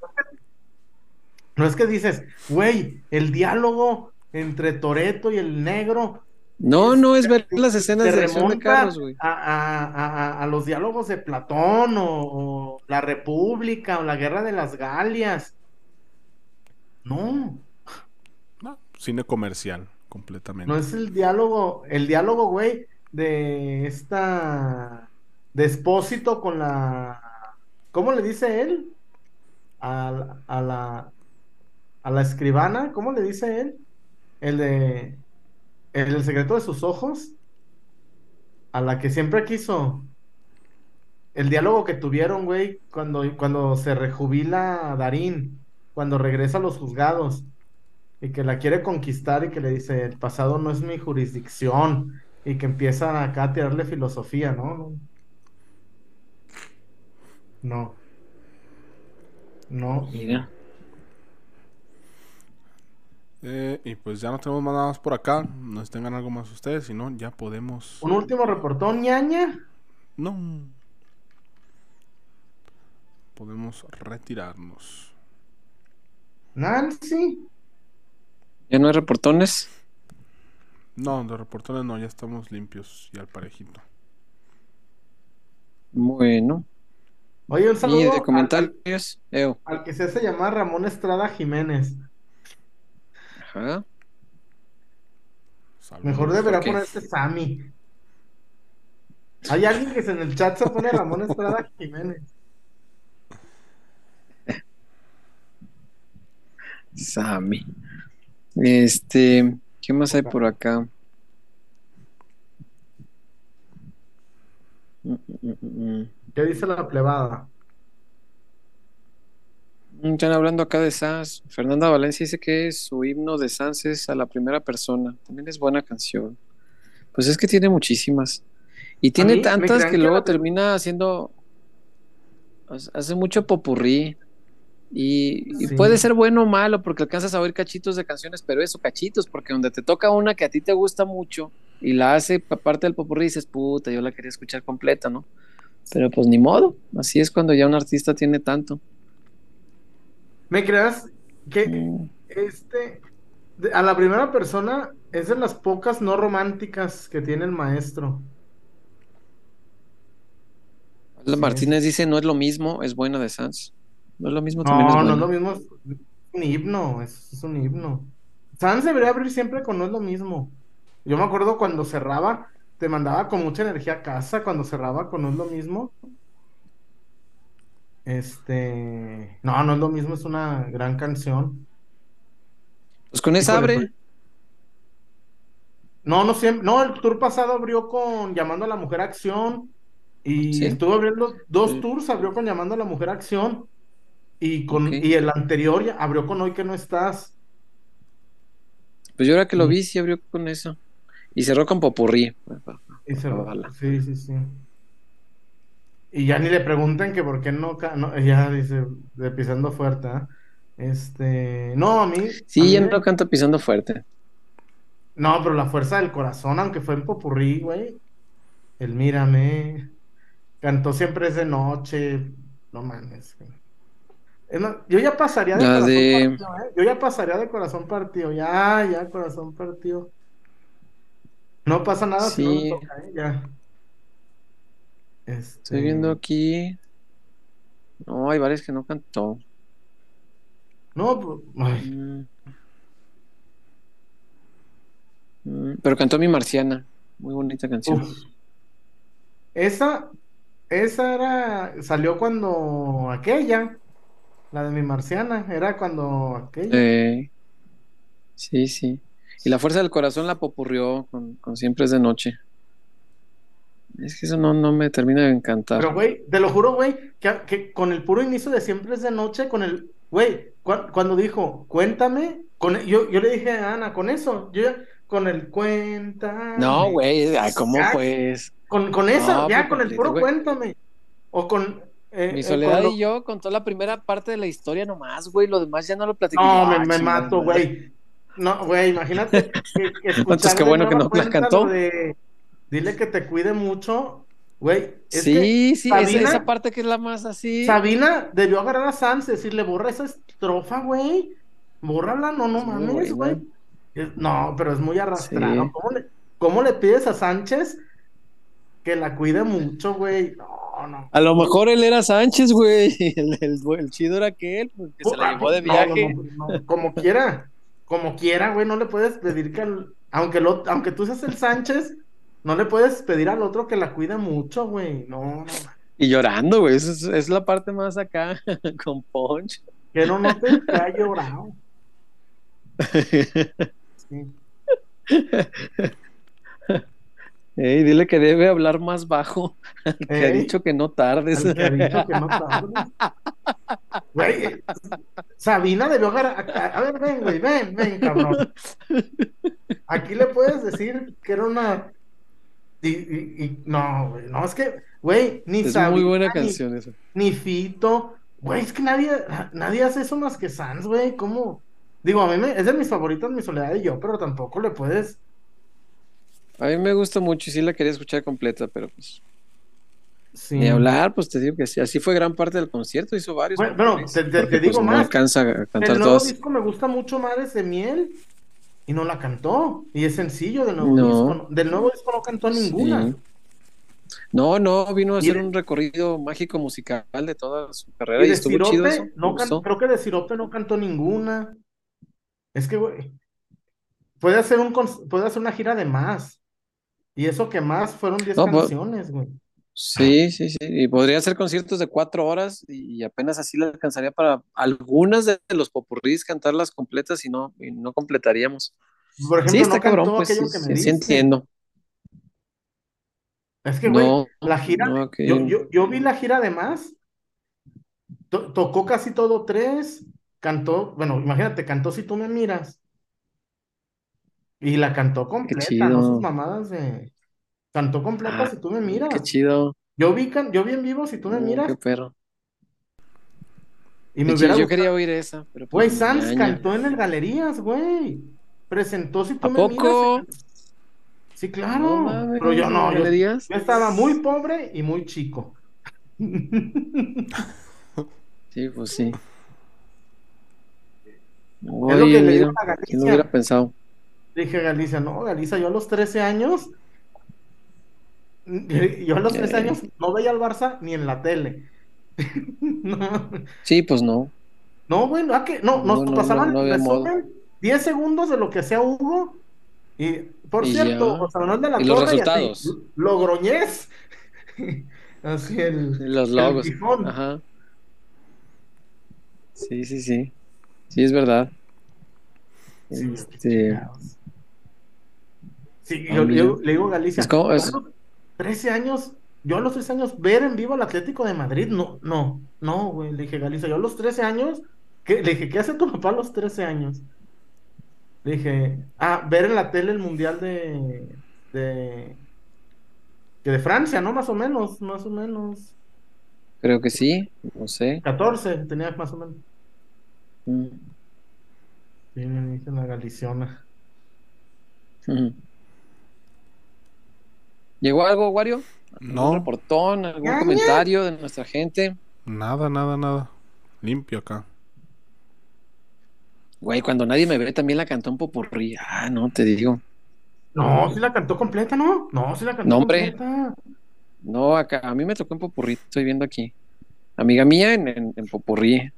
no es que dices, güey, el diálogo entre Toreto y el negro. No, no es ver las escenas de acción de güey. A, a- a- los diálogos de Platón o, o la República o la Guerra de las Galias. No, No, cine comercial, completamente. no es el diálogo, el diálogo, güey, de esta de Espósito con la ¿cómo le dice él? A, la- a la a la escribana, ¿cómo le dice él? El de el secreto de sus ojos, a la que siempre quiso. El diálogo que tuvieron, güey, cuando, cuando se rejubila Darín, cuando regresa a los juzgados y que la quiere conquistar y que le dice, el pasado no es mi jurisdicción y que empieza acá a tirarle filosofía. No. No. No. Mira. Eh, y pues ya no tenemos más nada más por acá. No sé si tengan algo más ustedes, si no, ya podemos. Un último reportón, ñaña. No. Podemos retirarnos. Nancy. ¿Ya no hay reportones? No, de reportones no, ya estamos limpios y al parejito. Bueno. Oye, un ¿Y saludo de al- comentarios? Eo. al, al que se hace llamar Ramón Estrada Jiménez. Ajá. Saludos. Mejor deberá ponerse Sammy. Hay alguien que se- en el chat se pone Ramón Estrada Jiménez. Sammy. Este, ¿qué más hay por acá? ¿Qué dice la plebada? Mm, Están hablando acá de Sans. Fernanda Valencia dice que su himno de Sans es a la primera persona. También es buena canción. Pues es que tiene muchísimas. Y tiene tantas que luego termina haciendo. hace- mucho popurrí. Y, y Sí. puede ser bueno o malo porque alcanzas a oír cachitos de canciones, pero eso, cachitos, porque donde te toca una que a ti te gusta mucho y la hace pa- parte del popurrí, dices, puta, yo la quería escuchar completa, ¿no? Pero pues ni modo, así es cuando ya un artista tiene tanto. ¿Me creas que Mm. este, de- a la primera persona es de las pocas no románticas que tiene el maestro? La Sí. Martínez dice, no es lo mismo, es buena de Sans. No es lo mismo, también No, es no es lo mismo, es un himno, es, es un himno. Sans debería abrir siempre con no es lo mismo. Yo me acuerdo cuando cerraba, te mandaba con mucha energía a casa, cuando cerraba con no es lo mismo. Este, no, no es lo mismo, es una gran canción. Pues con esa abre. No, no siempre, no, el tour pasado abrió con Llamando a la Mujer Acción y Sí. estuvo abriendo dos tours, abrió con Llamando a la Mujer Acción y con y el anterior ya abrió con Hoy que no estás. Pues yo ahora que lo Sí. vi, sí abrió con eso. Y cerró con popurrí. Y Ojalá. Sí, sí, sí. Y ya ni le preguntan que por qué no, ca- no ya dice, de pisando fuerte, ¿ah? Este, no, a mí, a Sí, mí ya me- no canta pisando fuerte. no, pero la fuerza del corazón, aunque fue en popurrí, güey, el mírame, cantó siempre es de noche, no mames, yo ya pasaría de La corazón de- partido, ¿eh? Yo ya pasaría de corazón partido, ya, ya, corazón partido. No pasa nada si no Sí. toca, ¿eh? Ya. Este... Estoy viendo aquí. No, hay varias que no cantó. No, pues, ay, Mm. Mm, Pero cantó Mi Marciana. Muy bonita canción. uf. Esa, esa era, salió cuando aquella, la de mi marciana, era cuando aquella. Eh, sí, sí. Y La Fuerza del Corazón la popurrió con, con Siempre es de Noche. Es que eso no, no me termina de encantar. Pero, güey, te lo juro, güey, que, que con el puro inicio de Siempre es de noche, con el, güey, cu- cuando dijo, cuéntame, con, yo, yo le dije a Ana, con eso, yo ya, con el cuéntame. No, güey, ay, ¿cómo Ya, pues? Con, con eso, No, ya, pues, con el puro cuéntame. O con... eh, Mi eh, Soledad con lo- y yo contó la primera parte de la historia nomás, güey. Lo demás ya no lo platicó. No, me, me mato, güey. No, güey, imagínate que, que Entonces, qué bueno que no la cuenta cantó. de dile que te cuide mucho, güey. Es Sí, que sí, esa, Sabina- esa parte que es la más así. Sabina debió agarrar a Sans y decirle, borra esa estrofa, güey. Bórrala, no, no mames, güey. No, pero es muy arrastrado. Sí. ¿Cómo le, cómo le pides a Sánchez que la cuide mucho, güey? No, no. A lo mejor él era Sánchez, güey. El, el- el chido era aquel, pues, que se la llevó de viaje. no, como quiera, como quiera, güey, no le puedes pedir que, aunque, lo, aunque tú seas el Sánchez, no le puedes pedir al otro que la cuide mucho, güey, no, no, no. Y llorando, güey. Es, es la parte más acá, con Punch. que no notes que ha llorado. Sí. Ey, dile que debe hablar más bajo. Que ha dicho que no tardes. que ha dicho que no tarde. Güey, Sabina debió agarrar. A, a ver, ven, güey, ven, ven, cabrón. Aquí le puedes decir que era una. Y, y- y- no, güey, no, es que, güey, ni Es Sabina, muy buena ni- canción esa. ni Fito. Güey, es que nadie, nadie hace eso más que Sans, güey. ¿Cómo? Digo, a mí me, es de mis favoritas, mi soledad y yo, pero tampoco le puedes. A mí me gusta mucho y sí la quería escuchar completa, pero pues Sí. ni hablar, pues te digo que sí, así fue gran parte del concierto, hizo varios. Bueno, pero te- te- te porque, digo pues, no más. alcanza a El cantar nuevo todas. disco me gusta mucho Mares de Miel y no la cantó. Y es sencillo del nuevo No. disco. no- Del nuevo disco no cantó ninguna. Sí. No, no, vino a Y hacer de- un recorrido mágico musical de toda su carrera Y y, de estuvo chido eso. No can- creo que de Sirope no cantó ninguna. Es que, güey, puede hacer un puede hacer una gira de más. Y eso que más fueron 10 No, pues- canciones, güey. Sí, sí, sí. Y podría hacer conciertos de cuatro horas y apenas así le alcanzaría para algunas de los popurrís cantarlas completas y no, y no completaríamos. Por ejemplo, Sí, está no cabrón, pues sí, que me sí, entiendo. Es que, güey, No, la gira, no, yo, yo, yo vi la gira de más, to- tocó casi todo tres, cantó, bueno, imagínate, cantó Si tú me miras, y la cantó completa, no sus mamadas de, cantó completa Ah, Si tú me miras. Qué chido. Yo vi, can- yo vi en vivo Si tú me Oh, miras, qué perro. y me hubiera Yo quería oír esa, pero Güey, pues, Sans ñaña. cantó en el Galerías, güey. Presentó Si tú ¿A me poco? miras. Sí, claro. No Pero yo no, yo, yo estaba muy pobre y muy chico. Sí, pues sí. Es lo que Oye, le digo a ¿quién lo Galicia. hubiera pensado? Dije Galicia, no, Galicia, yo a los 13 años, yo a los 13 Eh. años no veía al Barça ni en la tele. No, Sí, pues no. no, bueno, ¿a qué? No, nos No, pasaban no, resumen 10 segundos de lo que hacía Hugo. Y, por Y cierto. José Manuel de la Y los Torre resultados. así, Logroñez. Así el, Los logos. Ajá. Sí, sí, sí. Sí, es verdad. Sí, Este, Sí, Ah, yo, le digo a Galicia, Es como- es- los 13 años, yo a los 13 años ver en vivo al Atlético de Madrid, no, no, no, güey, le dije Galicia, yo a los 13 años, ¿qué? le dije, ¿qué hace tu papá a los 13 años? Le dije, ah, ver en la tele el Mundial de, de, que de Francia, ¿no? Más o menos, más o menos, creo que sí, no sé. 14 tenía más o menos. Mm. Sí, me dice la Galiciona. Ujú. ¿Llegó algo, Wario? ¿Algún No. reportón, algún Ya, comentario de nuestra gente? Nada, nada, nada. Limpio acá. Güey, cuando nadie me ve también la cantó un popurrí. Ah, no, te digo. No, sí la cantó completa, ¿no? No, sí la cantó No, hombre. completa. No, acá, a mí me tocó en popurrí, estoy viendo aquí. Amiga mía en, en, en popurrí.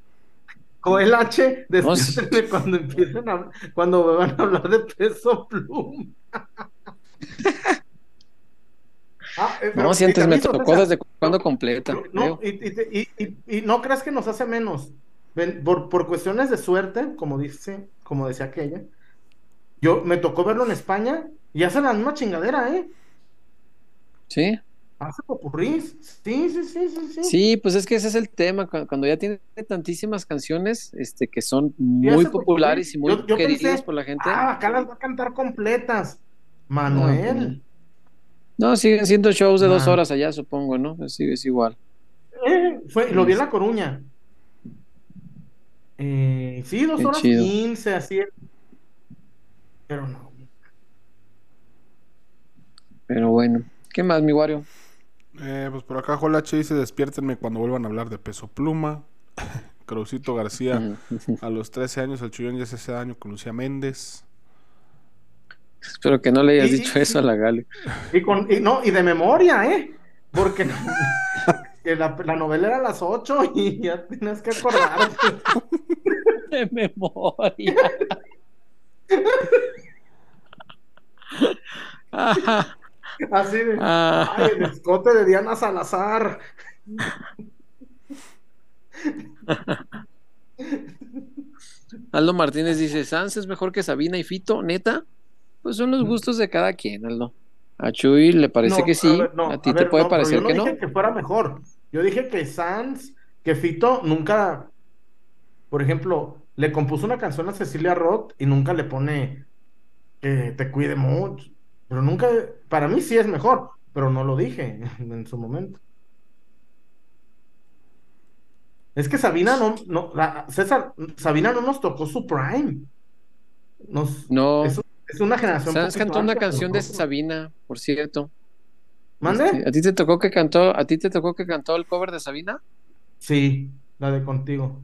Joel H, No, sí. despiértenme cuando empiecen a, cuando me van a hablar de peso pluma. Ah, eh, No, si antes te me tocó desde cuando completa. No, y, y y- y- no creas que nos hace menos. Por, por cuestiones de suerte, como dice, como decía aquella, yo me tocó verlo en España y hace la misma chingadera, ¿eh? Sí, Hace popurrís. Sí, sí, sí, sí, sí. sí, pues es que ese es el tema. cu- Cuando ya tiene tantísimas canciones este, que son muy populares y muy popurrí. Yo- yo queridas pensé, por la gente. Ah, acá las va a cantar completas. Manuel. No, siguen siendo shows de dos horas allá, supongo, ¿no? Sí, es igual. Eh, fue, lo vi en La Coruña. Eh, sí, dos Qué horas quince, así. Pero no. Pero bueno, ¿qué más, mi Wario? Eh, pues por acá H dice despiértenme cuando vuelvan a hablar de peso pluma. Cruzito García, a los 13 años el chullón ya es ese año con Lucía Méndez. Espero que no le hayas Y- dicho eso a la Gali. Y, con, y, no, y de memoria, ¿eh? Porque que la, la novela era a las 8 y ya tienes que acordarte. De memoria. Así de. Ah. Ay, el escote de Diana Salazar. Aldo Martínez dice, Sans es mejor que Sabina y Fito, neta. Pues son los gustos de cada quien, Aldo. A Chuy le parece No, que sí, a ver, no, a ti a te ver, puede no, parecer yo que no no. dije que fuera mejor. Yo dije que Sans, que Fito nunca, por ejemplo, le compuso una canción a Cecilia Roth y nunca le pone que te cuide mucho. Pero nunca, para mí sí es mejor, pero no lo dije en su momento. Es que Sabina no, no, la- César, Sabina no nos tocó su prime. Nos, No. es, es una generación. Poquito cantó una canción de. Sabina, por cierto. ¿Mande? Este, ¿A ti te tocó que cantó, a ti te tocó que cantó el cover de Sabina? Sí, la de contigo.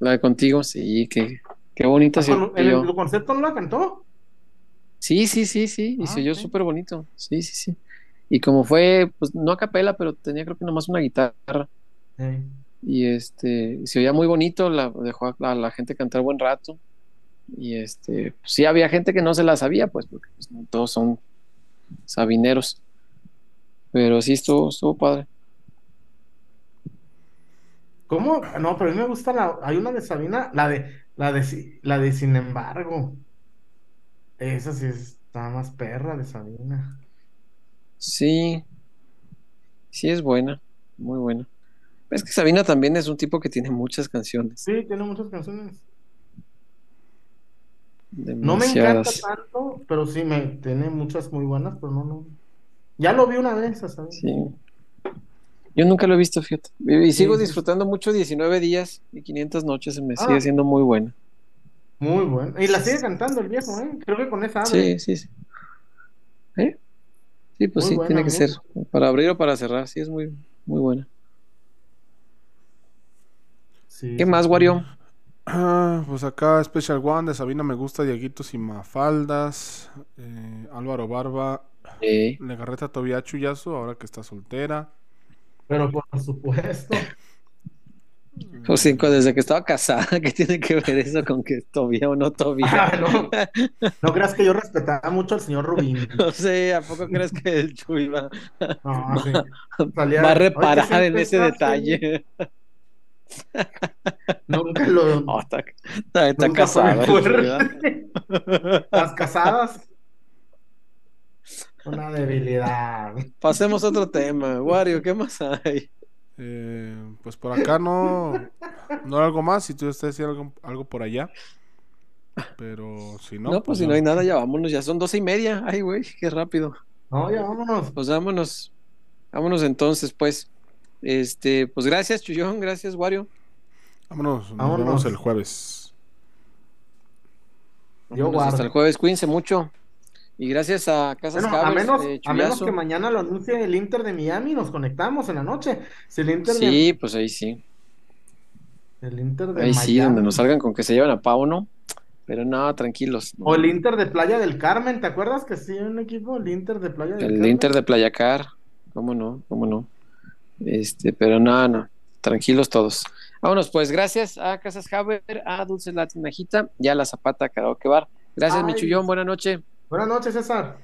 La de contigo, sí, qué, qué bonita Con- ¿En el, concepto no la cantó? Sí, sí, sí, sí, y Ah, se oyó ok. súper bonito. Sí, sí, sí. Y como fue, pues no a capela, pero tenía creo que nomás una guitarra. Sí. Y este, se oía muy bonito, la dejó a la, a la gente cantar buen rato. Y este, pues, sí había gente que no se la sabía, pues, porque pues, no todos son sabineros. Pero sí estuvo, estuvo padre. ¿Cómo? No, pero a mí me gusta la. Hay una de Sabina, la de, la de, la de Sin embargo. Esa sí está más perra de Sabina. Sí, Sí, es buena, muy buena. Es que Sabina también es un tipo que tiene muchas canciones. Sí, tiene muchas canciones. No me encanta tanto, pero sí me tiene muchas muy buenas, pero no, no. Ya lo vi una vez, ¿sabes? Sí. Yo nunca lo he visto, fíjate. Y sigo disfrutando mucho 19 días y 500 noches, me sigue Ah. siendo muy buena. Muy bueno. Y la sigue cantando el viejo, ¿eh? Creo que con esa abre. Sí, sí, sí. ¿Eh? Sí, pues Muy sí, buena, tiene que muy ser. Para abrir o para cerrar, sí, es muy, muy buena. Sí, ¿Qué más. Wario? Ah, pues acá Special One de Sabina me gusta, Dieguitos y Mafaldas, eh, Álvaro Barba, Eh, Legarreta Tobía Chuyazo, ahora que está soltera. Pero por supuesto. o cu- desde que estaba casada, ¿qué tiene que ver eso con que todavía o no todavía? Ah, no. No creas que yo respetaba mucho al señor Rubín. No sé, ¿a poco crees que el Chuy va, No, sí. Salía, va a "Oye, reparar en ese detalle? Nunca lo. Está, está, está nunca casada. Las casadas. Una debilidad. Pasemos a otro tema. Wario, ¿qué más hay? Eh, pues por acá no, no hay algo más, si tú ustedes tienen algo, algo por allá. Pero si no, No, pues si no ya. hay nada, ya vámonos. Ya son doce y media. Ay, güey, qué rápido. No, ya vámonos. Pues vámonos. Vámonos entonces, pues. Este, pues gracias, Chuyón. Gracias, Wario. Vámonos, nos Vámonos. vemos el jueves. Yo Vámonos hasta el jueves. Cuídense mucho. Y gracias a Casas Bueno, a menos, eh, a menos que mañana lo anuncie el Inter de Miami, nos conectamos en la noche. Si el Inter Sí, pues ahí sí. el Inter de Ahí sí, Miami, donde nos salgan con que se llevan a Pau, ¿no? Pero no, tranquilos. no. O el Inter de Playa del Carmen, ¿te acuerdas que sí, un equipo, el Inter de Playa del El Carmen? Inter de Playacar, ¿cómo no? ¿Cómo no? Este, pero no, no, tranquilos todos. Vámonos, pues, gracias a Casas Haber, a Dulce La Tinajita y a La Zapata Karaoke Bar. Gracias, Ay. Michullón, buena noche. Buenas noches, César.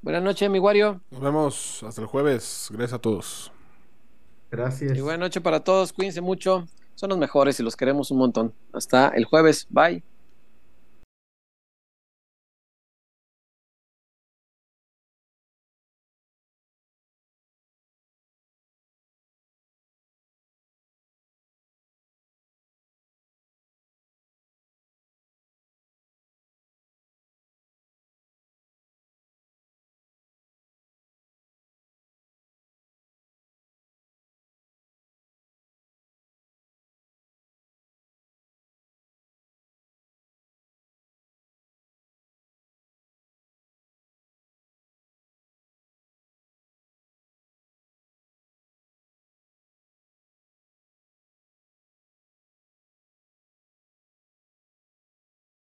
Buenas noches, mi Wario. Nos vemos hasta el jueves. Gracias a todos. Gracias. Y buena noche para todos, cuídense mucho. Son los mejores y los queremos un montón. Hasta el jueves, bye.